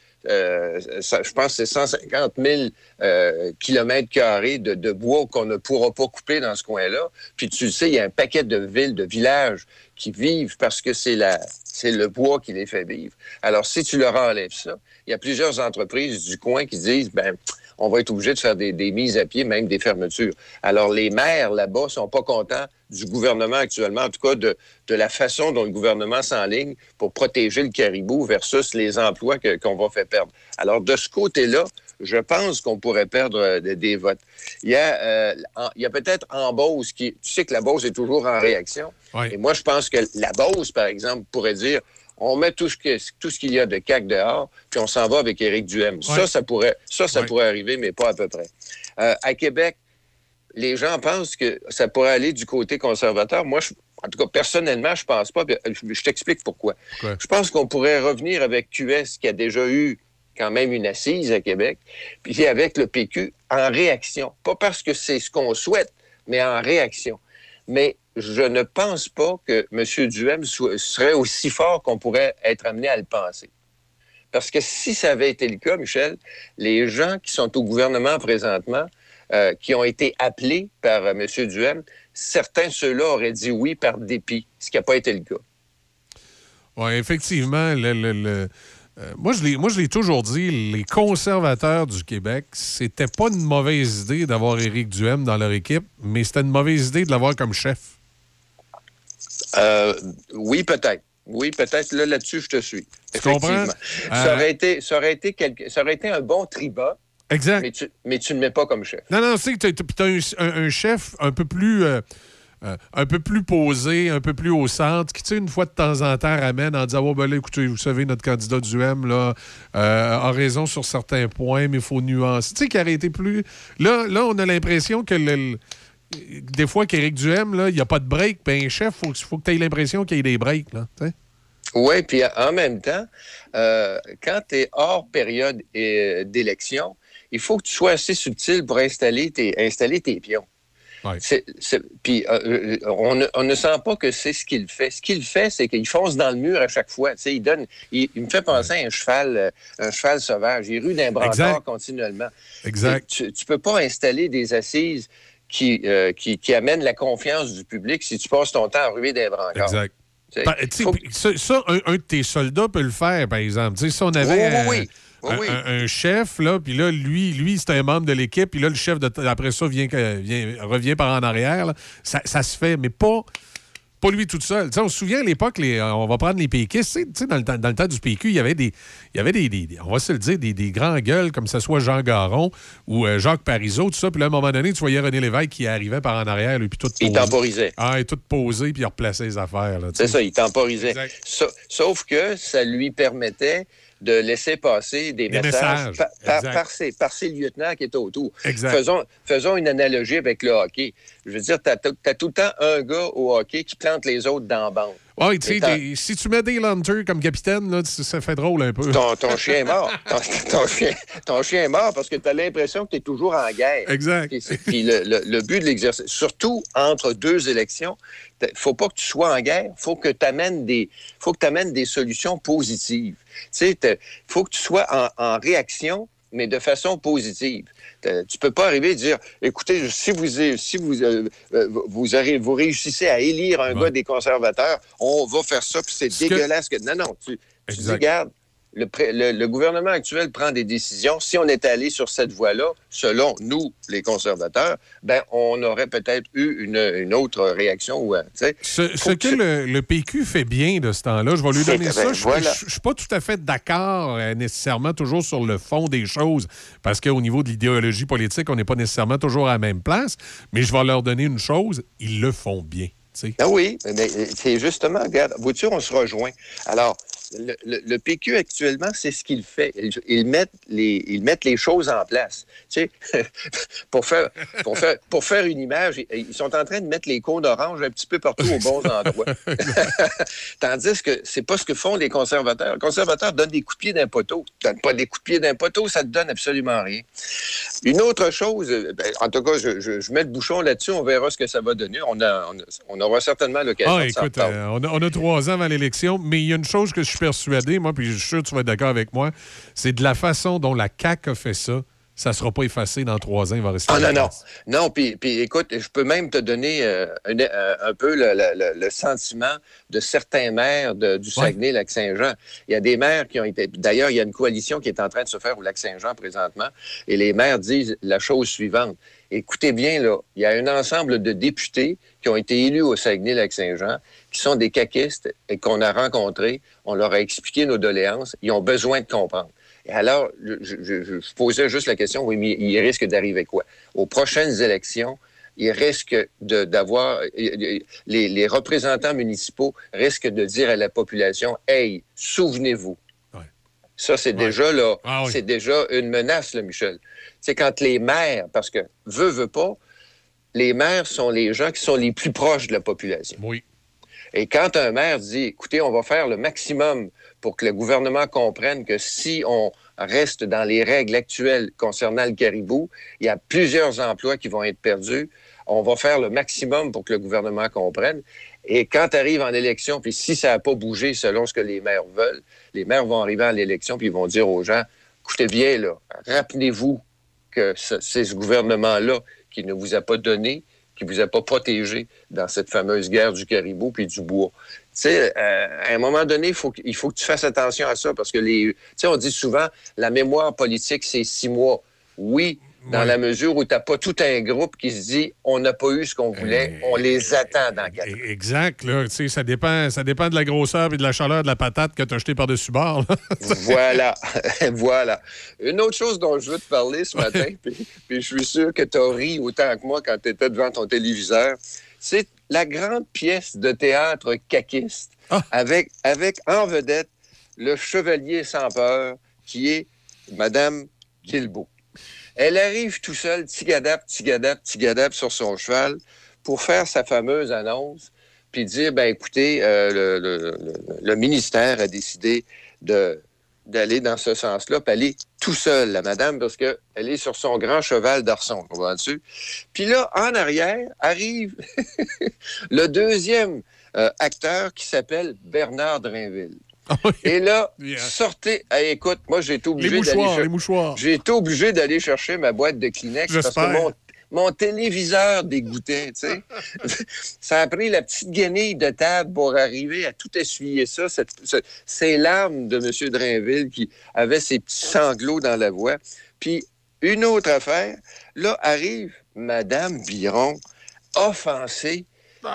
je pense c'est 150 000 euh, kilomètres carrés de, bois qu'on ne pourra pas couper dans ce coin-là. Puis tu sais, il y a un paquet de villes, de villages qui vivent parce que c'est la, c'est le bois qui les fait vivre. Alors, si tu leur enlèves ça, il y a plusieurs entreprises du coin qui disent, ben, on va être obligé de faire des, des mises à pied, même des fermetures. Alors, les maires là-bas sont pas contents du gouvernement actuellement, en tout cas de, de la façon dont le gouvernement s'enligne pour protéger le caribou versus les emplois que- qu'on va faire perdre. Alors, de ce côté-là, je pense qu'on pourrait perdre euh, des, votes. Il y a, euh, en- il y a peut-être en Beauce qui. Tu sais que la Beauce est toujours en réaction. Et moi, je pense que la Beauce, par exemple, pourrait dire on met tout ce que- tout ce qu'il y a de CAC dehors, puis on s'en va avec Éric Duhem. Ça, Ouais. ça pourrait, ça, ça Ouais. pourrait arriver, mais pas à peu près. Euh, à Québec, les gens pensent que ça pourrait aller du côté conservateur. Moi, je- en tout cas, personnellement, je pense pas. euh, Je, je t'explique pourquoi. Pourquoi? Je pense qu'on pourrait revenir avec QS qui a déjà eu quand même une assise à Québec, puis avec le PQ en réaction. Pas parce que c'est ce qu'on souhaite, mais en réaction. Mais je ne pense pas que M. Duhem serait aussi fort qu'on pourrait être amené à le penser. Parce que si ça avait été le cas, Michel, les gens qui sont au gouvernement présentement, euh, qui ont été appelés par euh, M. Duhem, certains ceux-là auraient dit oui par dépit, ce qui n'a pas été le cas. Oui, effectivement, euh, moi, je l'ai toujours dit, les conservateurs du Québec, c'était pas une mauvaise idée d'avoir Éric Duhem dans leur équipe, mais c'était une mauvaise idée de l'avoir comme chef. Euh, oui, peut-être. Oui, peut-être. Là, là-dessus, je te suis. Tu comprends? Effectivement. Euh, Ça, aurait été, ça, aurait été quelque- ça aurait été un bon triba, Exact. mais tu, mais tu ne le mets pas comme chef. Non, non, c'est que t'as- t'as un, chef un peu plus. euh, euh, un peu plus posé, un peu plus au centre, qui, tu sais, une fois de temps en temps, ramène en disant Oh, ben là, écoutez, vous savez, notre candidat du M là, euh, a raison sur certains points, mais il faut nuancer. Tu sais, qui aurait été plus. Là, là on a l'impression que le- des fois qu'Éric Duhem, là, il n'y a pas de break, ben un chef, il faut, faut que tu aies l'impression qu'il y ait des breaks. Là. Oui, puis en même temps, euh, quand tu es hors période euh, d'élection, il faut que tu sois assez subtil pour installer tes, installer tes pions. Puis euh, on, ne, on ne sent pas que c'est ce qu'il fait. Ce qu'il fait, c'est qu'il fonce dans le mur à chaque fois. Il, donne, il, il me fait penser à un cheval, un cheval sauvage. Il rue d'un brancard continuellement. Exact. Tu ne peux pas installer des assises qui, euh, qui, qui amènent la confiance du public si tu passes ton temps à ruer des brancards. Exact. Faut- ça, ça, un, un de tes soldats peut le faire, par exemple. Si on avait Oui, oui, oui. euh, Oui, un, oui. un- un chef, là, puis là, lui, lui c'est un membre de l'équipe, puis là, le chef, de, après ça, vient, que- vient- revient par en arrière, là. ça, ça se fait, mais pas, pas lui tout seul. On se souvient à l'époque, les- on va prendre les péquistes, dans le, temps, dans le temps du PQ, il y avait des, il y avait des, on va se le dire, des, des grands gueules, comme ce soit Jean Garon ou euh, Jacques Parizeau, tout ça, puis là, à un moment donné, tu voyais René Lévesque qui arrivait par en arrière, lui, puis tout Il posé. temporisait. Ah, et tout posé, puis il replaçait les affaires. C'est ça, il temporisait. Sa- Sauf que ça lui permettait de laisser passer des, Des messages, messages, par, par- par ses, par ses lieutenants qui étaient autour. Exact. Faisons, faisons une analogie avec le hockey. Je veux dire, tu as, tout le temps un gars au hockey qui plante les autres dans la bande. Ouais, tu sais, si tu mets des Hunter comme capitaine, là, ça fait drôle un peu. Ton, ton chien est mort. (laughs) Ton, ton chien, ton chien est mort parce que tu as l'impression que tu es toujours en guerre. Exact. Puis, puis le, le- le but de l'exercice, surtout entre deux élections, il faut pas que tu sois en guerre, faut que tu amènes des, faut que tu amènes des solutions positives. Tu sais, il faut que tu sois en, en réaction, mais de façon positive. Tu peux pas arriver et dire, écoutez, si vous, si vous, euh, euh, vous, vous réussissez à élire un gars des conservateurs, on va faire ça, puis c'est Ce dégueulasse. Que... Non, non, tu, tu dis, regarde, le, pré- le- le gouvernement actuel prend des décisions. Si on est allé sur cette voie-là, selon nous, les conservateurs, ben on aurait peut-être eu une, une autre réaction. euh. Ce, que le, le PQ fait bien de ce temps-là, je vais lui donner ça. Je voilà. ne suis pas tout à fait d'accord euh, nécessairement toujours sur le fond des choses, parce qu'au niveau de l'idéologie politique, on n'est pas nécessairement toujours à la même place, mais je vais leur donner une chose, ils le font bien. Ah oui, mais c'est justement, regarde, vois-tu, on se rejoint. Alors, le, le- le PQ actuellement, c'est ce qu'il fait. Ils, ils mettent les, ils mettent les choses en place. Tu sais, (laughs) pour, faire, pour, faire, pour faire une image, ils- sont en train de mettre les cônes orange un petit peu partout aux bons endroits. (laughs) Tandis que c'est pas ce que font les conservateurs. Les conservateurs donnent des coups de pied d'un poteau. Ils donnent pas des coups de pied d'un poteau, ça ne donne absolument rien. Une autre chose, ben, en tout cas, je, je- je mets le bouchon là-dessus, on verra ce que ça va donner. On, a- on, a- on aura certainement l'occasion Ah, de écoute, euh, on, a, on a trois ans avant l'élection, mais il y a une chose que je suis persuadé, moi, puis je suis sûr que tu vas être d'accord avec moi, c'est de la façon dont la CAQ a fait ça, ça ne sera pas effacé dans trois ans, il va rester. Ah non, non. Non, puis, puis écoute, je peux même te donner euh, un, euh, un peu le, le- le- le sentiment de certains maires de- du Saguenay-Lac-Saint-Jean. Il y a des maires qui ont été... D'ailleurs, il y a une coalition qui est en train de se faire au Lac-Saint-Jean présentement, et les maires disent la chose suivante. Écoutez bien, là, il y a un ensemble de députés qui ont été élus au Saguenay-Lac-Saint-Jean, qui sont des caquistes et qu'on a rencontrés. On leur a expliqué nos doléances. Ils ont besoin de comprendre. Et alors, je, je- je- je posais juste la question, oui, mais il risque d'arriver quoi? Aux prochaines élections, il risque d'avoir, les, les représentants municipaux risquent de dire à la population, hey, souvenez-vous. Ça, c'est déjà là, Ah oui. c'est déjà une menace, là, Michel. C'est quand les maires, parce que veut, veut pas, les maires sont les gens qui sont les plus proches de la population. Oui. Et quand un maire dit, écoutez, on va faire le maximum pour que le gouvernement comprenne que si on reste dans les règles actuelles concernant le caribou, il y a plusieurs emplois qui vont être perdus. On va faire le maximum pour que le gouvernement comprenne. Et quand tu arrives en élection, puis si ça n'a pas bougé selon ce que les maires veulent, les maires vont arriver à l'élection puis ils vont dire aux gens, écoutez bien, là, rappelez-vous que ce- c'est ce gouvernement-là qui ne vous a pas donné, qui vous a pas protégé dans cette fameuse guerre du caribou puis du bois. Tu sais, euh, à un moment donné, faut, il faut que tu fasses attention à ça parce que les, tu sais, on dit souvent la mémoire politique, c'est six mois. Oui, dans la mesure où tu n'as pas tout un groupe qui se dit on n'a pas eu ce qu'on voulait, on les attend dans quatre ans. Exact, là. Tu sais, ça dépend, ça dépend de la grosseur et de la chaleur de la patate que tu as jetée par-dessus bord. là. (laughs) voilà, (laughs) voilà. Une autre chose dont je veux te parler ce matin, puis, puis je suis sûr que tu as ri autant que moi quand tu étais devant ton téléviseur, c'est la grande pièce de théâtre caquiste avec, avec en vedette le chevalier sans peur qui est Madame Guilbeault. Elle arrive tout seule, tigadap, tigadap, tigadap sur son cheval pour faire sa fameuse annonce puis dire, ben écoutez, euh, le, ministère a décidé d'aller dans ce sens-là, puis elle est tout seule, la madame, parce qu'elle est sur son grand cheval d'arçon, comprends-tu? Puis là, en arrière, arrive (laughs) le deuxième euh, acteur qui s'appelle Bernard Drinville. (laughs) Et là, sortez. Hey, écoute, moi, j'ai été obligé d'aller. J'ai été obligé d'aller chercher ma boîte de Kleenex parce que mon, mon téléviseur dégoûtait, tu sais. (laughs) ça a pris la petite guenille de table pour arriver à tout essuyer ça. cette- ce- ces larmes de M. Drainville qui avait ses petits sanglots dans la voix. Puis, une autre affaire, là arrive Madame Biron, offensée,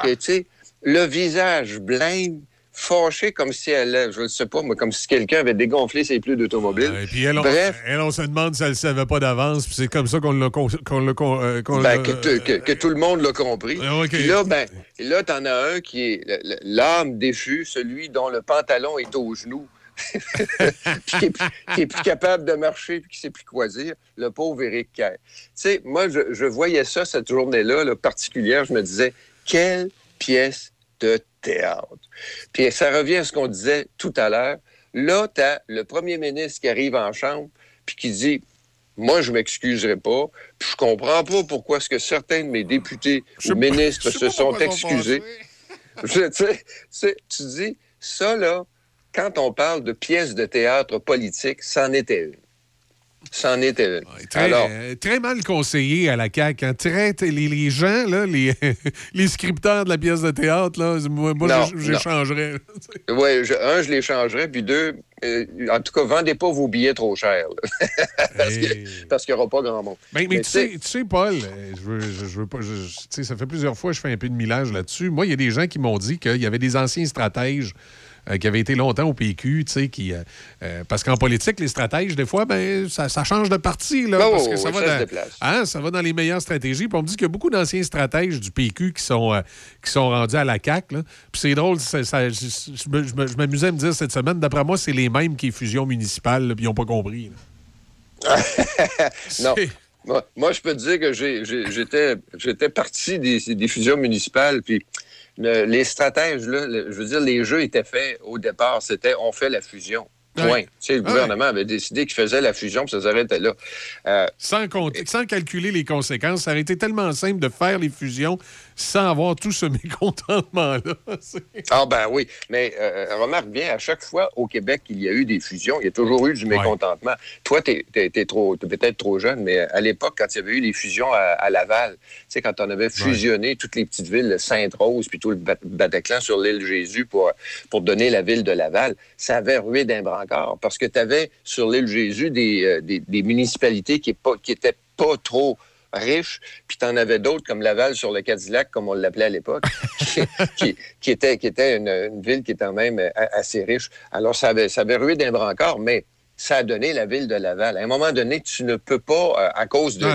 que, tu sais, le visage blême, fâché comme si elle, je ne sais pas, mais comme si quelqu'un avait dégonflé ses pneus d'automobile. Et puis elle, on, Bref, elle, on se demande si elle ne savait pas d'avance, puis c'est comme ça qu'on l'a. l'a- qu'on- euh, Ben, que, tu- que- que tout le monde l'a compris. Ah, OK. Puis là, ben, là, t'en as un qui est l'âme déchue, celui dont le pantalon est au genou. puis (laughs) qui est, plus- qui est plus capable de marcher puis qui sait plus quoi dire, le pauvre Éric Kerr. Tu sais, moi, je, je voyais ça cette journée-là, là, particulière, je me disais, quelle pièce de théâtre. Puis ça revient à ce qu'on disait tout à l'heure. Là, tu as le premier ministre qui arrive en chambre puis qui dit moi, je m'excuserai pas. Puis je comprends pas pourquoi est-ce que certains de mes députés ou ministres se sont excusés. (laughs) Je- tu dis, ça, là, quand on parle de pièces de théâtre politique, c'en était une. C'en était une. Très, Alors, euh, très mal conseillé à la CAQ. hein. Très- les, les gens, là, les, (laughs) les scripteurs de la pièce de théâtre, là, moi, moi, Non, j- non. j'échangerais. ouais, je- un, je les changerais, puis deux, euh, en tout cas, vendez pas vos billets trop chers. (laughs) parce qu'il n'y aura pas grand monde. Ben, mais, Mais tu, sais, tu sais, Paul, euh, je veux, je, je veux pas. je- je- ça fait plusieurs fois que je fais un peu de millage là-dessus. Moi, il y a des gens qui m'ont dit qu'il y avait des anciens stratèges euh, qui avaient été longtemps au PQ, tu sais, qui. euh, euh, parce qu'en politique, les stratèges, des fois, ben, ça, ça change de parti, là. Oh, parce que oui, ça, va ça dans, hein, ça va dans les meilleures stratégies. Puis on me dit qu'il y a beaucoup d'anciens stratèges du PQ qui sont, qui sont rendus à la CAQ. là. Puis c'est drôle, ça- je, m'amusais à me dire cette semaine, d'après moi, c'est les mêmes qui est fusion municipale, là, puis ils n'ont pas compris. (laughs) non. Moi, moi, je peux te dire que j'étais parti des, des fusions municipales, puis le- les stratèges, là, le- je veux dire, les jeux étaient faits au départ. C'était on fait la fusion. Point. Ouais. Tu sais, le Ouais. gouvernement avait décidé qu'il faisait la fusion, puis ça s'arrêtait là. Euh, sans, compter- sans calculer les conséquences. Ça aurait été tellement simple de faire les fusions sans avoir tout ce (laughs) mécontentement-là. Ah ben oui, mais euh, remarque bien, à chaque fois au Québec qu'il y a eu des fusions, il y a toujours eu du mécontentement. Toi, tu es, peut-être trop jeune, mais à l'époque, quand il y avait eu les fusions à, à Laval, tu sais, quand on avait fusionné toutes les petites villes, Sainte-Rose, puis tout le Bat- Bataclan sur l'île Jésus pour, pour donner la ville de Laval, ça avait rué d'un brancard parce que tu avais sur l'île Jésus des, euh, des, des municipalités qui n'étaient pas trop riches, puis tu en avais d'autres comme Laval sur le Cadillac, comme on l'appelait à l'époque, (laughs) qui, qui- qui était, qui était une, une ville qui était quand même euh, assez riche. Alors, ça avait, ça avait rué d'un brancard, mais ça a donné la ville de Laval. À un moment donné, tu ne peux pas, euh, à cause de,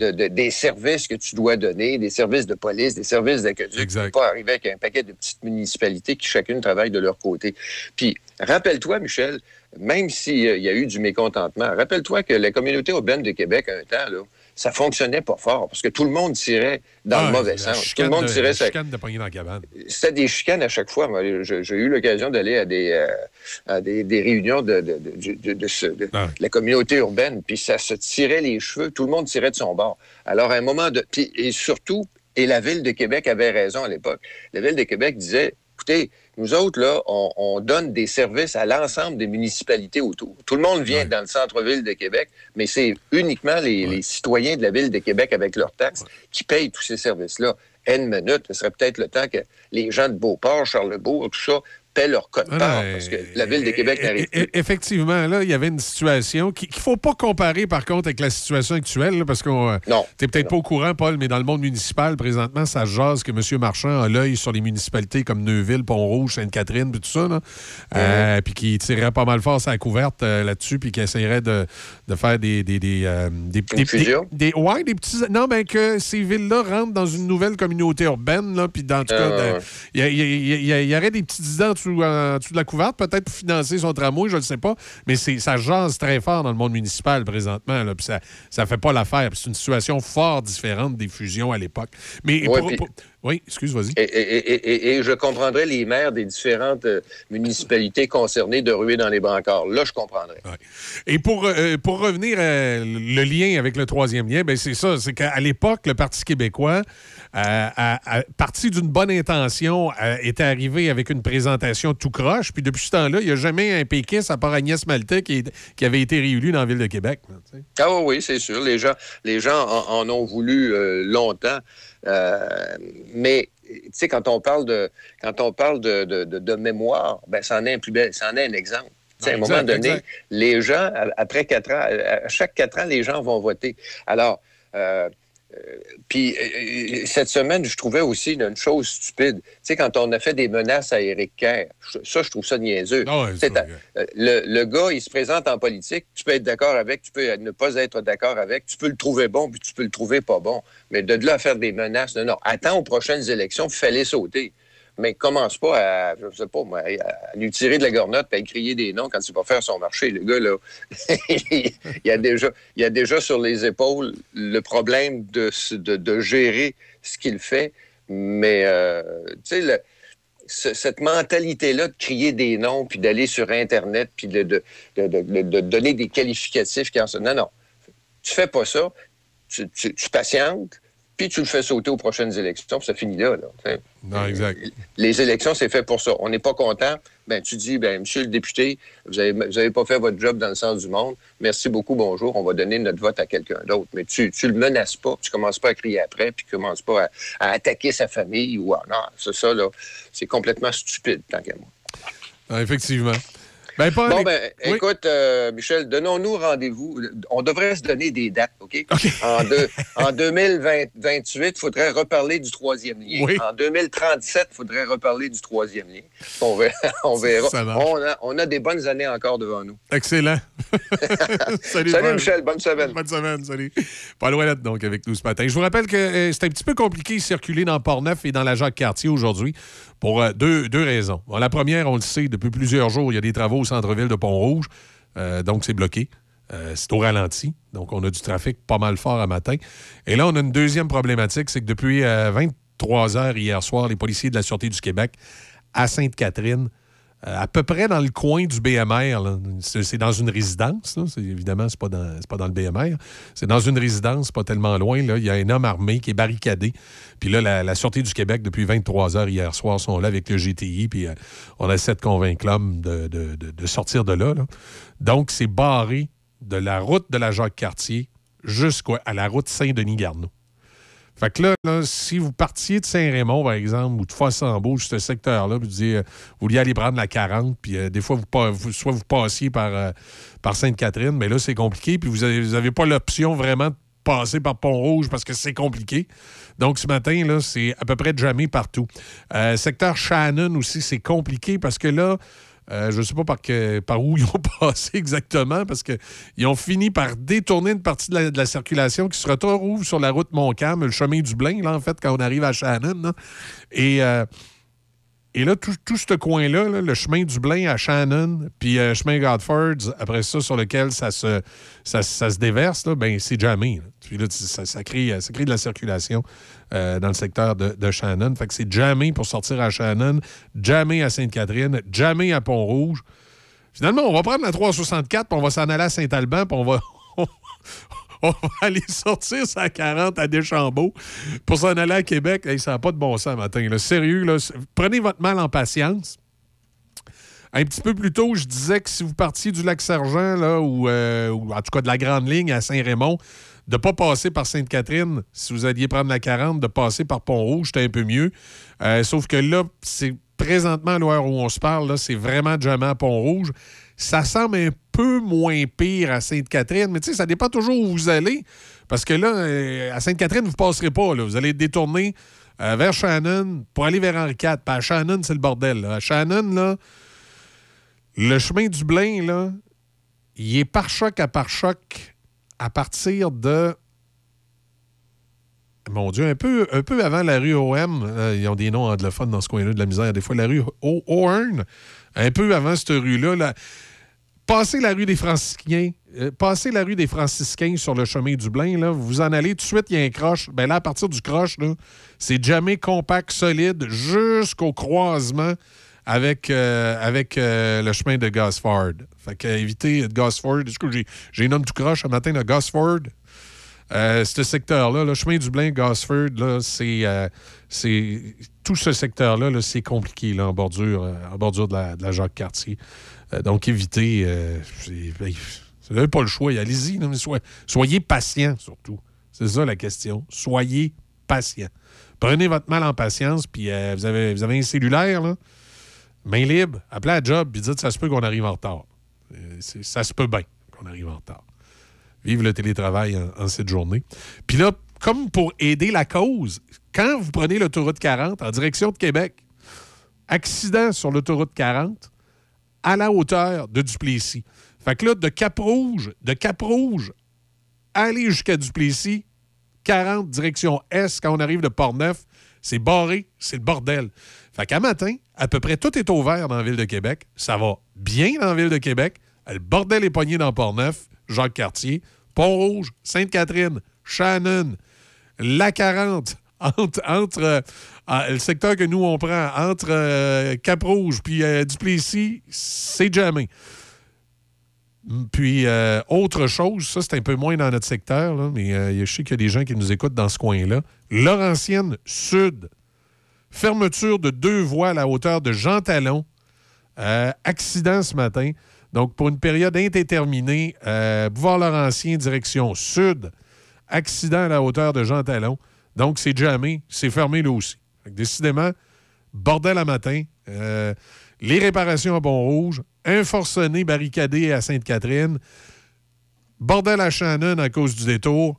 Non, de- des services que tu dois donner, des services de police, des services d'aqueduc, tu ne peux pas arriver avec un paquet de petites municipalités qui chacune travaille de leur côté. Puis, rappelle-toi, Michel, même s'il y a eu du mécontentement, rappelle-toi que la communauté urbaine de Québec, à un temps, là, ça fonctionnait pas fort parce que tout le monde tirait dans Ah, le mauvais la sens. Tout le monde de- tirait sa, chicane de pogner dans la cabane. c'était des chicanes à chaque fois. J'ai eu l'occasion d'aller à des, euh, à des, des réunions de, de, de- ce- Ah. la communauté urbaine, puis ça se tirait les cheveux, tout le monde tirait de son bord. Alors, à un moment de... et surtout, et la Ville de Québec avait raison à l'époque, la Ville de Québec disait, écoutez, nous autres, là, on, on donne des services à l'ensemble des municipalités autour. Tout le monde vient dans le centre-ville de Québec, mais c'est uniquement les, les citoyens de la Ville de Québec avec leurs taxes qui payent tous ces services-là. N minutes, ce serait peut-être le temps que les gens de Beauport, Charlebourg, tout ça, paient leur code Ah, part, non, parce que la Ville de Québec n'arrive E- e- Effectivement, là, il y avait une situation qui- qu'il ne faut pas comparer, par contre, avec la situation actuelle, là, parce qu'on. euh. Tu peut-être pas au courant, Paul, mais dans le monde municipal, présentement, ça jase que M. Marchand a l'œil sur les municipalités comme Neuville, Pont-Rouge, Sainte-Catherine, puis tout ça, là. Euh, puis qui tirerait pas mal fort sa couverte euh, là-dessus, puis qui essaierait de, de faire des. des, des, euh, des, des- fusion? des- des- ouais, des petits. Non, mais que ces villes-là rentrent dans une nouvelle communauté urbaine, là, puis dans tout Ah, cas, il y, y y y aurait des petites idées dessous, en dessous de la couverte, peut-être pour financer son tramway, je ne sais pas. Mais c'est, ça jase très fort dans le monde municipal présentement. Là, ça ne fait pas l'affaire. C'est une situation fort différente des fusions à l'époque. Mais Ouais, pour- puis- pour- Oui, excuse, vas-y. Et, et- et- et- et je comprendrais les maires des différentes euh, municipalités concernées de ruer dans les brancards. Là, je comprendrais. Et pour, euh, pour revenir à le lien avec le troisième lien, ben c'est ça, c'est qu'à l'époque, le Parti québécois, euh, a, a- parti d'une bonne intention, euh, était arrivé avec une présentation tout croche, puis depuis ce temps-là, il n'y a jamais un péquiste, à part Agnès Maltais, qui, avait été réélu dans la ville de Québec. Ah oui, c'est sûr. Les gens, les gens en, en ont voulu euh, longtemps. Euh, mais tu sais, quand on parle de quand on parle de, de- de- de mémoire, ben, ça en est un plus bel, ça en est un exemple. Sais, à un Exact, moment donné, exact. les gens, à- après quatre ans, à à chaque quatre ans, les gens vont voter. Alors, euh, puis cette semaine, je trouvais aussi une chose stupide. Tu sais, quand on a fait des menaces à Éric Kerr, ça, je trouve ça niaiseux. C'est ta- euh, le, le gars, il se présente en politique. Tu peux être d'accord avec, tu peux ne pas être d'accord avec. Tu peux le trouver bon, puis tu peux le trouver pas bon. Mais de là à faire des menaces, non, non. Attends aux prochaines élections, puis fallait sauter. Mais commence pas à, je sais pas, à lui tirer de la gornotte et à crier des noms quand il va faire son marché. Le gars, là, (laughs) il a déjà, il a déjà sur les épaules le problème de, de, de gérer ce qu'il fait. Mais, euh, tu sais, cette mentalité-là de crier des noms, puis d'aller sur Internet, puis de, de, de, donner des qualificatifs qui en sont... Non, non. Tu fais pas ça. Tu, tu patientes, puis tu le fais sauter aux prochaines élections, puis ça finit là. là. Non, exact. Les élections, c'est fait pour ça. On n'est pas content. Ben, tu dis, ben, monsieur le député, vous n'avez vous avez pas fait votre job dans le sens du monde. Merci beaucoup, bonjour. On va donner notre vote à quelqu'un d'autre. Mais tu ne le menaces pas. Tu commences pas à crier après, puis tu commences pas à, à attaquer sa famille. ou à- Non, c'est ça, là. C'est complètement stupide, tant qu'à moi. Ah, effectivement. Ben, Paul, Bon, ben, oui. écoute, euh, Michel, donnons-nous rendez-vous. On devrait se donner des dates, OK? En, deux- en 2028, il faudrait reparler du troisième lien. Oui. En 2037, il faudrait reparler du troisième lien. On verra. (laughs) On, verra. On, a, on a des bonnes années encore devant nous. Excellent. (laughs) salut, Salut. Michel. Bonne semaine. Bonne semaine, salut. Paul Ouellette, donc, avec nous ce matin. Je vous rappelle que euh, c'est un petit peu compliqué de circuler dans Port-Neuf et dans la Jacques-Cartier aujourd'hui pour euh, deux, raisons. La première, on le sait, depuis plusieurs jours, il y a des travaux au centre-ville de Pont-Rouge, Euh, donc c'est bloqué. Euh, c'est au ralenti. Donc, on a du trafic pas mal fort à matin. Et là, on a une deuxième problématique, c'est que depuis euh, 23 heures hier soir, les policiers de la Sûreté du Québec à Sainte-Catherine, à peu près dans le coin du BMR. C'est dans une résidence. évidemment, dans c'est pas dans le BMR. C'est dans une résidence, pas tellement loin. Il y a un homme armé qui est barricadé. Puis là, la, Sûreté du Québec, depuis 23 heures hier soir, sont là avec le GTI. Puis euh, on essaie de convaincre l'homme de sortir de là. là. Donc, c'est barré de la route de la Jacques-Cartier jusqu'à la route Saint-Denis-Garneau. Fait que là, là, si vous partiez de Saint-Raymond, par exemple, ou de Fossambeau, ce secteur-là, puis vous, disiez, euh, vous vouliez aller prendre la 40, puis euh, des fois, vous, vous- soit vous passiez par, euh, par Sainte-Catherine, mais là, c'est compliqué, puis vous n'avez pas l'option vraiment de passer par Pont-Rouge parce que c'est compliqué. Donc, ce matin, là, c'est à peu près jamais partout. Euh, secteur Shannon aussi, c'est compliqué parce que là, Euh, je ne sais pas par, où (laughs) ils ont passé exactement, parce qu'ils ont fini par détourner une partie de la, circulation qui se retrouve sur la route Montcalm, le chemin du Blain, là, en fait, quand on arrive à Shannon. euh, et là, tout, ce coin-là, là, le chemin du Blain à Shannon, puis euh, chemin Godfords, après ça, sur lequel ça se, déverse, ben, c'est jamais. Puis là, ça crée, ça crée de la circulation euh, dans le secteur de, Shannon. Fait que c'est jamais pour sortir à Shannon, jamais à Sainte-Catherine, jamais à Pont-Rouge. Finalement, on va prendre la 364, puis on va s'en aller à Saint-Alban, puis on va, (laughs) on va aller sortir sa 40 à Deschambault pour s'en aller à Québec. Hey, ça n'a pas de bon sens matin. Sérieux, là, prenez votre mal en patience. Un petit peu plus tôt, je disais que si vous partiez du Lac-Sergent, là, ou, euh, ou en tout cas de la Grande Ligne à Saint-Raymond, de ne pas passer par Sainte-Catherine, si vous alliez prendre la 40, de passer par Pont-Rouge, c'était un peu mieux. Euh, sauf que là, c'est présentement, à l'heure où on se parle, c'est vraiment jamais à Pont-Rouge. Ça semble un peu moins pire à Sainte-Catherine, mais tu sais, ça dépend toujours où vous allez. Parce que là, euh, à Sainte-Catherine, vous ne passerez pas. Vous allez détourner euh, vers Shannon pour aller vers Henri IV. À Shannon, c'est le bordel. À Shannon, là, le chemin du Blain, là, il est par choc à par choc à partir de. Mon Dieu, un peu, un peu avant la rue OM. euh, ils ont des noms anglophones dans ce coin-là de la misère. Des fois, la rue O- un peu avant cette rue-là. là, Passez la rue des Franciscains, euh, passez la rue des Franciscains sur le chemin du Blain, là, vous en allez tout de suite, il y a un croche. Ben là, à partir du croche, c'est jamais compact, solide, jusqu'au croisement avec, euh, avec euh, le chemin de Gosford. Fait de Gosford. J'ai, j'ai un homme tout croche un matin de Gosford? Euh, ce secteur-là, le chemin du Blain, Gosford, là, c'est, tout ce secteur-là, là, c'est compliqué là, en bordure, en bordure de la, Jacques-Cartier. Euh, donc, évitez. ben, vous n'avez pas le choix. Allez-y. soyez, soyez patient, surtout. C'est ça la question. Soyez patient. Prenez votre mal en patience, puis vous, avez, vous avez un cellulaire, là, main libre, appelez à job, puis dites ça se peut qu'on arrive en retard. Euh, ça se peut bien qu'on arrive en retard. Vive le télétravail en, en cette journée. Puis là, comme pour aider la cause, quand vous prenez l'autoroute 40 en direction de Québec, accident sur l'autoroute 40 à la hauteur de Duplessis. Fait que là, de Cap-Rouge, de Cap-Rouge, aller jusqu'à Duplessis, 40 direction Est, quand on arrive de Port-Neuf, c'est barré, c'est le bordel. Fait qu'à matin, à peu près tout est ouvert dans la ville de Québec. Ça va bien dans la ville de Québec. Le bordel est pogné dans Port-Neuf, Jacques-Cartier, Pont-Rouge, Sainte-Catherine, Shannon, la 40, (laughs) entre, euh, ah, le secteur que nous, on prend, entre euh, Cap-Rouge puis euh, Duplessis, c'est jamais. Puis, autre chose, ça, c'est un peu moins dans notre secteur, mais je sais qu'il y a des gens qui nous écoutent dans ce coin-là. Laurentienne Sud, fermeture de deux voies à la hauteur de Jean Talon. Euh, accident ce matin. Donc, pour une période indéterminée, euh, Boulevard Laurentien, direction sud. Accident à la hauteur de Jean Talon. Donc, c'est jamais, c'est fermé là aussi. Décidément, bordel à matin. Euh, les réparations à Bon-Rouge. Un forcené barricadé à Sainte-Catherine. Bordel à Shannon à cause du détour.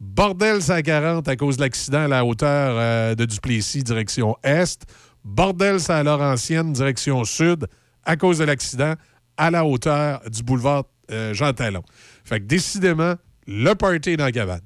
Bordel à 40 à cause de l'accident à la hauteur euh, de Duplessis, direction Est. Bordel à Laurentienne, direction Sud, à cause de l'accident à la hauteur du boulevard euh, Jean Talon. Fait que décidément, le party est dans la cabane.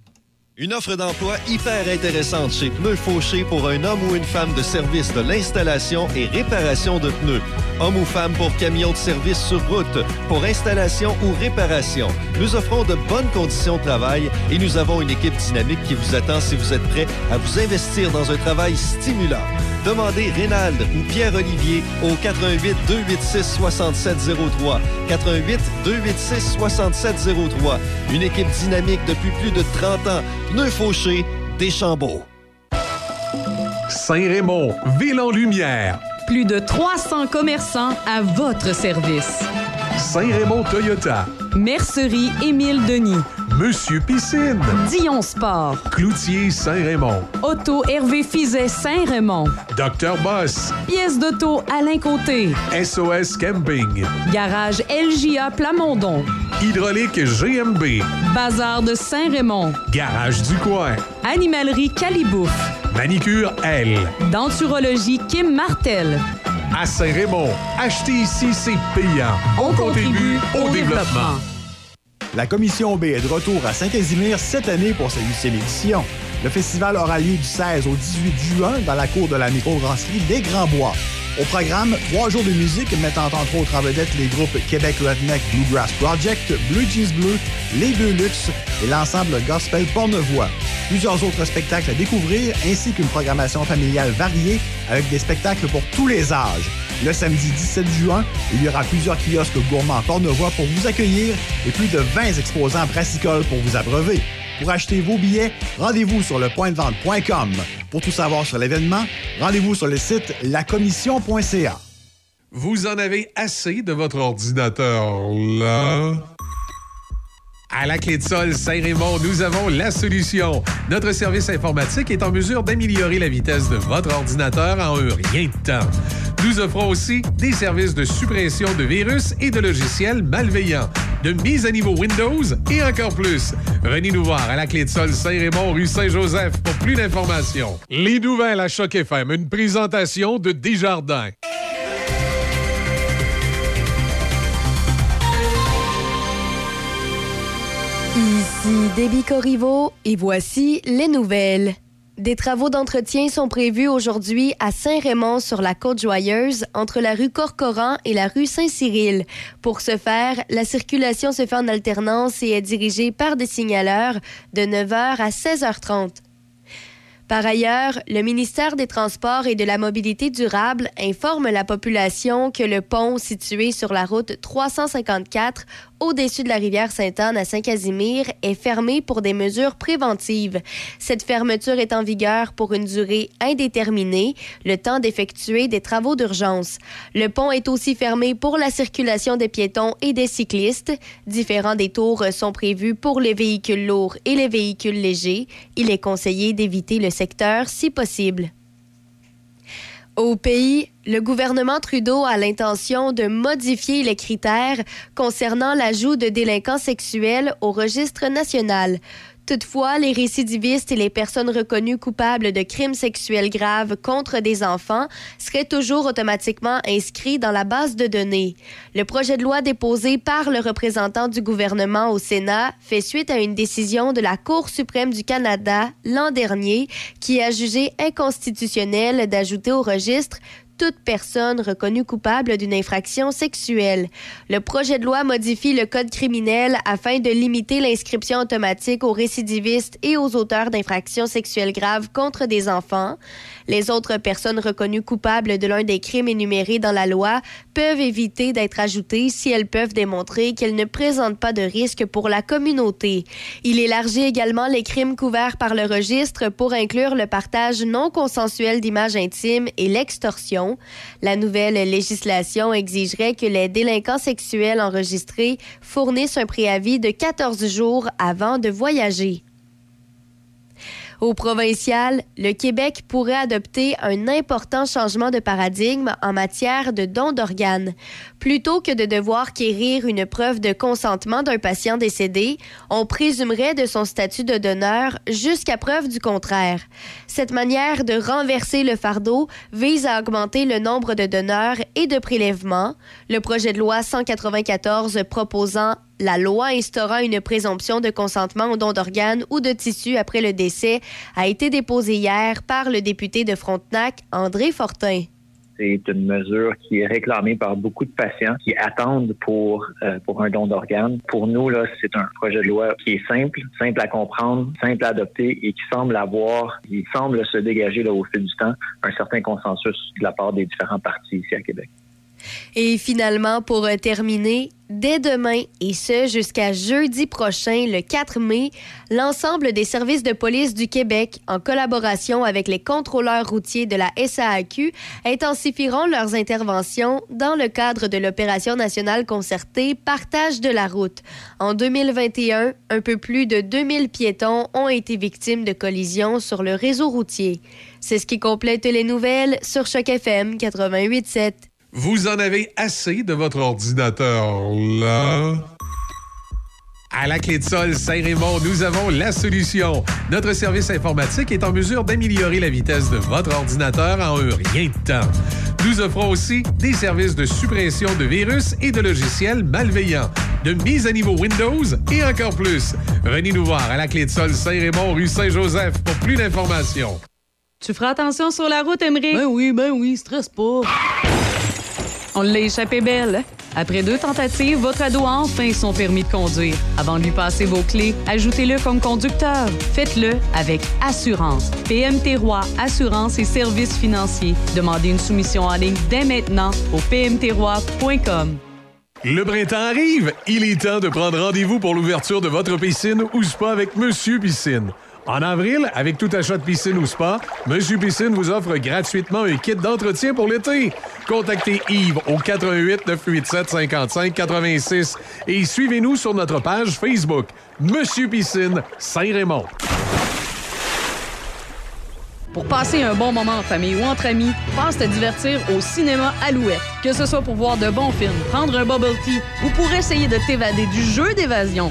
Une offre d'emploi hyper intéressante chez Pneus Fauché pour un homme ou une femme de service de l'installation et réparation de pneus. Homme ou femme pour camion de service sur route, pour installation ou réparation. Nous offrons de bonnes conditions de travail et nous avons une équipe dynamique qui vous attend si vous êtes prêt à vous investir dans un travail stimulant. Demandez Rénald ou Pierre-Olivier au 88 286 6703. 88 286 6703. Une équipe dynamique depuis plus de 30 ans. Pneus Fauché, Deschambault. Saint-Raymond, ville en lumière. Plus de 300 commerçants à votre service. Saint-Raymond Toyota. Mercerie Émile Denis. Monsieur Piscine. Dion Sport. Cloutier Saint-Raymond. Auto Hervé Fizet Saint-Raymond. Docteur Boss. Pièce d'auto Alain Côté. SOS Camping. Garage LJA Plamondon. Hydraulique GMB. Bazar de Saint-Raymond. Garage du coin. Animalerie Calibouf. Manicure L. Denturologie Kim Martel. À Saint-Raymond, acheter ici, c'est payant. On, contribue au, développement. La Commission B est de retour à Saint-Casimir cette année pour sa huitième édition. Le festival aura lieu du 16 au 18 juin dans la cour de la microbrasserie Les Grands Bois. Au programme, trois jours de musique mettant entre autres en vedette les groupes Québec Redneck Bluegrass Project, Blue Jeans Bleu, Les Deux Luxe et l'ensemble gospel Pornevoix. Plusieurs autres spectacles à découvrir ainsi qu'une programmation familiale variée avec des spectacles pour tous les âges. Le samedi 17 juin, il y aura plusieurs kiosques gourmands Pornevoix pour vous accueillir et plus de 20 exposants brassicoles pour vous abreuver. Pour acheter vos billets, rendez-vous sur lepointdevente.com. Pour tout savoir sur l'événement, rendez-vous sur le site lacommission.ca. Vous en avez assez de votre ordinateur là? À la clé de sol Saint-Raymond, nous avons la solution. Notre service informatique est en mesure d'améliorer la vitesse de votre ordinateur en un rien de temps. Nous offrons aussi des services de suppression de virus et de logiciels malveillants, de mise à niveau Windows et encore plus. Venez nous voir à la clé de sol Saint-Raymond, rue Saint-Joseph pour plus d'informations. Les nouvelles à Choc FM, une présentation de Desjardins. Ici Déby Corriveau et voici les nouvelles. Des travaux d'entretien sont prévus aujourd'hui à Saint-Raymond sur la Côte-Joyeuse, entre la rue Corcoran et la rue Saint-Cyril. Pour ce faire, la circulation se fait en alternance et est dirigée par des signaleurs de 9h à 16h30. Par ailleurs, le ministère des Transports et de la Mobilité durable informe la population que le pont situé sur la route 354 au-dessus de la rivière Sainte-Anne à Saint-Casimir est fermé pour des mesures préventives. Cette fermeture est en vigueur pour une durée indéterminée, le temps d'effectuer des travaux d'urgence. Le pont est aussi fermé pour la circulation des piétons et des cyclistes. Différents détours sont prévus pour les véhicules lourds et les véhicules légers. Il est conseillé d'éviter le si possible. Au pays, le gouvernement Trudeau a l'intention de modifier les critères concernant l'ajout de délinquants sexuels au registre national. Toutefois, les récidivistes et les personnes reconnues coupables de crimes sexuels graves contre des enfants seraient toujours automatiquement inscrits dans la base de données. Le projet de loi déposé par le représentant du gouvernement au Sénat fait suite à une décision de la Cour suprême du Canada l'an dernier qui a jugé inconstitutionnel d'ajouter au registre toute personne reconnue coupable d'une infraction sexuelle. Le projet de loi modifie le code criminel afin de limiter l'inscription automatique aux récidivistes et aux auteurs d'infractions sexuelles graves contre des enfants. Les autres personnes reconnues coupables de l'un des crimes énumérés dans la loi peuvent éviter d'être ajoutées si elles peuvent démontrer qu'elles ne présentent pas de risque pour la communauté. Il élargit également les crimes couverts par le registre pour inclure le partage non consensuel d'images intimes et l'extorsion. La nouvelle législation exigerait que les délinquants sexuels enregistrés fournissent un préavis de 14 jours avant de voyager. Au provincial, le Québec pourrait adopter un important changement de paradigme en matière de don d'organes. Plutôt que de devoir quérir une preuve de consentement d'un patient décédé, on présumerait de son statut de donneur jusqu'à preuve du contraire. Cette manière de renverser le fardeau vise à augmenter le nombre de donneurs et de prélèvements. Le projet de loi 194 proposant la loi instaurant une présomption de consentement au don d'organes ou de tissus après le décès a été déposée hier par le député de Frontenac, André Fortin. C'est une mesure qui est réclamée par beaucoup de patients qui attendent pour, euh, pour un don d'organes. Pour nous, là, c'est un projet de loi qui est simple, simple à comprendre, simple à adopter et qui semble avoir, il semble se dégager au fil du temps, un certain consensus de la part des différents partis ici à Québec. Et finalement, pour euh, terminer, dès demain et ce jusqu'à jeudi prochain, le 4 mai, l'ensemble des services de police du Québec, en collaboration avec les contrôleurs routiers de la SAAQ, intensifieront leurs interventions dans le cadre de l'opération nationale concertée Partage de la route. En 2021, un peu plus de 2000 piétons ont été victimes de collisions sur le réseau routier. C'est ce qui complète les nouvelles sur Choc FM 88.7. Vous en avez assez de votre ordinateur là? À la clé de sol Saint-Raymond, nous avons la solution. Notre service informatique est en mesure d'améliorer la vitesse de votre ordinateur en un rien de temps. Nous offrons aussi des services de suppression de virus et de logiciels malveillants, de mise à niveau Windows et encore plus. Venez nous voir à la clé de sol Saint-Raymond, rue Saint-Joseph pour plus d'informations. Tu feras attention sur la route, Emery. Ben oui, ben oui, stress pas. On l'a échappé belle. Après deux tentatives, votre ado a enfin son permis de conduire. Avant de lui passer vos clés, ajoutez-le comme conducteur. Faites-le avec assurance. PMT Roi Assurance et Services financiers. Demandez une soumission en ligne dès maintenant au pmtroi.com. Le printemps arrive. Il est temps de prendre rendez-vous pour l'ouverture de votre piscine ou spa avec Monsieur Piscine. En avril, avec tout achat de piscine ou spa, Monsieur Piscine vous offre gratuitement un kit d'entretien pour l'été. Contactez Yves au 88 987 55 86 et suivez-nous sur notre page Facebook Monsieur Piscine Saint-Raymond. Pour passer un bon moment en famille ou entre amis, pense te divertir au cinéma Alouette. Que ce soit pour voir de bons films, prendre un bubble tea ou pour essayer de t'évader du jeu d'évasion,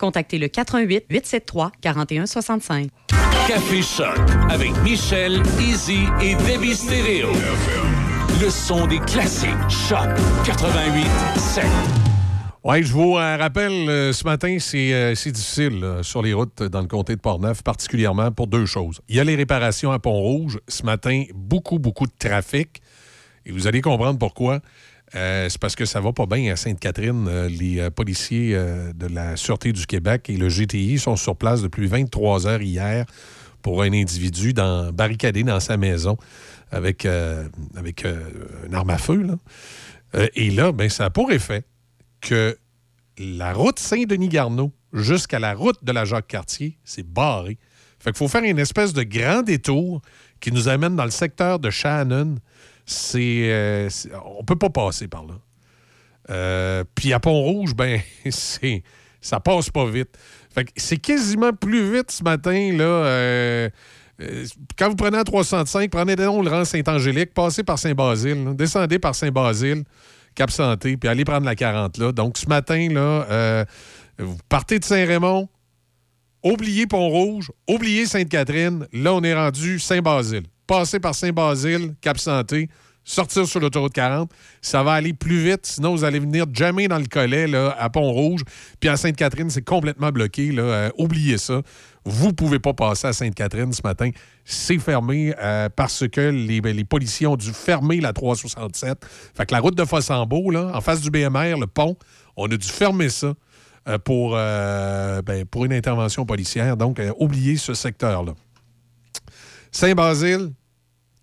contactez le 88 873 4165. Café Choc avec Michel, Easy et Debbie Stereo. Le son des classiques. Choc 88 7. Oui, je vous euh, rappelle, euh, ce matin, c'est euh, c'est difficile là, sur les routes dans le comté de Portneuf, particulièrement pour deux choses. Il y a les réparations à Pont-Rouge. Ce matin, beaucoup, beaucoup de trafic. Et vous allez comprendre pourquoi. Euh, c'est parce que ça va pas bien à Sainte-Catherine. Euh, les euh, policiers de la Sûreté du Québec et le GTI sont sur place depuis 23 heures hier pour un individu dans, barricadé dans sa maison avec, avec une arme à feu. et là, ben, ça a pour effet que la route Saint-Denis-Garneau jusqu'à la route de la Jacques-Cartier, c'est barré. Fait qu'il faut faire une espèce de grand détour qui nous amène dans le secteur de Shannon. C'est, euh, on peut pas passer par là. Euh, Puis à Pont-Rouge, (laughs) ben, c'est, ça passe pas vite. C'est quasiment plus vite ce matin, là. euh, euh, quand vous prenez la 305, prenez le rang Saint-Angélique, passez par Saint-Basile, descendez par Saint-Basile, Cap-Santé, puis allez prendre la 40 là. Donc ce matin, là, vous partez de Saint-Raymond, oubliez Pont-Rouge, oubliez Sainte-Catherine, là, on est rendu Saint-Basile. Passez par Saint-Basile, Cap-Santé, sortir sur l'autoroute 40, ça va aller plus vite, sinon vous allez venir jamais dans le collet là, à Pont-Rouge, puis à Sainte-Catherine, c'est complètement bloqué, là, euh, oubliez ça. Vous pouvez pas passer à Sainte-Catherine ce matin. C'est fermé euh, parce que les, ben, les policiers ont dû fermer la 367. Fait que la route de Fossambeau, là, en face du BMR, le pont, on a dû fermer ça euh, pour, ben, pour une intervention policière. Donc, oubliez ce secteur-là. Saint-Basile,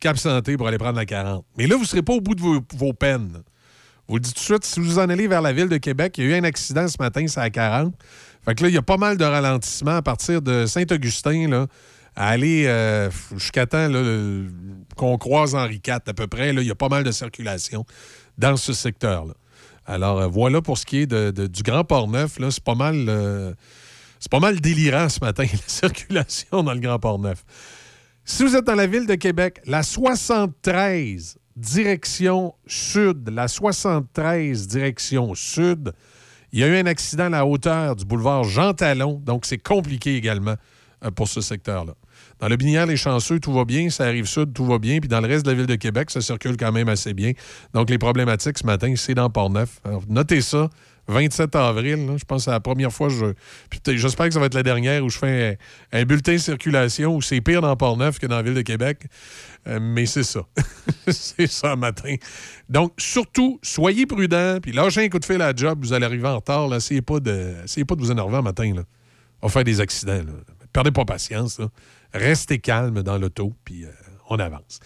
Cap-Santé pour aller prendre la 40. Mais là, vous ne serez pas au bout de vos, peines. Vous le dites tout de suite, si vous en allez vers la ville de Québec, il y a eu un accident ce matin, c'est à 40. Fait que là, il y a pas mal de ralentissements à partir de Saint-Augustin, là, à aller euh, jusqu'à temps qu'on croise Henri IV à peu près. Il y a pas mal de circulation dans ce secteur-là. Alors, euh, voilà pour ce qui est du Grand Port-Neuf. C'est pas mal... euh, c'est pas mal délirant ce matin, (laughs) la circulation dans le Grand Port-Neuf. Si vous êtes dans la ville de Québec, la 73 direction sud, la 73 direction sud, il y a eu un accident à la hauteur du boulevard Jean Talon, donc c'est compliqué également euh, pour ce secteur-là. Dans le Binière, les chanceux, tout va bien. Ça arrive sud, tout va bien. Puis dans le reste de la ville de Québec, ça circule quand même assez bien. Donc, les problématiques ce matin, c'est dans Port-Neuf. Notez ça. 27 avril, je pense que c'est la première fois je. J'espère que ça va être la dernière où je fais un, bulletin de circulation où c'est pire dans Port-Neuf que dans la ville de Québec. Euh, mais c'est ça. (laughs) c'est ça matin. Donc, surtout, soyez prudents, puis lâchez un coup de fil à la job, vous allez arriver en retard. Là, essayez pas de, essayez pas de vous énerver un matin. Là. On va faire des accidents. Là. Perdez pas patience. Restez calme dans l'auto, puis euh, on avance.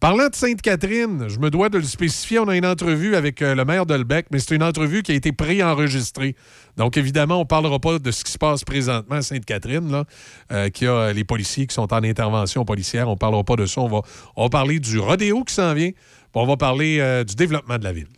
Parlant de Sainte-Catherine, je me dois de le spécifier, on a une entrevue avec euh, le maire de Lebec, mais c'est une entrevue qui a été préenregistrée. Donc, évidemment, on ne parlera pas de ce qui se passe présentement à Sainte-Catherine, euh, qui a euh, les policiers qui sont en intervention policière. On ne parlera pas de ça. On va, parler du rodéo qui s'en vient, puis on va parler du développement de la ville.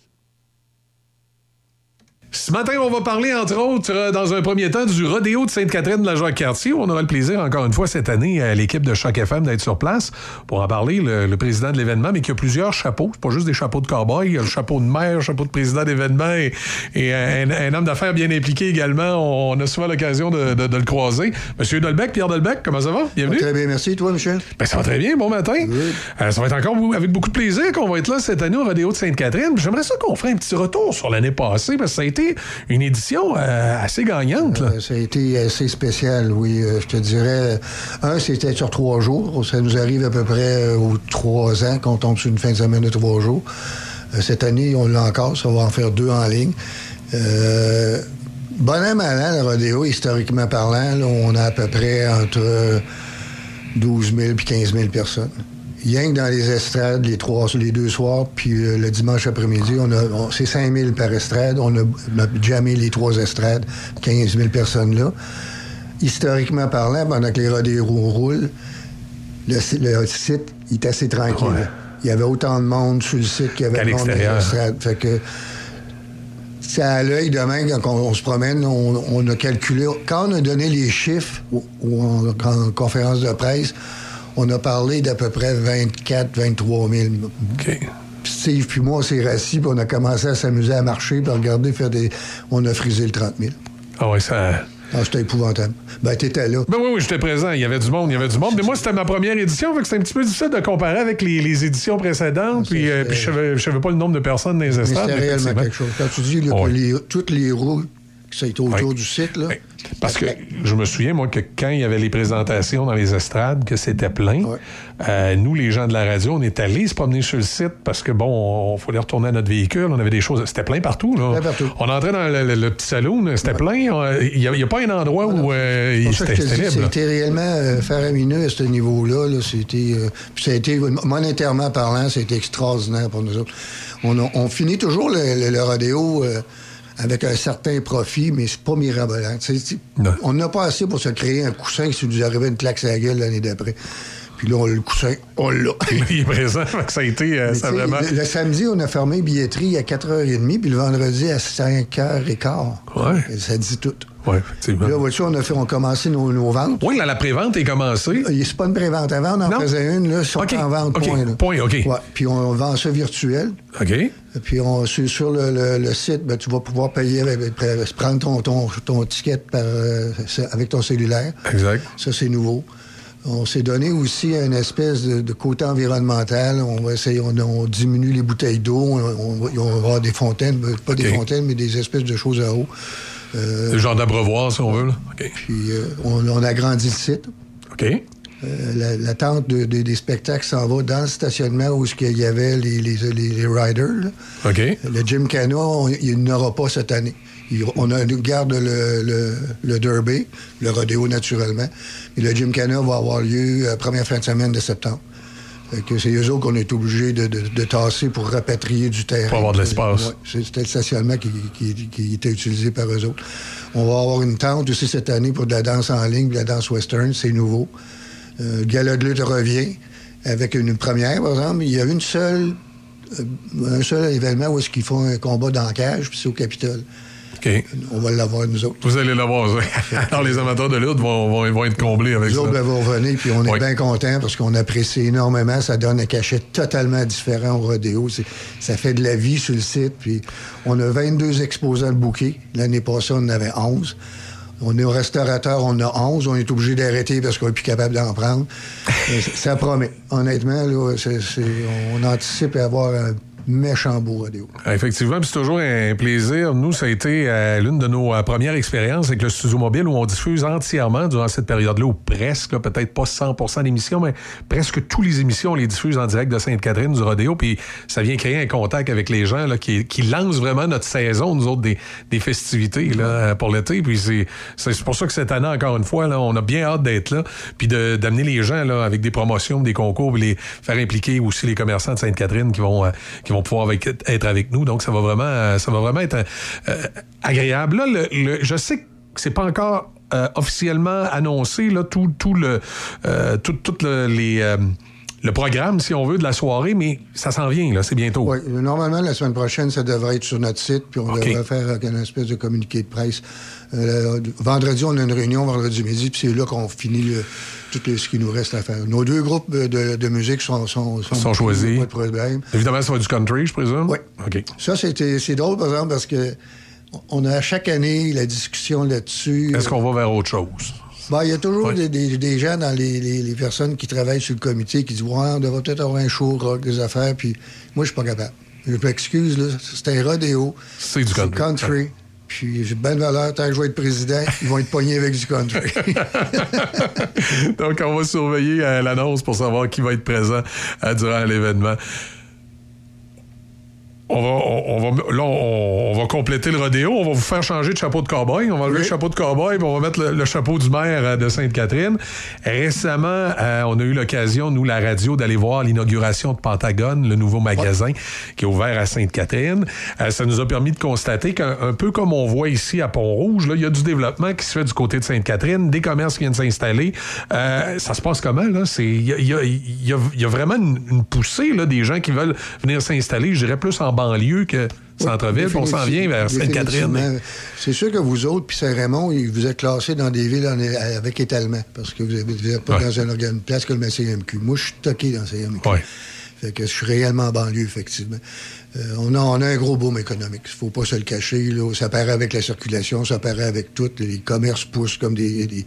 Ce matin, on va parler, entre autres, euh, dans un premier temps, du rodéo de Sainte-Catherine de la Jacques-Cartier. On aura le plaisir, encore une fois, cette année, à l'équipe de Choc FM d'être sur place pour en parler, le, le président de l'événement, mais qui a plusieurs chapeaux. C'est pas juste des chapeaux de cowboy. Il y a le chapeau de maire, le chapeau de président d'événement et, et un, un homme d'affaires bien impliqué également. On a souvent l'occasion de, de- de le croiser. Monsieur Dolbec, Pierre Dolbec, comment ça va? Bienvenue. Très bien, merci. Toi, Michel? Ben, ça va très bien, bon matin. Euh, ça va être encore avec beaucoup de plaisir qu'on va être là cette année au Rodéo de Sainte-Catherine. J'aimerais ça qu'on ferait un petit retour sur l'année passée, parce que ça a été une édition euh, assez gagnante. Euh, ça a été assez spécial, oui. Euh, je te dirais, un, c'était sur trois jours. Ça nous arrive à peu près aux trois ans qu'on tombe sur une fin de semaine de trois jours. Cette année, on l'a encore. Ça va en faire deux en ligne. Euh, bon an, mal an, le rodéo, historiquement parlant, on a à peu près entre 12 000 et 15 000 personnes. Rien que dans les estrades, les, trois, les deux soirs, puis euh, le dimanche après-midi, on a, on- c'est 5 000 par estrade. On a, on a jammé les trois estrades, 15 000 personnes là. Historiquement parlant, pendant que les rodéos roulent, le, si- le site il est assez tranquille. Il y avait autant de monde sur le site qu'il y avait Qu'à de monde dans les estrades. Fait que c'est à l'œil demain, quand on, on se promène, on, on a calculé. Quand on a donné les chiffres ou, ou en, en conférence de presse, on a parlé d'à peu près 24, 23 000. Puis Steve puis moi, on s'est rassis, puis on a commencé à s'amuser à marcher, puis à regarder faire des. On a frisé le 30 000. Ah ouais, ça. Ah, c'était épouvantable. Ben, t'étais là. Ben oui, oui, j'étais présent. Il y avait du monde, il y avait du monde. Mais moi, c'était ma première édition, fait que c'était un petit peu difficile de comparer avec les, les éditions précédentes. Puis, euh, puis je savais, je savais pas le nombre de personnes dans les estrades. c'était réellement quelque chose. Quand tu dis là, que les- toutes les roues qui sont autour du site, là. Parce que je me souviens, moi, que quand il y avait les présentations dans les estrades, que c'était plein, euh, nous, les gens de la radio, on est allés se promener sur le site parce que, bon, on, fallait retourner à notre véhicule, on avait des choses. C'était plein partout, là. On entrait dans le, le- le petit salon, c'était plein. on- Il n'y a, pas un endroit où euh, c'était libre. c'était réellement euh, faramineux à ce niveau-là. là. C'était, euh, ça a été, monétairement parlant, c'était extraordinaire pour nous autres. On, a- on finit toujours le, le- le rodéo euh, avec un certain profit, mais c'est pas mirabolant. On n'a pas assez pour se créer un coussin si nous arrivait une claque sur la gueule l'année d'après. Puis là, on a le coussin, on l'a. (laughs) Il est présent, ça a été euh, ça vraiment. le, le samedi, on a fermé billetterie à 4h30, puis le vendredi à 5h15. Ouais. Ça dit tout. Oui, effectivement. Là, vois-tu, on a, fait, on a commencé nos, nos ventes. Oui, là, la prévente est commencée. C'est pas une prévente. Avant, on en faisait une, là, ils sont en vente, point. là. Point, OK. Ouais. Puis on vend ça virtuel. OK. Puis on, sur, sur le, le- le site, ben, tu vas pouvoir payer, prendre ton, ton, ton ticket par, euh, avec ton cellulaire. Exact. Ça, c'est nouveau. On s'est donné aussi une espèce de, de côté environnemental. On va essayer, on, on diminue les bouteilles d'eau. On, on va- avoir des fontaines, ben, pas des fontaines, mais des espèces de choses à eau. Euh, Le genre d'abreuvoir, si on veut. Là. Puis euh, on, on agrandit le site. OK. Euh, la, tente de- de- des spectacles s'en va dans le stationnement où qu'il y avait les, les, les- les riders. là. OK. Le Jim Cana, on- il n'aura pas cette année. Il- on a, garde le, le, le Derby, le rodéo naturellement. Et le Jim Cana va avoir lieu la première fin de semaine de septembre. Fait que c'est eux autres qu'on est obligés de, de- de tasser pour rapatrier du terrain. Pour avoir de l'espace. Ouais, C'était le stationnement qui, qui- qui était utilisé par eux autres. On va avoir une tente aussi cette année pour de la danse en ligne, de la danse western, c'est nouveau. Euh, Gala de lutte revient avec une première, par exemple. Il y a une seule, euh, un seul événement où est-ce qu'ils font un combat dans la cage, puis c'est au Capitole. OK. On va l'avoir, nous autres. Vous allez l'avoir. (laughs) Alors, les amateurs de lutte vont, vont, vont être comblés avec Nous ça. autres ben, vont revenir, puis on est bien contents parce qu'on apprécie énormément. Ça donne un cachet totalement différent au rodéo. Ça fait de la vie sur le site. Puis on a 22 exposants de bouquets. L'année passée, on en avait 11. On est au restaurateur, on a 11, on est obligé d'arrêter parce qu'on n'est plus capable d'en prendre. (laughs) Ça promet. Honnêtement, là, c'est- c'est- on anticipe avoir un méchant beau rodéo. Effectivement, c'est toujours un plaisir. Nous, ça a été euh, l'une de nos euh, premières expériences avec le studio mobile où on diffuse entièrement durant cette période-là, ou presque, peut-être pas 100% d'émissions, mais presque toutes les émissions, on les diffuse en direct de Sainte-Catherine du rodéo, puis ça vient créer un contact avec les gens là, qui, qui lancent vraiment notre saison, nous autres, des, des festivités là, pour l'été. Puis c'est pour ça que cette année, encore une fois, là, on a bien hâte d'être là, puis d'amener les gens là, avec des promotions, des concours, puis les faire impliquer aussi les commerçants de Sainte-Catherine qui vont, euh, qui vont pouvoir avec- être avec nous. Donc, ça va vraiment, ça va vraiment être euh, agréable. Là, je sais que c'est pas encore euh, officiellement annoncé, là, tout, tout le, euh, tout, tout le, les, le programme, si on veut, de la soirée, mais ça s'en vient, là, c'est bientôt. Oui, normalement, la semaine prochaine, ça devrait être sur notre site, puis on devrait faire une espèce de communiqué de presse. Euh, vendredi, on a une réunion, vendredi midi, puis c'est là qu'on finit le- tout ce qui nous reste à faire. Nos deux groupes de, de musique sont, sont, Sont choisis. Pas de problème. Évidemment, ça va être du country, je présume? Oui. OK. Ça, c'est drôle, par exemple, parce que on a à chaque année la discussion là-dessus. Est-ce qu'on va vers autre chose? Ben, il y a toujours des, des- des gens dans les, les- les personnes qui travaillent sur le comité qui disent Ouais, on devrait peut-être avoir un show rock, des affaires, puis moi, je suis pas capable. Je m'excuse, là, c'est un rodéo. C'est du country. Puis j'ai bonne valeur, tant que je vais être président, ils vont être pognés avec du country. (laughs) Donc, on va surveiller euh, l'annonce pour savoir qui va être présent euh, durant l'événement. On va, on, on va, là, on, on va compléter le rodéo. On va vous faire changer de chapeau de cowboy. On va enlever le chapeau de cowboy puis on va mettre le, le chapeau du maire euh, de Sainte-Catherine. Récemment, euh, on a eu l'occasion, nous, la radio, d'aller voir l'inauguration de Pentagone, le nouveau magasin qui est ouvert à Sainte-Catherine. Euh, ça nous a permis de constater qu'un un peu comme on voit ici à Pont-Rouge, là, il y a du développement qui se fait du côté de Sainte-Catherine, des commerces qui viennent s'installer. Euh, ça se passe comment, là? Il y y y y a vraiment une, une poussée là, des gens qui veulent venir s'installer, je dirais plus en banlieue que centre-ville, on s'en vient vers Sainte-Catherine. C'est sûr que vous autres, puis Saint-Raymond, vous êtes classés dans des villes en- avec étalement, parce que vous n'êtes pas dans un organe, une place comme le CMQ. Moi, je suis toqué dans le CMQ. Fait que je suis réellement en banlieue, effectivement. Euh, on, a, on a un gros boom économique. Il faut pas se le cacher. Là. Ça paraît avec la circulation, ça paraît avec tout. Les commerces poussent comme des... des-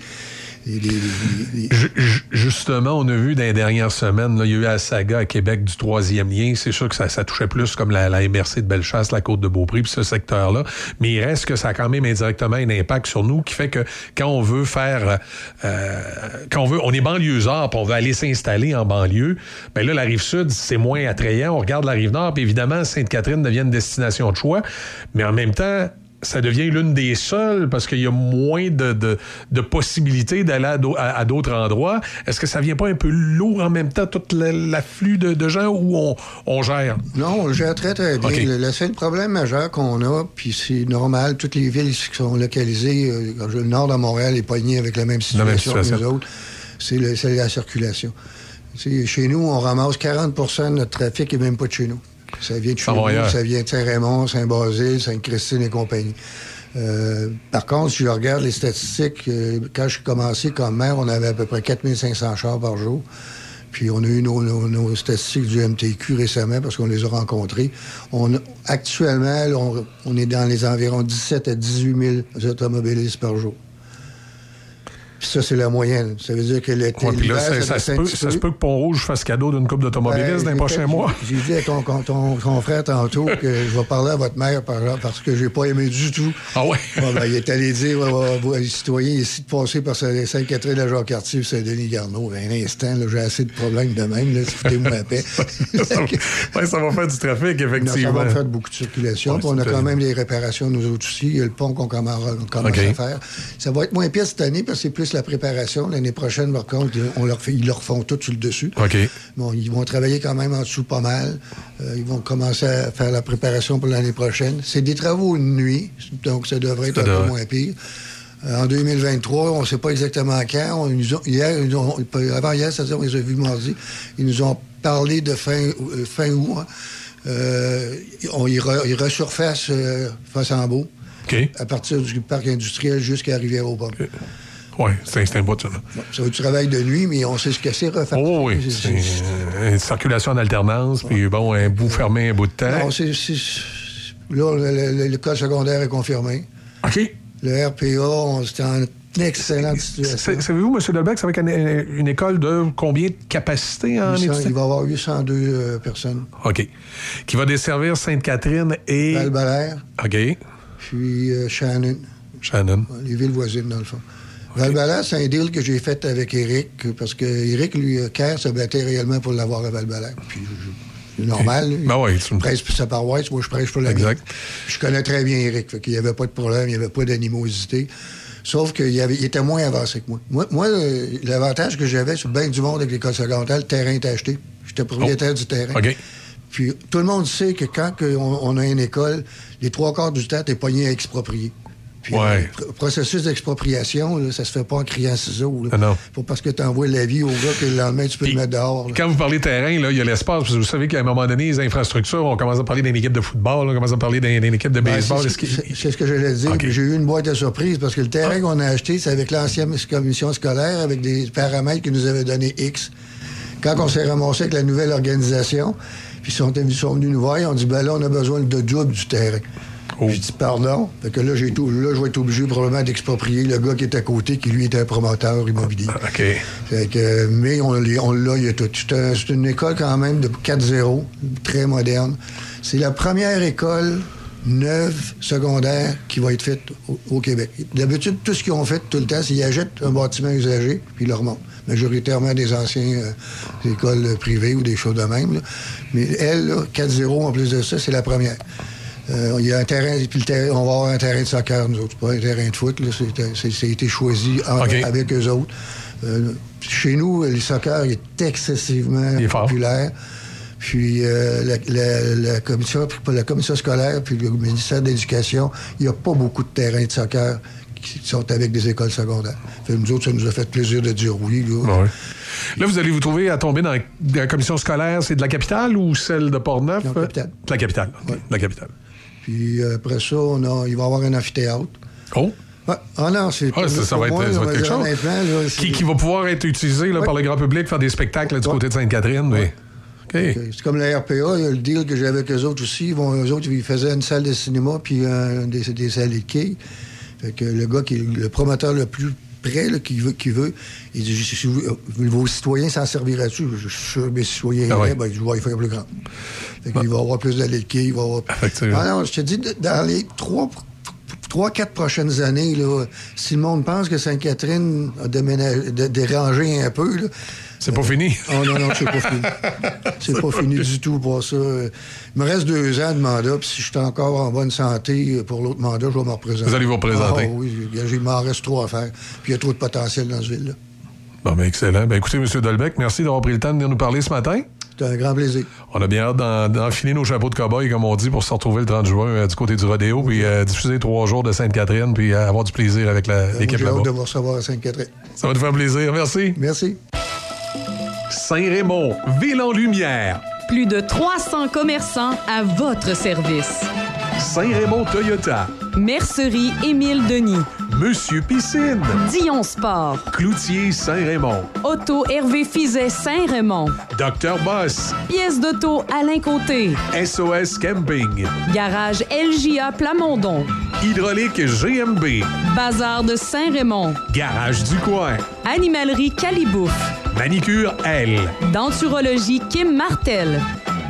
Justement, on a vu dans les dernières semaines, là, il y a eu la saga à Québec du troisième lien. C'est sûr que ça, touchait plus comme la, MRC de Bellechasse, la Côte de Beaupré, puis ce secteur-là. Mais il reste que ça a quand même indirectement un impact sur nous qui fait que quand on veut faire... euh, quand on veut... On est banlieusard, puis on veut aller s'installer en banlieue, ben là, la Rive-Sud, c'est moins attrayant. On regarde la Rive-Nord, puis évidemment, Sainte-Catherine devient une destination de choix. Mais en même temps ça devient l'une des seules parce qu'il y a moins de, de, de possibilités d'aller à d'au- à- à d'autres endroits. Est-ce que ça vient pas un peu lourd en même temps, tout la- l'afflux de, de gens où on, on gère? Non, on le gère très, très bien. Le, le seul problème majeur qu'on a, puis c'est normal, toutes les villes qui sont localisées, euh, le nord de Montréal est pogné avec la même situation, que nous autres, c'est la circulation. Chez nous, on ramasse 40% de notre trafic et même pas de chez nous. Ça vient de chez Ça vient de Saint-Raymond, Saint-Basile, Sainte-Christine et compagnie. Euh, par contre, si je regarde les statistiques, euh, quand je suis commencé comme maire, on avait à peu près 4500 chars par jour. Puis on a eu nos, nos- nos statistiques du MTQ récemment parce qu'on les a rencontrés. On, actuellement, là, on, on est dans les environs 17 à 18 000 automobilistes par jour. Puis ça, c'est la moyenne. Ça veut dire que l'été, Ouais, là, ça, ça se peut, petit ça se peu. peut que Pont-Rouge fasse cadeau d'une coupe d'automobilistes Ben, dans les prochains mois. J'ai dit à ton, ton, ton- ton frère tantôt que je vais parler à votre mère parce que j'ai pas aimé du tout. Ah ouais? ben, il est allé dire les citoyens ici de passer par Sainte-Catherine, la Jacques-Cartier Saint-Denis Garneau. Ben, un instant, j'ai assez de problèmes de même. Là, foutez-moi la paix. Ouais, ça va faire du trafic, Non, ça effectivement. va faire beaucoup de circulation. Ouais, on a quand même des réparations, nous autres aussi. Il y a le pont qu'on commence, à faire. Ça va être moins pire cette année parce que c'est plus la préparation. L'année prochaine, par contre, on leur fait, ils leur font tout sur le dessus. OK. Bon, ils vont travailler quand même en dessous pas mal. Euh, ils vont commencer à faire la préparation pour l'année prochaine. C'est des travaux de nuit, donc ça devrait être Ça un peu moins pire. Euh, en 2023, on ne sait pas exactement quand. On, ils nous ont- hier, ils nous ont- avant hier, c'est-à-dire on les a vus mardi, ils nous ont parlé de fin, euh, fin août. hein. Euh, on, ils, re- ils resurfacent euh, Fossambeau à partir du parc industriel jusqu'à Rivière-aux-Pommes. Oui, c'est c'est un bout, ça. Ça être du travail de nuit, mais on sait ce que c'est refaire. Oh oui, c'est une circulation en alternance, puis bon, un bout fermé, un bout de temps. Non, c'est, c'est- Là, le, le- le code secondaire est confirmé. OK. Le RPA, c'était en excellente situation. C'est- Savez-vous, M. Ça va être une, une école de combien de capacité en 800, étudiants? il va y avoir 802 euh, personnes. OK. Qui va desservir Sainte-Catherine et. val OK. Puis euh, Shannon. Shannon. Les villes voisines, dans le fond. Val c'est un deal que j'ai fait avec Eric, parce que Eric, lui, euh, Kerr se battait réellement pour l'avoir à val Puis c'est normal. lui. (laughs) Ben oui, tu Il prêche pour sa paroisse, moi je prêche pour la Exact. Je connais très bien Eric, fait qu'il n'y avait pas de problème, il n'y avait pas d'animosité. Sauf qu'il il était moins avancé que moi. Moi, moi, euh, l'avantage que j'avais sur bien du monde avec l'école secondaire, le terrain était acheté. J'étais propriétaire du terrain. Oh. Puis tout le monde sait que quand on, on a une école, les trois quarts du temps, t'es pogné à exproprier. Puis Ouais. pr- processus d'expropriation, ça se fait pas en criant ciseaux. là. Ah non. Pas parce que tu envoies l'avis au gars que le lendemain, tu peux le mettre dehors. là. Quand vous parlez terrain, il y a l'espace. parce que Vous savez qu'à un moment donné, les infrastructures, on commence à parler d'une équipe de football, on commence à parler d'une équipe de Ben, baseball. c'est- c'est ce que j'allais dire. J'ai eu une boîte de surprise parce que le terrain qu'on a acheté, c'est avec l'ancienne commission scolaire, avec des paramètres qui nous avaient donné X. Quand on s'est ramassé avec la nouvelle organisation, puis ils sont, venus nous voir, ils ont dit ben là, on a besoin de double du terrain. J'ai dit pardon. Fait que là, j'ai tout, là, je vais être obligé probablement d'exproprier le gars qui est à côté, qui lui était un promoteur immobilier. (laughs) OK. Fait que, mais on, l'a- on l'a, il y a tout. C'est un- c'est une école quand même de 4-0, très moderne. C'est la première école neuve secondaire qui va être faite au, au Québec. D'habitude, tout ce qu'ils ont fait tout le temps, c'est qu'ils achètent un bâtiment usagé, puis ils le remontent. Majoritairement des anciens euh, écoles privées ou des choses de même. là. Mais elle, là, 4-0 en plus de ça, c'est la première. Euh, il y a un terrain, puis le terrain- on va avoir un terrain de soccer, nous autres. C'est pas un terrain de foot, là. C'est- c'est- Ça a été choisi en- avec eux autres. Euh, chez nous, le soccer est excessivement populaire. Puis euh, la, la- la commission, la commission scolaire, puis le ministère de l'Éducation, il n'y a pas beaucoup de terrains de soccer qui sont avec des écoles secondaires. Fait nous autres, ça nous a fait plaisir de dire oui. Là. Ouais. Là, vous allez vous trouver à tomber dans la commission scolaire, c'est de la capitale ou celle de Portneuf? Capitale. De la capitale. OK. De la capitale. Puis euh, après ça, on a, il va y avoir un amphithéâtre. Oh! Ouais. Ah non, c'est Ah, ça, ça va être, moi, ça va être quelque chose. là, Qui, qui va pouvoir être utilisé là, par le grand public, faire des spectacles là, du côté de Sainte-Catherine. OK. C'est comme la RPA, il y a le deal que j'ai avec eux autres aussi. Ils vont, eux autres, ils faisaient une salle de cinéma puis euh, des, des salles de quai. Fait que le gars qui est le promoteur le plus près, là, qui veut, qui veut, il dit si vous- euh, vos citoyens s'en serviraient-tu? Je suis sûr que mes citoyens Ah ouais. ben, je vais y faire plus grand. Fait qu'il va y avoir plus de il va y avoir. (laughs) Ah non, je te dis, dans les trois, trois, quatre prochaines années, là, si le monde pense que Sainte-Catherine a déménagé, dé- dérangé un peu, là, C'est pas fini? (laughs) Oh non, non, c'est pas fini. C'est pas fini du tout pour ça. Il me reste deux ans de mandat, puis si je suis encore en bonne santé pour l'autre mandat, je vais me représenter. Vous allez vous représenter. Ah, oui, il m'en reste trop à faire. Puis il y a trop de potentiel dans ce ville-là. Bon, ben, excellent. Ben, écoutez, M. Dolbec, merci d'avoir pris le temps de venir nous parler ce matin. C'était un grand plaisir. On a bien hâte d'en- d'enfiler nos chapeaux de cow-boy, comme on dit, pour se retrouver le 30 juin euh, du côté du rodéo, puis euh, diffuser trois jours de Sainte-Catherine, puis euh, avoir du plaisir avec l'équipe J'ai hâte là-bas. de vous recevoir à Sainte-Catherine. Ça va nous faire plaisir. Merci. Merci. Saint-Raymond, ville en lumière. Plus de 300 commerçants à votre service. Saint-Raymond Toyota. Mercerie Émile Denis. Monsieur Piscine. Dion Sport. Cloutier Saint-Raymond. Auto Hervé Fizet Saint-Raymond. Docteur Boss. Pièce d'auto Alain Côté. SOS Camping. Garage LJA Plamondon. Hydraulique GMB. Bazar de Saint-Raymond. Garage du coin. Animalerie Calibouf. Manicure L. Denturologie Kim Martel.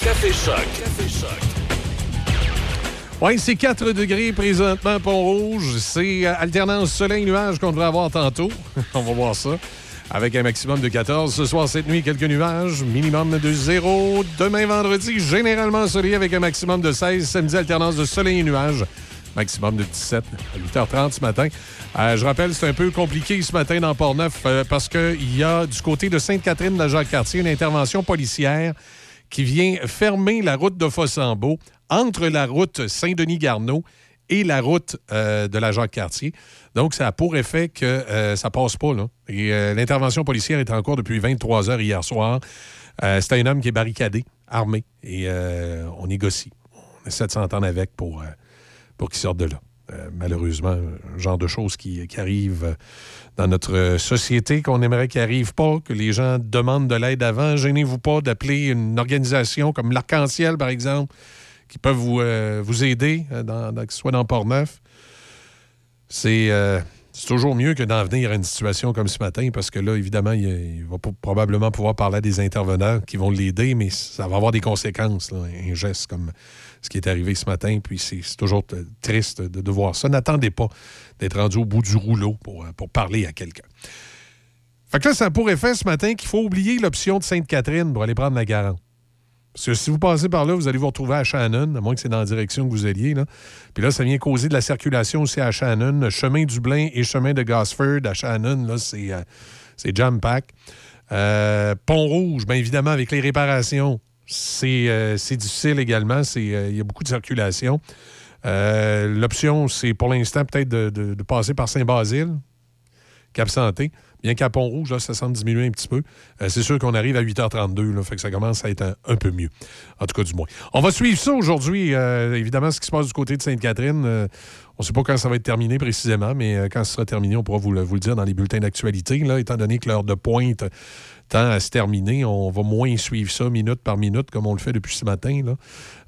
Café Choc. Café Choc. Oui, c'est 4 degrés présentement, Pont-Rouge. C'est euh, alternance soleil-nuage qu'on devrait avoir tantôt. (laughs) On va voir ça. Avec un maximum de 14. Ce soir, cette nuit, quelques nuages. Minimum de 0. Demain, vendredi, généralement soleil avec un maximum de 16. Samedi, alternance de soleil et nuages. Maximum de 17 à 8h30 ce matin. Euh, je rappelle, c'est un peu compliqué ce matin dans Port-Neuf euh, parce qu'il y a du côté de Sainte-Catherine de la Jacques-Cartier une intervention policière qui vient fermer la route de Fossambeau entre la route Saint-Denis-Garneau et la route euh, de la Jacques-Cartier. Donc, ça a pour effet que euh, ça passe pas, là. Et euh, l'intervention policière est en cours depuis 23 heures hier soir. Euh, c'est un homme qui est barricadé, armé, et on négocie. On essaie de s'entendre avec pour, pour qu'il sorte de là. Euh, malheureusement, genre de choses qui, arrivent dans notre société qu'on aimerait qu'il n'arrive pas, que les gens demandent de l'aide avant. Gênez-vous pas d'appeler une organisation comme l'Arc-en-Ciel, par exemple, qui peuvent vous, euh, vous aider, euh, dans, que ce soit dans Port-Neuf. C'est euh, c'est toujours mieux que d'en venir à une situation comme ce matin, parce que là, évidemment, il, va probablement pouvoir parler à des intervenants qui vont l'aider, mais ça va avoir des conséquences, un geste comme ce qui est arrivé ce matin. Puis c'est toujours triste de, voir ça. N'attendez pas d'être rendu au bout du rouleau pour, euh, parler à quelqu'un. Fait que là, ça a pour ce matin qu'il faut oublier l'option de Sainte-Catherine pour aller prendre la garante. Parce que si vous passez par là, vous allez vous retrouver à Shannon, à moins que c'est dans la direction que vous alliez. Là. Puis là, ça vient causer de la circulation aussi à Shannon. Chemin du Blain et chemin de Gosford à Shannon, là, c'est, euh, jam-pack. Euh, Pont-Rouge, bien évidemment, avec les réparations, c'est, euh, c'est difficile également. Euh, Il y a beaucoup de circulation. Euh, l'option, c'est pour l'instant peut-être de, passer par Saint-Basile, Cap-Santé. Bien qu'à Pont-Rouge, ça semble diminuer un petit peu. C'est sûr qu'on arrive à 8h32, là, fait que ça commence à être un, peu mieux. En tout cas, du moins. On va suivre ça aujourd'hui. évidemment, ce qui se passe du côté de Sainte-Catherine. on ne sait pas quand ça va être terminé précisément, mais quand ce sera terminé, on pourra vous le, dire dans les bulletins d'actualité. Étant donné que l'heure de pointe tend à se terminer, on va moins suivre ça minute par minute comme on le fait depuis ce matin. Là.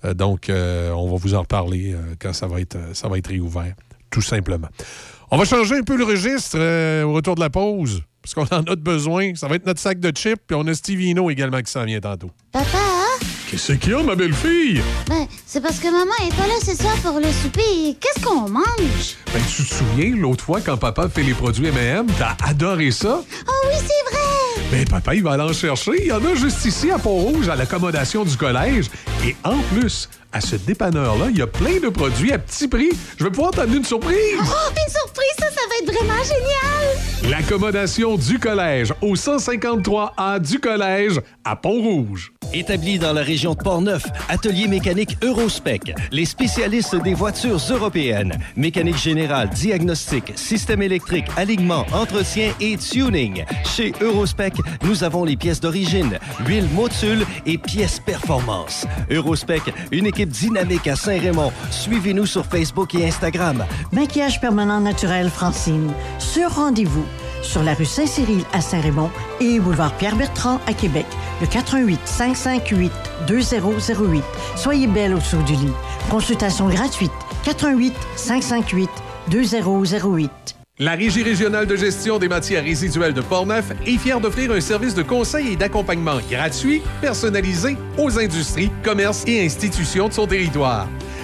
Euh, donc, euh, on va vous en reparler euh, quand ça va, être, ça va être réouvert, tout simplement. On va changer un peu le registre euh, au retour de la pause, parce qu'on en a de besoin. Ça va être notre sac de chips, puis on a Steve Hino également qui s'en vient tantôt. Papa, Qu'est-ce qu'il y a, ma belle-fille? ben, c'est parce que maman est pas là ce soir pour le souper. Qu'est-ce qu'on mange? Ben, tu te souviens, l'autre fois, quand papa fait les produits M&M, t'as adoré ça? Oh oui, c'est vrai! Ben, papa, il va aller en chercher. Il y en a juste ici, à Pont-Rouge, à l'accommodation du collège. Et en plus, à ce dépanneur-là, il y a plein de produits à petit prix. Je vais pouvoir t'amener une surprise. Oh, une surprise, ça, ça va être vraiment génial! L'accommodation du collège au 153A du collège à Pont-Rouge. Établi dans la région de Portneuf, Atelier mécanique Eurospec, les spécialistes des voitures européennes, mécanique générale, diagnostic, système électrique, alignement, entretien et tuning. Chez Eurospec, nous avons les pièces d'origine, huile motule et pièces performance. Eurospec, une équipe dynamique à Saint-Raymond. Suivez-nous sur Facebook et Instagram. Maquillage permanent naturel Francine. Sur rendez-vous. Sur la rue Saint-Cyril à Saint-Raymond et boulevard Pierre-Bertrand à Québec. Le 88 558 2008. Soyez belle au-dessous du lit. Consultation gratuite. 88 558 2008. La Régie régionale de gestion des matières résiduelles de Portneuf est fière d'offrir un service de conseil et d'accompagnement gratuit, personnalisé aux industries, commerces et institutions de son territoire.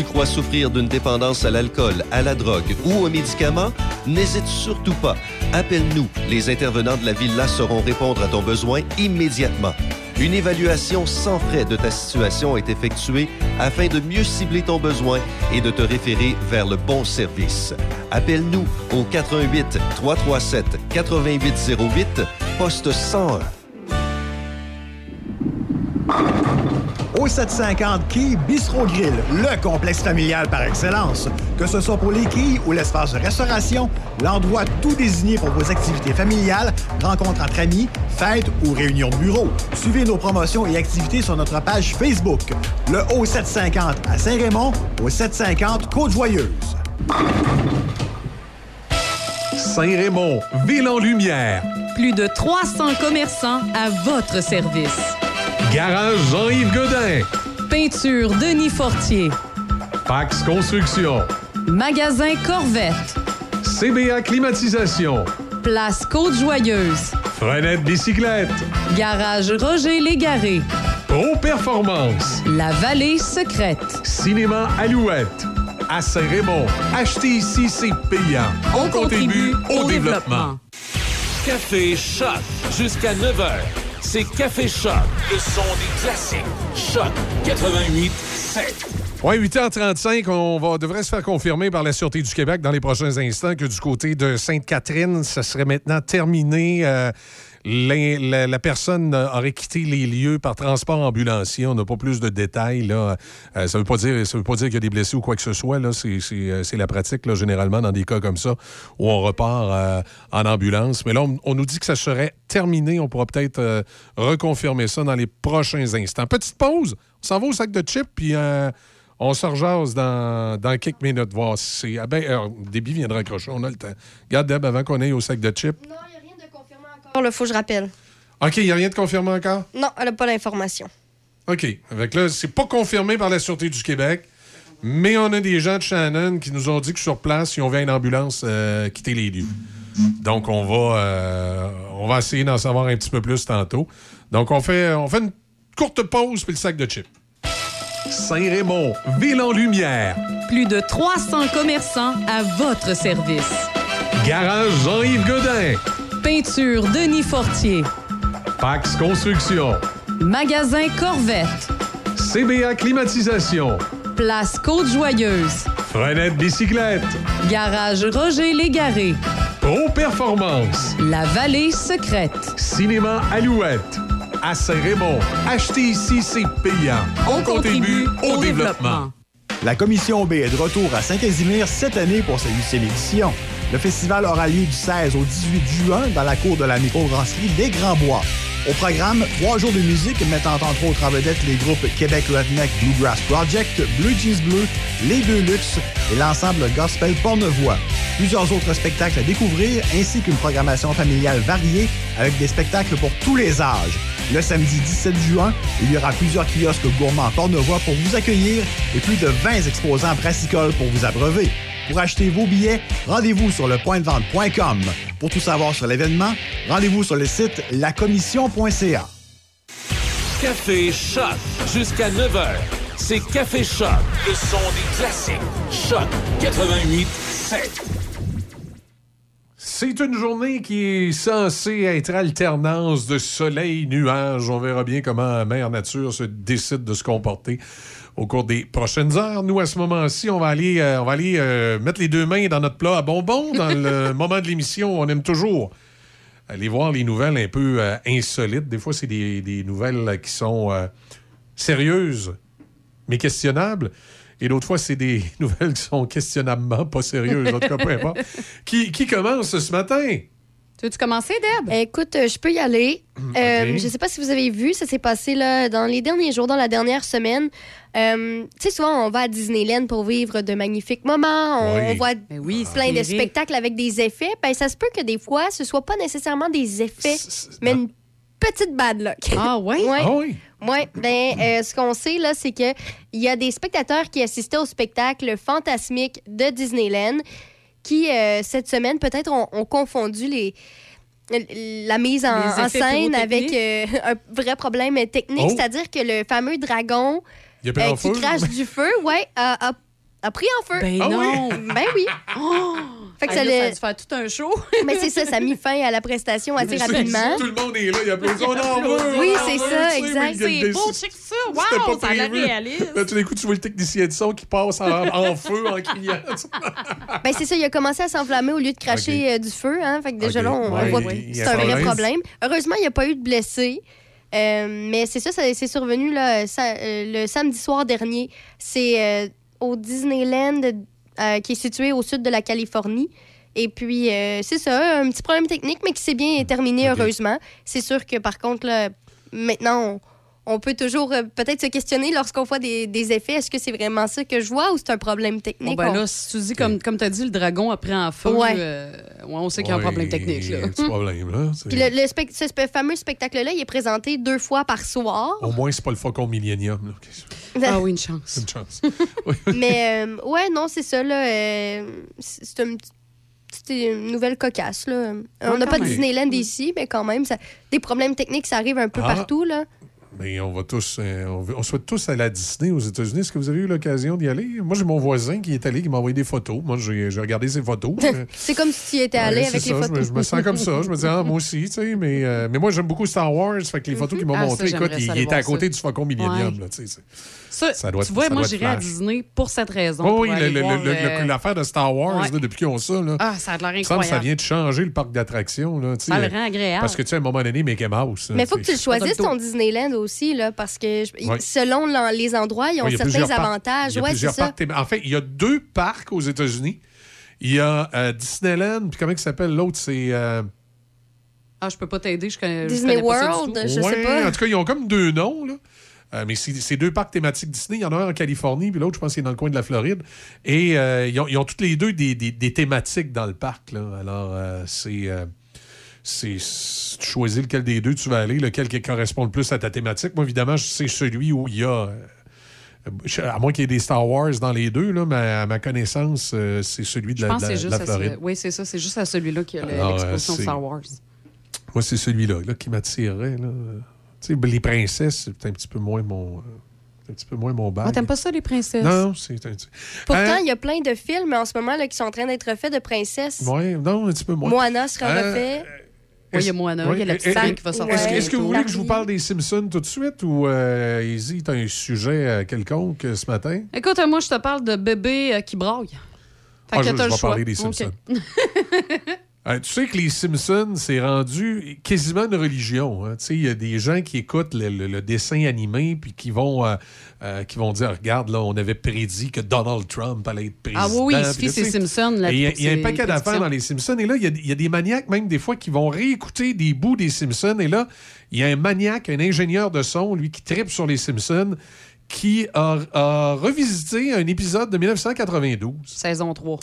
Tu crois souffrir d'une dépendance à l'alcool, à la drogue ou aux médicaments? N'hésite surtout pas. Appelle-nous. Les intervenants de la Villa sauront répondre à ton besoin immédiatement. Une évaluation sans frais de ta situation est effectuée afin de mieux cibler ton besoin et de te référer vers le bon service. Appelle-nous au 88 337 8808 poste 101. Au 750 Quai Bistro Grill, le complexe familial par excellence. Que ce soit pour les quilles ou l'espace de restauration, l'endroit tout désigné pour vos activités familiales, rencontres entre amis, fêtes ou réunions de bureau. Suivez nos promotions et activités sur notre page Facebook. Le Haut 750 à Saint-Raymond, au 750 Côte-Joyeuse. Saint-Raymond, ville en lumière. Plus de 300 commerçants à votre service. Garage Jean-Yves Godin. Peinture Denis Fortier. Pax Construction. Magasin Corvette. CBA Climatisation. Place Côte-Joyeuse. Frenette Bicyclette. Garage Roger Légaré. Pro Performance. La Vallée Secrète. Cinéma Alouette. À Saint-Raymond. Acheter ici, c'est payant. On contribue au développement. Café Choc. Jusqu'à 9h. C'est Café Choc. Le son des classiques. Choc 88 7. Oui, 8h35, on va, devrait se faire confirmer par la Sûreté du Québec dans les prochains instants que du côté de Sainte-Catherine, ça serait maintenant terminé. Euh, la, personne aurait quitté les lieux par transport ambulancier. On n'a pas plus de détails. Là. Euh, ça ne veut pas dire, ça veut pas dire qu'il y a des blessés ou quoi que ce soit. Euh, c'est la pratique, généralement, dans des cas comme ça, où on repart euh, en ambulance. Mais là, on, nous dit que ça serait terminé. On pourra peut-être reconfirmer ça dans les prochains instants. Petite pause. On s'en va au sac de chips, puis on se rejase dans, dans quelques minutes, voir si. Ah ben, viendra accrocher, on a le temps. Regarde, Deb, avant qu'on aille au sac de chips. Là, faut que je rappelle. OK, il n'y a rien de confirmé encore? Non, elle n'a pas l'information. OK. Avec là, c'est pas confirmé par la Sûreté du Québec, mais on a des gens de Shannon qui nous ont dit que sur place, ils ont vu une ambulance euh, quitter les lieux. Donc, on va, euh, on va essayer d'en savoir un petit peu plus tantôt. Donc, on fait, on fait une courte pause puis le sac de chips. Saint-Raymond, ville en lumière. Plus de 300 commerçants à votre service. Garage Jean-Yves Godin. Peinture Denis Fortier. Pax Construction. Magasin Corvette. CBA Climatisation. Place Côte-Joyeuse. Frenette Bicyclette. Garage Roger Légaré. Pro Performance. La Vallée Secrète. Cinéma Alouette. À Saint-Raymond. Acheter ici, c'est payant. On contribue au développement. La Commission B est de retour à Saint-Casimir cette année pour sa huitième édition. Le festival aura lieu du 16 au 18 juin dans la cour de la microbrasserie Les Grands Bois. Au programme, trois jours de musique mettant entre autres en vedette les groupes Québec Redneck Bluegrass Project, Blue Jeans Bleu, Les Deux Luxe et l'ensemble gospel Pornevoix. Plusieurs autres spectacles à découvrir ainsi qu'une programmation familiale variée avec des spectacles pour tous les âges. Le samedi 17 juin, il y aura plusieurs kiosques gourmands Pornevoix pour vous accueillir et plus de 20 exposants brassicoles pour vous abreuver. Pour acheter vos billets, rendez-vous sur lepointdevente.com. Pour tout savoir sur l'événement, rendez-vous sur le site lacommission.ca. Café Choc. Jusqu'à 9h. C'est Café Choc. Le son des classiques. Choc 88 7. C'est une journée qui est censée être alternance de soleil, nuages. On verra bien comment Mère Nature se décide de se comporter au cours des prochaines heures. Nous, à ce moment-ci, on va aller, euh, on va aller euh, mettre les deux mains dans notre plat à bonbons. (laughs) Dans le moment de l'émission, on aime toujours aller voir les nouvelles un peu euh, insolites. Des fois, c'est des, des nouvelles qui sont sérieuses, mais questionnables. Et d'autres fois, c'est des (laughs) nouvelles qui sont questionnablement pas sérieuses. En tout cas, peu importe. (laughs) Qui, qui commence ce matin? Tu veux-tu commencer, Deb? Écoute, euh, je peux y aller. (clears throat) Euh. Je sais pas si vous avez vu, ça s'est passé là, dans les derniers jours, dans la dernière semaine. Euh, tu sais, souvent, on va à Disneyland pour vivre de magnifiques moments. On, Oui. on voit Ben oui, plein de spectacles avec des effets. Ben, ça se peut que des fois, ce soit pas nécessairement des effets, mais une petite bad luck. Ah oui? (laughs) Ouais. Ah oui? Ouais, ben, euh, ce qu'on sait, là, c'est qu'il y a des spectateurs qui assistaient au spectacle fantasmique de Disneyland qui, euh, cette semaine, peut-être ont, ont confondu les, la mise en, scène avec euh, un vrai problème technique, Oh. c'est-à-dire que le fameux dragon Il a pris euh, en qui feu? crache du feu, ouais, a, a- a pris en feu. Ben Ah non. oui? Ben oui. Fait que ça, ça a dû faire tout un show. (laughs) Mais c'est ça, ça a mis fin à la prestation assez rapidement. Tout le monde est là, il applaudit. On en (laughs) veut! Oui, c'est ça, exact. des- beau, check ça. C'était Wow, pas ça a l'air prévu. réaliste. Là, tout d'un coup, tu vois le technicien de son qui passe en, en (laughs) feu en criant. Ben c'est ça, il a commencé à s'enflammer au lieu de cracher euh, du feu. Hein, fait que déjà là, on, voit que c'est un vrai problème. problème. Heureusement, il n'y a pas eu de blessés. Euh, mais c'est ça, ça c'est survenu là, ça- euh, le samedi soir dernier. C'est euh, au Disneyland qui est situé au sud de la Californie. Et puis, euh, c'est ça, un petit problème technique, mais qui s'est bien terminé, heureusement. C'est sûr que, par contre, là, maintenant, on peut toujours euh, peut-être se questionner lorsqu'on voit des, des effets. Est-ce que c'est vraiment ça que je vois ou c'est un problème Bon, technique? ben On- là, si tu dis, comme, comme tu as dit, le dragon a pris en feu, Ouais. euh, ouais, on sait qu'il y a un problème technique. il y a Là. un petit problème, là. (laughs) Puis le, ce spe- fameux spectacle-là, il est présenté deux fois par soir. Au moins, c'est pas le Faucon Millennium. là. (laughs) Ah oui, une chance. Une chance. (laughs) Mais euh, ouais, non, c'est ça. Là, euh, c'est une, petite- nouvelle cocasse. Là. on n'a pas de. Disneyland ici, mais quand même, ça, des problèmes techniques, ça arrive un peu Ah. partout. Là. Mais on va tous, euh, on, souhaite tous aller à Disney aux États-Unis. Est-ce que vous avez eu l'occasion d'y aller? Moi, j'ai mon voisin qui est allé, qui m'a envoyé des photos. Moi, j'ai regardé ses photos. (laughs) C'est comme si tu étais allé ouais, avec les ça, photos. Je me, sens comme ça. Je me dis, ah, moi aussi, tu sais. Mais, euh, mais moi, j'aime beaucoup Star Wars. Fait que les photos qu'ils m'ont Ah, ça, montrées, écoute, il, était à côté ça. du Faucon Millennium. Ouais. Là, tu sais, Ça, Ça doit tu être- vois, ça moi, j'irais à. Disney pour cette raison. Oh oui, euh, l'affaire de Star Wars, Ouais. là, depuis qu'ils ont ça, là, Ah, ça a l'air que ça incroyable. vient de changer le parc d'attractions. là, tu sais, Ça le euh, rend agréable. Parce que, tu sais, à un moment donné, Mickey Mouse. Mais il faut que tu le choisisses, ton Disneyland aussi, là, parce que je- selon les endroits, ils ont Ouais, il y a certains avantages. Il y a Ouais, c'est ça. En fait, il y a deux parcs aux États-Unis. Il y a euh, Disneyland, puis comment il s'appelle l'autre? C'est. euh, Ah, je peux pas t'aider, je connais je Disney connais pas ça du World, tout. je sais pas. En tout cas, ils ont comme deux noms, là. Euh, mais c'est deux parcs thématiques Disney. Il y en a un en Californie, puis l'autre, je pense, c'est dans le coin de la Floride. Et euh, ils, ont, ils ont toutes les deux des, des- des thématiques dans le parc. Là. Alors, euh, c'est. c'est tu choisis lequel des deux tu vas aller, lequel qui correspond le plus à ta thématique. Moi, évidemment, c'est celui où il y a. à moins qu'il y ait des Star Wars dans les deux, là, mais à ma connaissance, c'est celui de Je la, pense de que la- c'est de juste la à Floride. ce... Oui, c'est ça. C'est juste à celui-là qu'il y a l'exposition c'est- Star Wars. Moi, c'est celui-là là, qui m'attirerait. là. Tu sais, les princesses, c'est un petit peu moins mon. euh, c'est un petit peu moins mon. Ah, t'aimes pas ça, les princesses? Non, c'est un petit Pourtant, Hein? il y a plein de films en ce moment là, qui sont en train d'être faits de princesses. Ouais, non, un petit peu moins. Moana sera Euh, refait. Oui, il y a Moana, il y a la petite femme qui va sortir. Est-ce que vous voulez que je vous parle des Simpsons tout de suite ou, euh, Izzy, t'as un sujet euh, quelconque euh, ce matin? Écoute, euh, moi, je te parle de bébé euh, qui braille. Fait Ah, que je- le vais choix. parler des. Simpsons. (laughs) Euh, tu sais que les Simpsons, c'est rendu quasiment une religion. hein. Il y a des gens qui écoutent le, le- le dessin animé puis qui vont, euh, euh, qui vont dire Regarde, là, on avait prédit que Donald Trump allait être président. Ah oui, oui, il suffit là, tu ces sais, Simpsons. là, et Il y a, y un paquet d'affaires dans les Simpsons. Et là, il y, a, il y a des maniaques, même des fois, qui vont réécouter des bouts des Simpsons. Et là, il y a un maniaque, un ingénieur de son, lui, qui tripe sur les Simpsons, qui a, a revisité un épisode de 1992. Saison 3.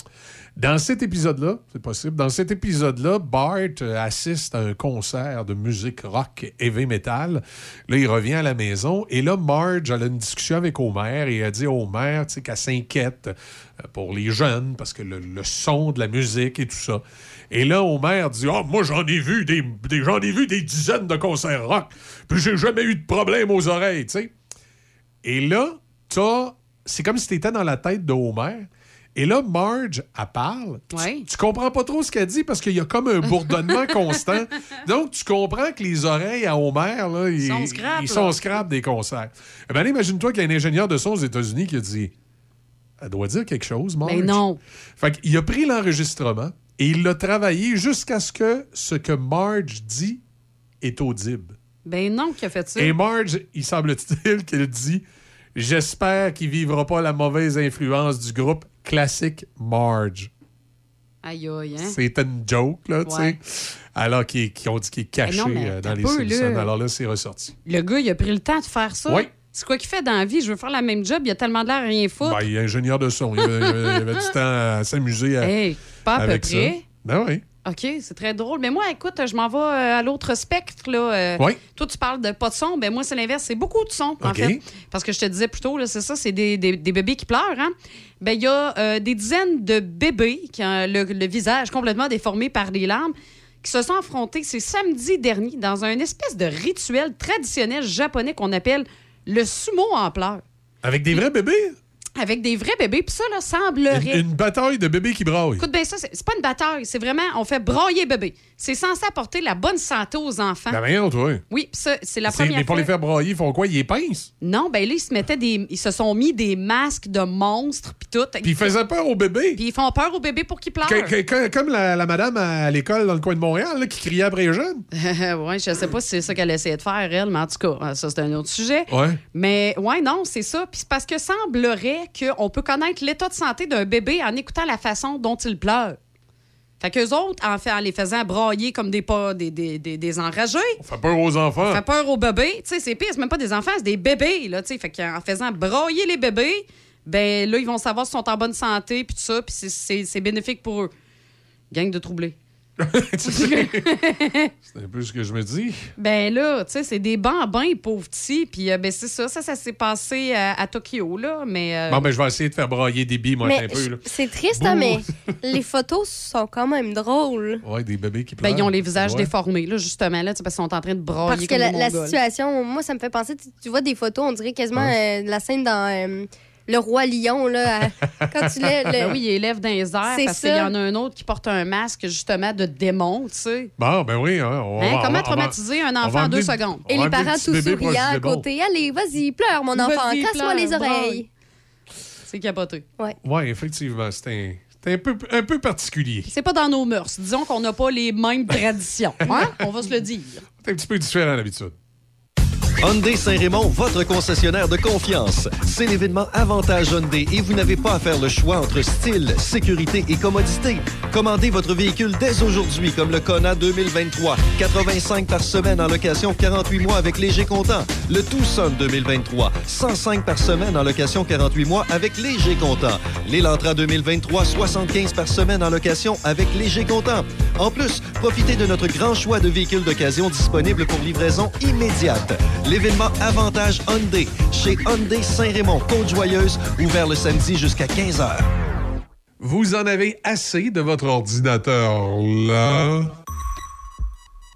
Dans cet épisode-là, c'est possible, dans cet épisode-là, Bart euh, assiste à un concert de musique rock heavy metal. Là, il revient à la maison et là, Marge, elle a une discussion avec Homer et elle dit à Homer qu'elle s'inquiète euh, pour les jeunes parce que le, son de la musique et tout ça. Et là, Homer dit Ah, moi, j'en ai vu des, ai vu des dizaines de concerts rock, puis j'ai jamais eu de problème aux oreilles, tu sais. Et là. C'est comme si t'étais dans la tête de Homer. Et là, Marge, elle parle. Tu- Ouais. Tu, comprends pas trop ce qu'elle dit parce qu'il y a comme un bourdonnement (laughs) constant. Donc, tu comprends que les oreilles à Homer, là, ils, sont scrap, ils sont scrap des concerts. Eh ben, imagine-toi qu'il y a un ingénieur de son aux États-Unis qui a dit Elle doit dire quelque chose, Marge. Mais non. Fait qu'il a pris l'enregistrement et il l'a travaillé jusqu'à ce que ce que Marge dit est audible. Ben non, qui a fait ça. Et Marge, il semble-t-il (laughs) qu'elle dit J'espère qu'il vivra pas la mauvaise influence du groupe classique Marge. Aïe, aïe, hein? C'est une joke, là, tu sais. Alors qu'ils ont dit qu'il est caché non, euh, dans les peu, Simpsons. là. Alors là, c'est ressorti. Le gars, il a pris le temps de faire ça. Oui. C'est quoi qu'il fait dans la vie? Je veux faire la même job. Il a tellement de l'air à rien foutre. Ben, il est ingénieur de son. Il avait, il avait- il avait du temps à s'amuser à- Hey, pas à peu avec près. ça. Ben oui. OK, c'est très drôle. Mais moi, écoute, je m'en vais euh, à l'autre spectre. Là. Euh, Oui. Toi, tu parles de pas de son. Ben moi, c'est l'inverse. C'est beaucoup de son, en fait. Parce que je te disais plus tôt, c'est ça, c'est des, des- des bébés qui pleurent. Hein? Ben, il y a euh, des dizaines de bébés qui ont le, le visage complètement déformé par des larmes qui se sont affrontés, c'est samedi dernier, dans un espèce de rituel traditionnel japonais qu'on appelle le sumo en pleurs. Avec des vrais bébés? Avec des vrais bébés. Puis ça, là, semblerait... Une, une bataille de bébés qui braillent. Écoute bien ça, c'est pas une bataille, c'est vraiment, on fait brailler bébé. C'est censé apporter la bonne santé aux enfants. Ben voyons, toi. Oui, c'est la première Mais pour fois. les faire brailler, ils font quoi? Ils les pincent? Non, ben là, ils se mettaient des. Ils se sont mis des masques de monstres, puis tout. Puis ils faisaient peur aux bébés. Puis ils font peur aux bébés pour qu'ils pleurent. Que- que- que- comme la, la madame à l'école dans le coin de Montréal là, qui criait après les jeunes. (laughs) ouais, je sais pas si c'est ça qu'elle essayait de faire, elle, mais en tout cas, ça, c'est un autre sujet. Ouais. Mais ouais, non, c'est ça. Puis c'est parce que semblerait qu'on peut connaître l'état de santé d'un bébé en écoutant la façon dont il pleure. Fait qu'eux autres, en, fait, en les faisant brailler comme des, pas, des, des, des, des enragés, On fait peur aux enfants. ça fait peur aux bébés. Tu sais, c'est pire, c'est même pas des enfants, c'est des bébés, là. Fait qu'en faisant brailler les bébés, ben là, ils vont savoir s'ils sont en bonne santé, puis tout ça, puis c'est bénéfique pour eux. Gang de troublés. (laughs) (laughs) C'est un peu ce que je me dis. Ben là, tu sais, c'est des bambins, pauvres petits. Puis euh, ben c'est ça, ça, ça s'est passé à, à Tokyo, là. Mais. euh, Bon, ben, je vais essayer de faire brailler des billes, moi, Mais un peu. Là. c'est triste, hein, mais (laughs) les photos sont quand même drôles. Ouais, des bébés qui pleurent. ben, ils ont les visages Ouais. déformés, là, justement, là, tu sais, parce qu'ils sont en train de brailler Parce que comme la, situation, moi, ça me fait penser, tu, tu vois des photos, on dirait quasiment euh, la scène dans euh, Le Roi Lion, là, à- (laughs) quand tu l'as. le- Ben oui, il élève dans les airs C'est parce ça. qu'il y en a un autre qui porte un masque, justement, de démon, tu sais. Bon, ben oui. Hein, on Hein, va- comment va- traumatiser un enfant en deux amener- secondes? on Et les parents tout souriants à côté. Allez, vas-y, pleure, mon enfant, casse-moi les oreilles. C'est capoté. Ouais. Oui, effectivement. C'est un, c'est un, peu, un peu particulier. C'est pas dans nos mœurs. Disons qu'on n'a pas les mêmes traditions. Hein? On va se le dire. (laughs) C'est un petit peu différent d'habitude. Hyundai Saint-Raymond, votre concessionnaire de confiance. C'est l'événement Avantage Hyundai et vous n'avez pas à faire le choix entre style, sécurité et commodité. Commandez votre véhicule dès aujourd'hui comme le Kona 2023. 85 par semaine en location 48 mois avec léger comptant. Le Tucson 2023. 105 par semaine en location 48 mois avec léger comptant. L'Elantra 2023. 75 par semaine en location avec léger comptant. En plus, profitez de notre grand choix de véhicules d'occasion disponibles pour livraison immédiate. L'événement Avantage Hyundai chez Hyundai Saint-Raymond, Côte-Joyeuse, ouvert le samedi jusqu'à 15h. Vous en avez assez de votre ordinateur là?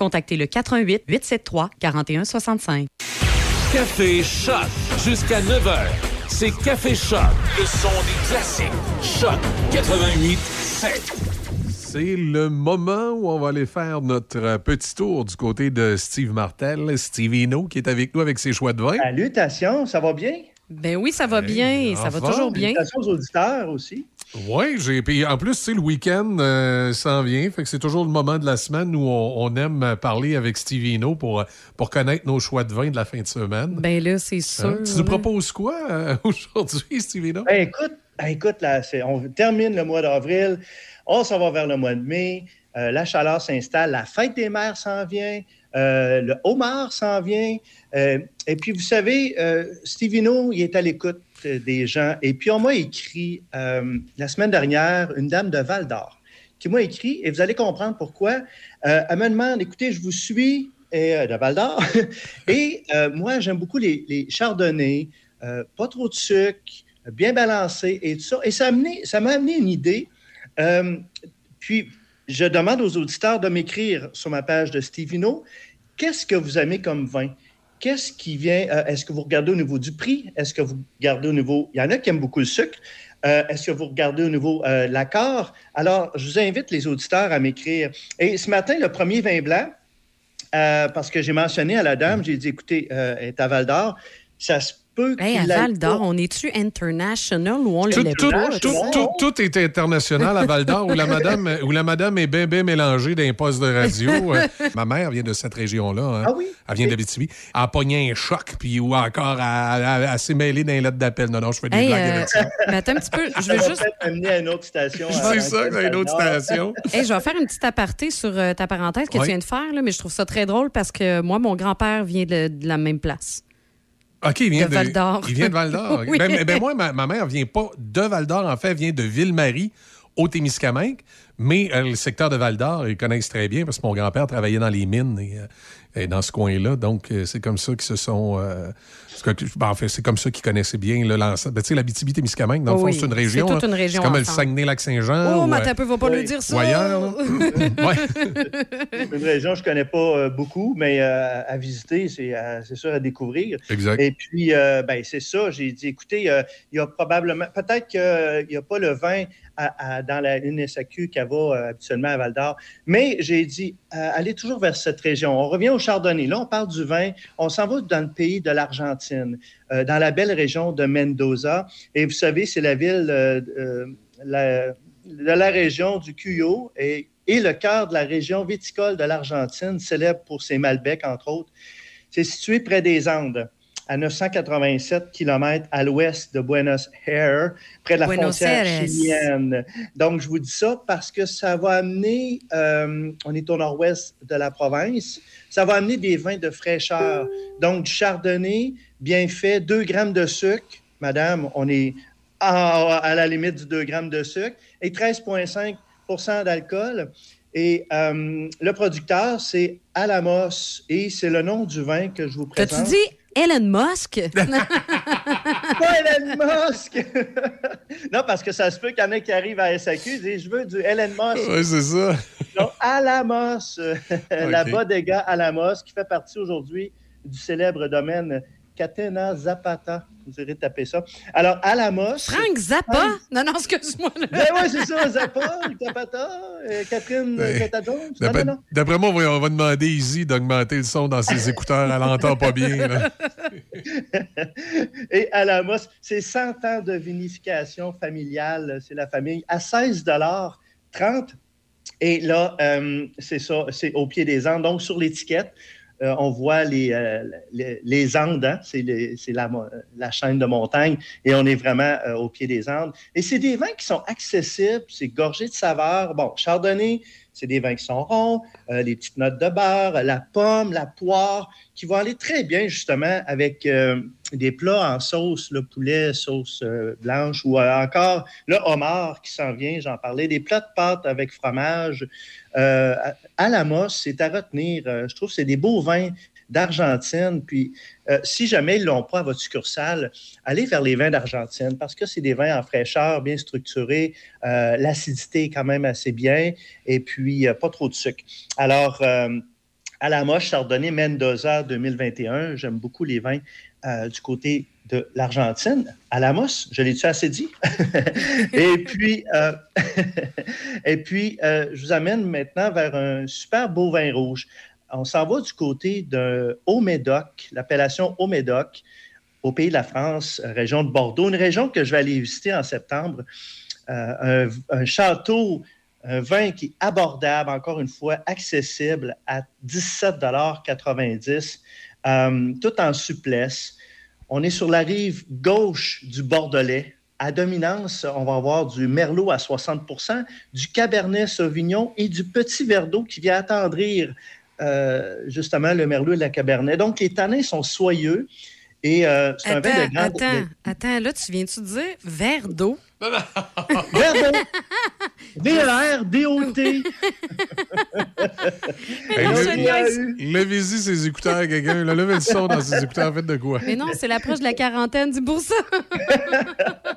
contactez le 88 873 4165. Café Choc jusqu'à 9h. C'est Café Choc, le son des classiques. Choc 88 7. C'est le moment où on va aller faire notre petit tour du côté de Steve Martel, Steve Hino, qui est avec nous avec ses choix de vin. Salutations, ça va bien? Ben oui, ça va bien. Ça va toujours bien. Salutations aux auditeurs aussi. Oui, j'ai. Puis en plus, tu sais, le week-end euh, s'en vient. Fait que c'est toujours le moment de la semaine où on, on aime parler avec Steve Hino pour, pour connaître nos choix de vin de la fin de semaine. Ben là, c'est sûr. Hein? Tu nous proposes quoi euh, (laughs) aujourd'hui, Steve Hino? Ben, écoute, ben, écoute là, c'est- on termine le mois d'avril, on s'en va vers le mois de mai, euh, la chaleur s'installe, la fête des mères s'en vient, euh, le homard s'en vient. euh, et puis, vous savez, euh, Stevino, il est à l'écoute des gens. Et puis, on m'a écrit euh, la semaine dernière, une dame de Val d'Or qui m'a écrit, et vous allez comprendre pourquoi. Euh, elle me demande, écoutez, je vous suis, et, euh, de Val d'Or, (laughs) et moi, j'aime beaucoup les, les chardonnays, pas trop de sucre, bien balancé et tout ça. Et ça m'a amené, une idée. Puis, je demande aux auditeurs de m'écrire sur ma page de Stevino, qu'est-ce que vous aimez comme vin? Qu'est-ce qui vient? euh, Est-ce que vous regardez au niveau du prix? Est-ce que vous regardez au niveau... Il y en a qui aiment beaucoup le sucre. Euh, Est-ce que vous regardez au niveau euh, de l'accord? Alors, je vous invite les auditeurs à m'écrire. Et ce matin, le premier vin blanc, parce que j'ai mentionné à la dame, j'ai dit, écoutez, est à Val d'Or, ça se peut Hey, à Val d'Or, on est-tu international ou on Tout, l'est tout, pas? tout, tout, tout est international à Val d'Or où la madame, où la madame est bien, bien mélangée d'un poste de radio. (laughs) Euh, ma mère vient de cette région-là. hein. Ah oui? Elle vient d'Abitibi. Elle a pogné un choc, puis ou encore elle, elle- elle s'est mêlée d'un lettre d'appel. Non, non, je fais des Hey, blagues euh, avec ça. mais attends un petit peu. Je Ça veux va juste. peut-être m'amener à une autre station. (laughs) C'est à- ça, à- une autre station. (laughs) Hey, je vais faire une petite aparté sur euh, ta parenthèse que Oui. tu viens de faire, là, mais je trouve ça très drôle parce que moi, mon grand-père vient de, de la même place. OK, il vient De de, Val d'Or. Il vient de Val d'Or. (laughs) Oui. ben, ben, moi, ma, ma mère vient pas de Val d'Or. En fait, elle vient de Ville-Marie, au Témiscamingue. Mais euh, le secteur de Val-d'Or, ils connaissent très bien parce que mon grand-père travaillait dans les mines et, euh, et dans ce coin-là. Donc, euh, c'est comme ça qu'ils se sont. euh, c'est que- ben, en fait, c'est comme ça qu'ils connaissaient bien l'ensemble. Ben, tu sais, la BTB-Témiscamingue, dans le fond, c'est une c'est région. toute là. une région C'est comme le. Saguenay-Lac-Saint-Jean. Oh, ou, mais euh, t'as peu, va pas Oui. lui dire ça. ou ailleurs, là. (laughs) (laughs) Une région que je connais pas euh, beaucoup, mais euh, à visiter, c'est c'est sûr à découvrir. Exact. Et puis, euh, ben, c'est ça, j'ai dit, écoutez, euh, il y a probablement, peut-être qu'il n'y a pas le vin dans la une SAQ qu'elle va euh, habituellement à Val d'Or, mais j'ai dit, euh, allez toujours vers cette région. On revient au Chardonnay. Là, on parle du vin. On s'en va dans le pays de l'Argentine, euh, dans la belle région de Mendoza. Et vous savez, c'est la ville de la région du Cuyo et, et le cœur de la région viticole de l'Argentine, célèbre pour ses Malbecs, entre autres. C'est situé près des Andes, à 987 km à l'ouest de Buenos Aires, près de la Buenos frontière Aires. chilienne. Donc, je vous dis ça parce que ça va amener, euh, on est au nord-ouest de la province, ça va amener des vins de fraîcheur. Donc, du chardonnay bien fait, 2 grammes de sucre. Madame, on est à, à la limite du 2 grammes de sucre et 13,5% d'alcool. Et euh, le producteur, c'est Alamos et c'est le nom du vin que je vous présente. T'as-tu dit Elon Musk? (laughs) Pas Elon Musk! (laughs) non, parce que ça se peut qu'il y en ait qui arrivent à SAQ et disent Je veux du Elon Musk. Oui, c'est ça. Non, Alamos, (laughs) la bodega Alamos, qui fait partie aujourd'hui du célèbre domaine Catena Zapata. Vous irez taper ça. Alors, Alamos. Frank Zappa? Non, non, excuse-moi. Ben oui, c'est ça, Zappa, Zapata, euh, Catherine Ben, Zeta-Jones. Non, D'après moi, on va, demander Izzy d'augmenter le son dans ses écouteurs. Elle n'entend pas bien. là. (laughs) Et Alamos, c'est 100 ans de vinification familiale. C'est la famille à 16,30 Et là, euh, c'est ça, c'est au pied des Andes. Donc, sur l'étiquette, euh, on voit les, euh, les, les Andes, hein, c'est la, chaîne de montagne, et on est vraiment euh, au pied des Andes. Et c'est des vins qui sont accessibles, c'est gorgé de saveurs. Bon, Chardonnay, c'est des vins qui sont ronds, euh, les petites notes de beurre, la pomme, la poire, qui vont aller très bien justement avec euh, des plats en sauce, le poulet, sauce euh, blanche, ou euh, encore le homard qui s'en vient, j'en parlais, des plats de pâtes avec fromage. Euh, à, la mosse, c'est à retenir. Euh, je trouve que c'est des beaux vins d'Argentine. Puis, euh, si jamais ils ne l'ont pas à votre succursale, allez vers les vins d'Argentine parce que c'est des vins en fraîcheur, bien structurés. Euh, L'acidité quand même assez bien et puis euh, pas trop de sucre. Alors, à la moche Chardonnay Mendoza 2021, j'aime beaucoup les vins du côté de l'Argentine. À je l'ai-tu assez dit? (laughs) et puis, (laughs) et puis je vous amène maintenant vers un super beau vin rouge. On s'en va du côté de Haut-Médoc, l'appellation Haut-Médoc, au pays de la France, euh, région de Bordeaux, une région que je vais aller visiter en septembre. Euh, un, un château, un vin qui est abordable, encore une fois, accessible à 17,90 euh, tout en souplesse. On est sur la rive gauche du Bordelais. À dominance, on va avoir du Merlot à 60% du Cabernet Sauvignon et du Petit Verdot qui vient attendrir euh, justement le Merlot et la Cabernet. Donc, les tanins sont soyeux et euh, c'est un vin de grande... attends, attends, là, tu viens-tu de dire verre d'eau? Je niaise. Levez-y ses écouteurs, quelqu'un. là. Levez le son dans ses écouteurs. Faites de quoi? Mais non, c'est l'approche de la quarantaine, dis pour ça.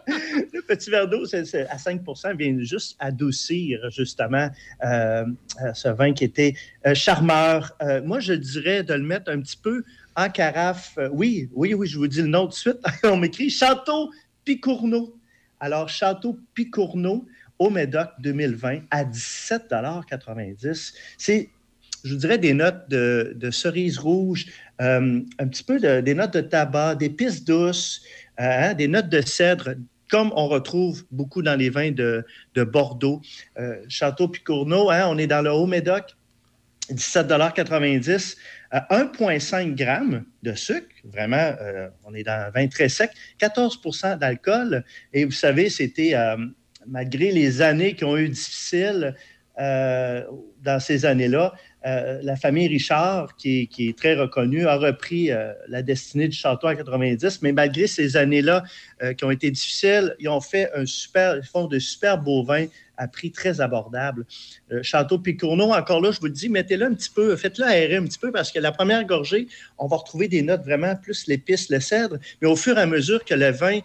Le petit verre d'eau à 5% vient juste adoucir justement euh, euh, ce vin qui était euh, charmeur. Euh, moi, je dirais de le mettre un petit peu en carafe. Oui, oui, oui, je vous dis le nom tout de suite. (laughs) On m'écrit Château Picourneau. Alors, Château Picourneau au Médoc 2020 à 17,90 C'est, je vous dirais, des notes de, de cerise rouge, euh, un petit peu de- des notes de tabac, d'épices douces, euh, hein, des notes de cèdre, comme on retrouve beaucoup dans les vins de, de Bordeaux. Euh, Château Picourneau, hein, on est dans le Haut-Médoc, 17,90 euh, 1,5 grammes de sucre, vraiment, euh, on est dans un vin très sec, 14% d'alcool. Et vous savez, c'était, euh, malgré les années qui ont eu difficiles euh, dans ces années-là, euh, la famille Richard, qui, qui, est très reconnue, a repris euh, la destinée du château en 90, mais malgré ces années-là euh, qui ont été difficiles, ils ont fait un super, ils font de super beaux vins à prix très abordable. Château Picourneau, encore là, je vous le dis, mettez-le un petit peu, faites-le aérer un petit peu parce que la première gorgée, on va retrouver des notes vraiment plus l'épice, le cèdre, mais au fur et à mesure que le vin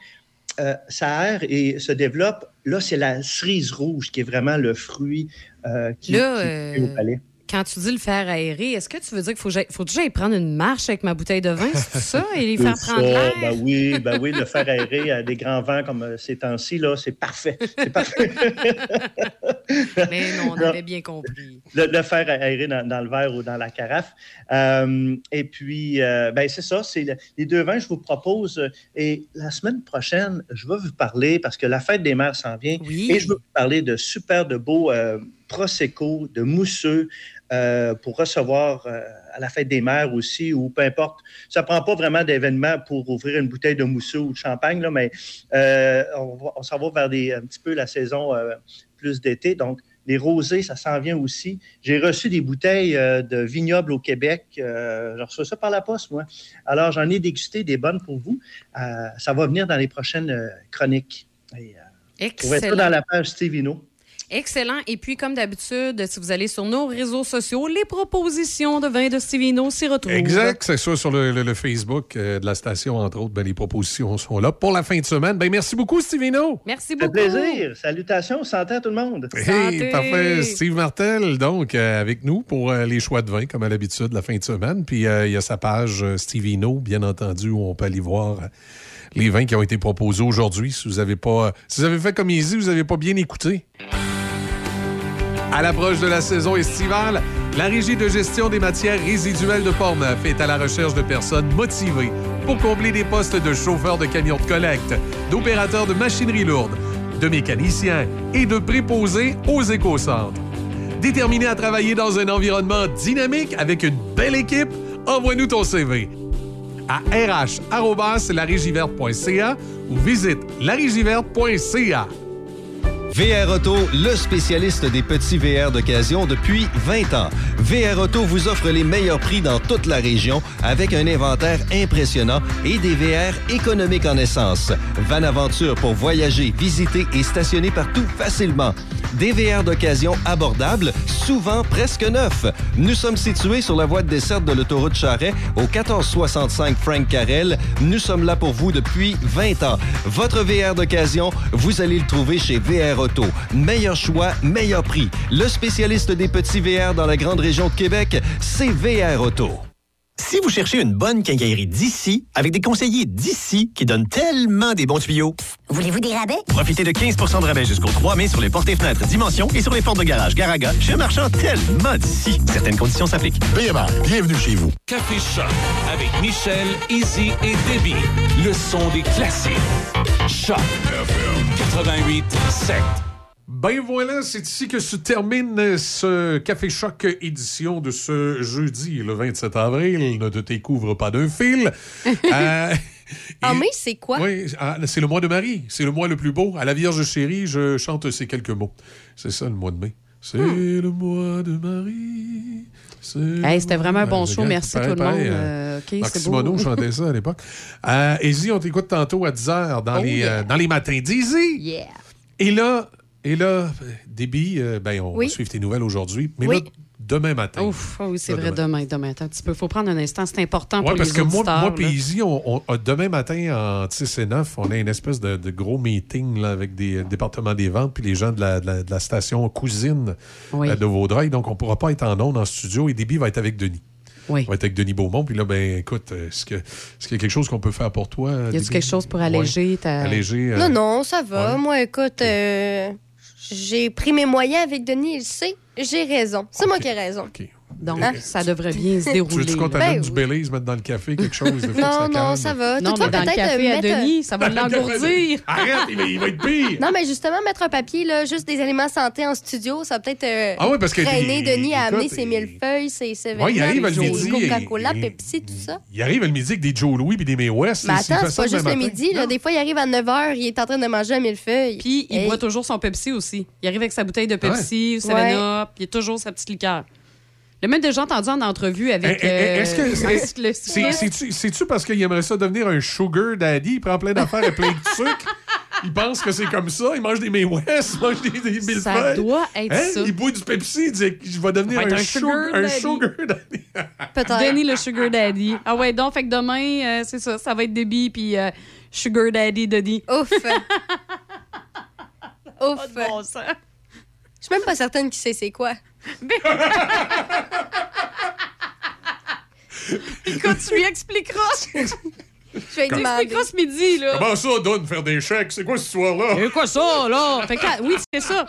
euh, s'aère et se développe, là, c'est la cerise rouge qui est vraiment le fruit euh, qui, là, qui, au palais quand tu dis le faire aérer, est-ce que tu veux dire qu'il faut, faut déjà y prendre une marche avec ma bouteille de vin, c'est ça, et les faire prendre l'air? Ben oui, ben oui, le faire aérer à des grands vents comme euh, ces temps-ci, là, c'est parfait. C'est parfait. (laughs) Mais non, on avait bien compris. Le, faire aérer dans, le verre ou dans la carafe. Euh, et puis, euh, ben c'est ça, c'est les deux vins que je vous propose. Et la semaine prochaine, je vais vous parler, parce que la fête des mers s'en vient, et je vais vous parler de super de beaux prosecco, de mousseux, euh, pour recevoir euh, à la fête des mères aussi, ou peu importe. Ça ne prend pas vraiment d'événement pour ouvrir une bouteille de mousseux ou de champagne, là, mais euh, on, s'en va vers des, un petit peu la saison plus d'été. Donc, les rosés, ça s'en vient aussi. J'ai reçu des bouteilles de vignobles au Québec. je reçois ça par la poste, moi. Alors, j'en ai dégusté des bonnes pour vous. ça va venir dans les prochaines chroniques. Et, Excellent. ça dans la page Stevino. Excellent. Et puis, comme d'habitude, si vous allez sur nos réseaux sociaux, les propositions de vin de Stevino s'y retrouvent. Exact. C'est ça sur le, Facebook euh, de la station, entre autres. Ben, les propositions sont là pour la fin de semaine. Ben, merci beaucoup, Stevino. Merci beaucoup. plaisir. Salutations. Santé à tout le monde. Hey, parfait. Steve Martel, donc, euh, avec nous pour euh, les choix de vin, comme à l'habitude, la fin de semaine. Puis, il y a sa page Stevino, bien entendu, où on peut aller voir les vins qui ont été proposés aujourd'hui. Si vous avez pas, si vous avez fait comme Easy, vous n'avez pas bien écouté. À l'approche de la saison estivale, la Régie de gestion des matières résiduelles de Portneuf est à la recherche de personnes motivées pour combler des postes de chauffeur de camions de collecte, d'opérateurs de machinerie lourde, de mécaniciens et de préposés aux éco-centres. Déterminé à travailler dans un environnement dynamique avec une belle équipe, envoie-nous ton CV à rh.larigiverte.ca ou visite larigiverte.ca. VR Auto, le spécialiste des petits VR d'occasion depuis 20 ans. VR Auto vous offre les meilleurs prix dans toute la région avec un inventaire impressionnant et des VR économiques en essence. Van Aventure pour voyager, visiter et stationner partout facilement. Des VR d'occasion abordables, souvent presque neufs. Nous sommes situés sur la voie de desserte de l'autoroute Charret au 1465 Frank Carrel. Nous sommes là pour vous depuis 20 ans. Votre VR d'occasion, vous allez le trouver chez VR Auto. Meilleur choix, meilleur prix. Le spécialiste des petits VR dans la grande région de Québec, c'est VR Auto. Si vous cherchez une bonne quincaillerie d'ici, avec des conseillers d'ici qui donnent tellement des bons tuyaux. Voulez-vous des rabais? Profitez de 15% de rabais jusqu'au 3 mai sur les portes et fenêtres Dimension et sur les portes de garage Garaga chez un marchand tellement d'ici. Certaines conditions s'appliquent. BMR, bienvenue chez vous. Café Choc avec Michel, Izzy et Debbie. Le son des classiques. Choc 88 7. Ben voilà, c'est ici que se termine ce Café Choc édition de ce jeudi, le 27 avril. Ne te découvre pas d'un fil. (laughs) euh, ah, mais c'est quoi? Oui, ah, c'est le mois de Marie. C'est le mois le plus beau. À la Vierge chérie, je chante ces quelques mots. C'est ça, le mois de mai. C'est hmm. le mois de Marie. C'était vraiment un bon show. Merci tout le monde. Euh, okay, Marc chantait ça à l'époque. Euh, on t'écoute tantôt à 10h dans, oh, les, euh, dans les matins d'Easy. Yeah. Et là, et là, Déby, euh, ben, on va suivre tes nouvelles aujourd'hui. Mais là, demain matin. Ouf, oh oui, c'est vrai, demain. demain. Attends un petit peu. Il faut prendre un instant. C'est important pour parce que moi, moi puis on, demain matin, en 6 et 9, on a une espèce de, gros meeting là, avec des départements des ventes puis les gens de la, de la, station cousine euh, de Vaudreuil. Donc, on ne pourra pas être en ondes en studio et Déby va être avec Denis. Oui. On va être avec Denis Beaumont. Puis là, ben écoute, est-ce qu'il y a quelque chose qu'on peut faire pour toi? Y a quelque chose pour alléger ta. Alléger, euh, Non, non, ça va. Moi, écoute, euh, j'ai pris mes moyens avec Denis, il sait. J'ai raison. C'est moi qui ai raison. Donc, ça devrait bien se dérouler. Tu veux qu'on t'amène ben du Belize, mettre dans le café, quelque chose? (laughs) non, non, ça va. Non, mais dans le café à Denis, ça va l'engourdir. Arrête, il va, être pire. Non, mais justement, mettre un papier, là, juste des éléments santé en studio, ça va peut-être euh, ah oui, parce que traîner Denis à amener ses millefeuilles, ses ses Oui, il arrive le midi. Coca-Cola, Pepsi, tout ça. Il arrive le midi avec des Joe Louis et des May West. Mais attends, c'est pas juste le midi. Des fois, il arrive à 9 h, il est en train de manger un millefeuille. Puis, il boit toujours son Pepsi aussi. Il arrive avec sa bouteille de Pepsi, ou 7-Up, il a toujours sa petite liqueur. Le même déjà entendu en entrevue avec. Eh, eh, euh, Est-ce que styliste. c'est-tu parce qu'il aimerait ça devenir un sugar daddy? Il prend plein d'affaires et plein de sucre. Il pense que c'est comme ça. Il mange des May West, il mange des, des millefeuilles. Ça doit être Hein? ça. Il boit du Pepsi. Il dit Je vais devenir un, sugar, sugar un daddy. sugar daddy. (laughs) Peut-être. Denis le Sugar Daddy. Ah ouais, donc, fait que demain, euh, c'est ça, ça va être Debbie puis euh, Sugar Daddy Denis. Ouf. (laughs) Ouf. bon sens. Je suis même pas certaine qui sait c'est quoi. (laughs) Écoute, tu lui expliqueras. Je vais Tu lui demander. expliqueras ce midi, là. Comment ça, donne faire des chèques? C'est quoi cette histoire-là? C'est quoi ça, là? Fait que, oui, c'est ça.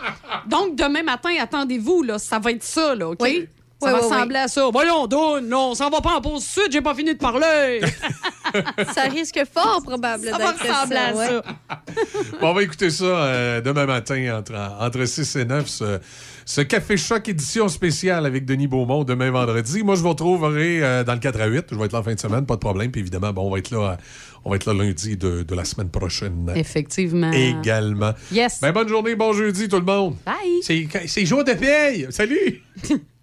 Donc, demain matin, attendez-vous, là, ça va être ça, là, OK? Oui. Ça Oui, va oui, ressembler à ça. Voyons, Don, non, on s'en va pas en pause suite, j'ai pas fini de parler. (laughs) Ça risque fort probable Ça va ressembler à ouais. ça. (laughs) Bon, on va écouter ça euh, demain matin entre, entre 6 et 9, ce, ce Café Choc édition spéciale avec Denis Beaumont demain vendredi. Moi, je vous retrouverai euh, dans le 4 à 8. Je vais être là en fin de semaine, pas de problème. Puis évidemment, bon, on va être là, euh, on va être là lundi de, de la semaine prochaine. Effectivement. Également. Yes. Ben, bonne journée, bon jeudi tout le monde. Bye. C'est c'est jour de paye. Salut! (laughs)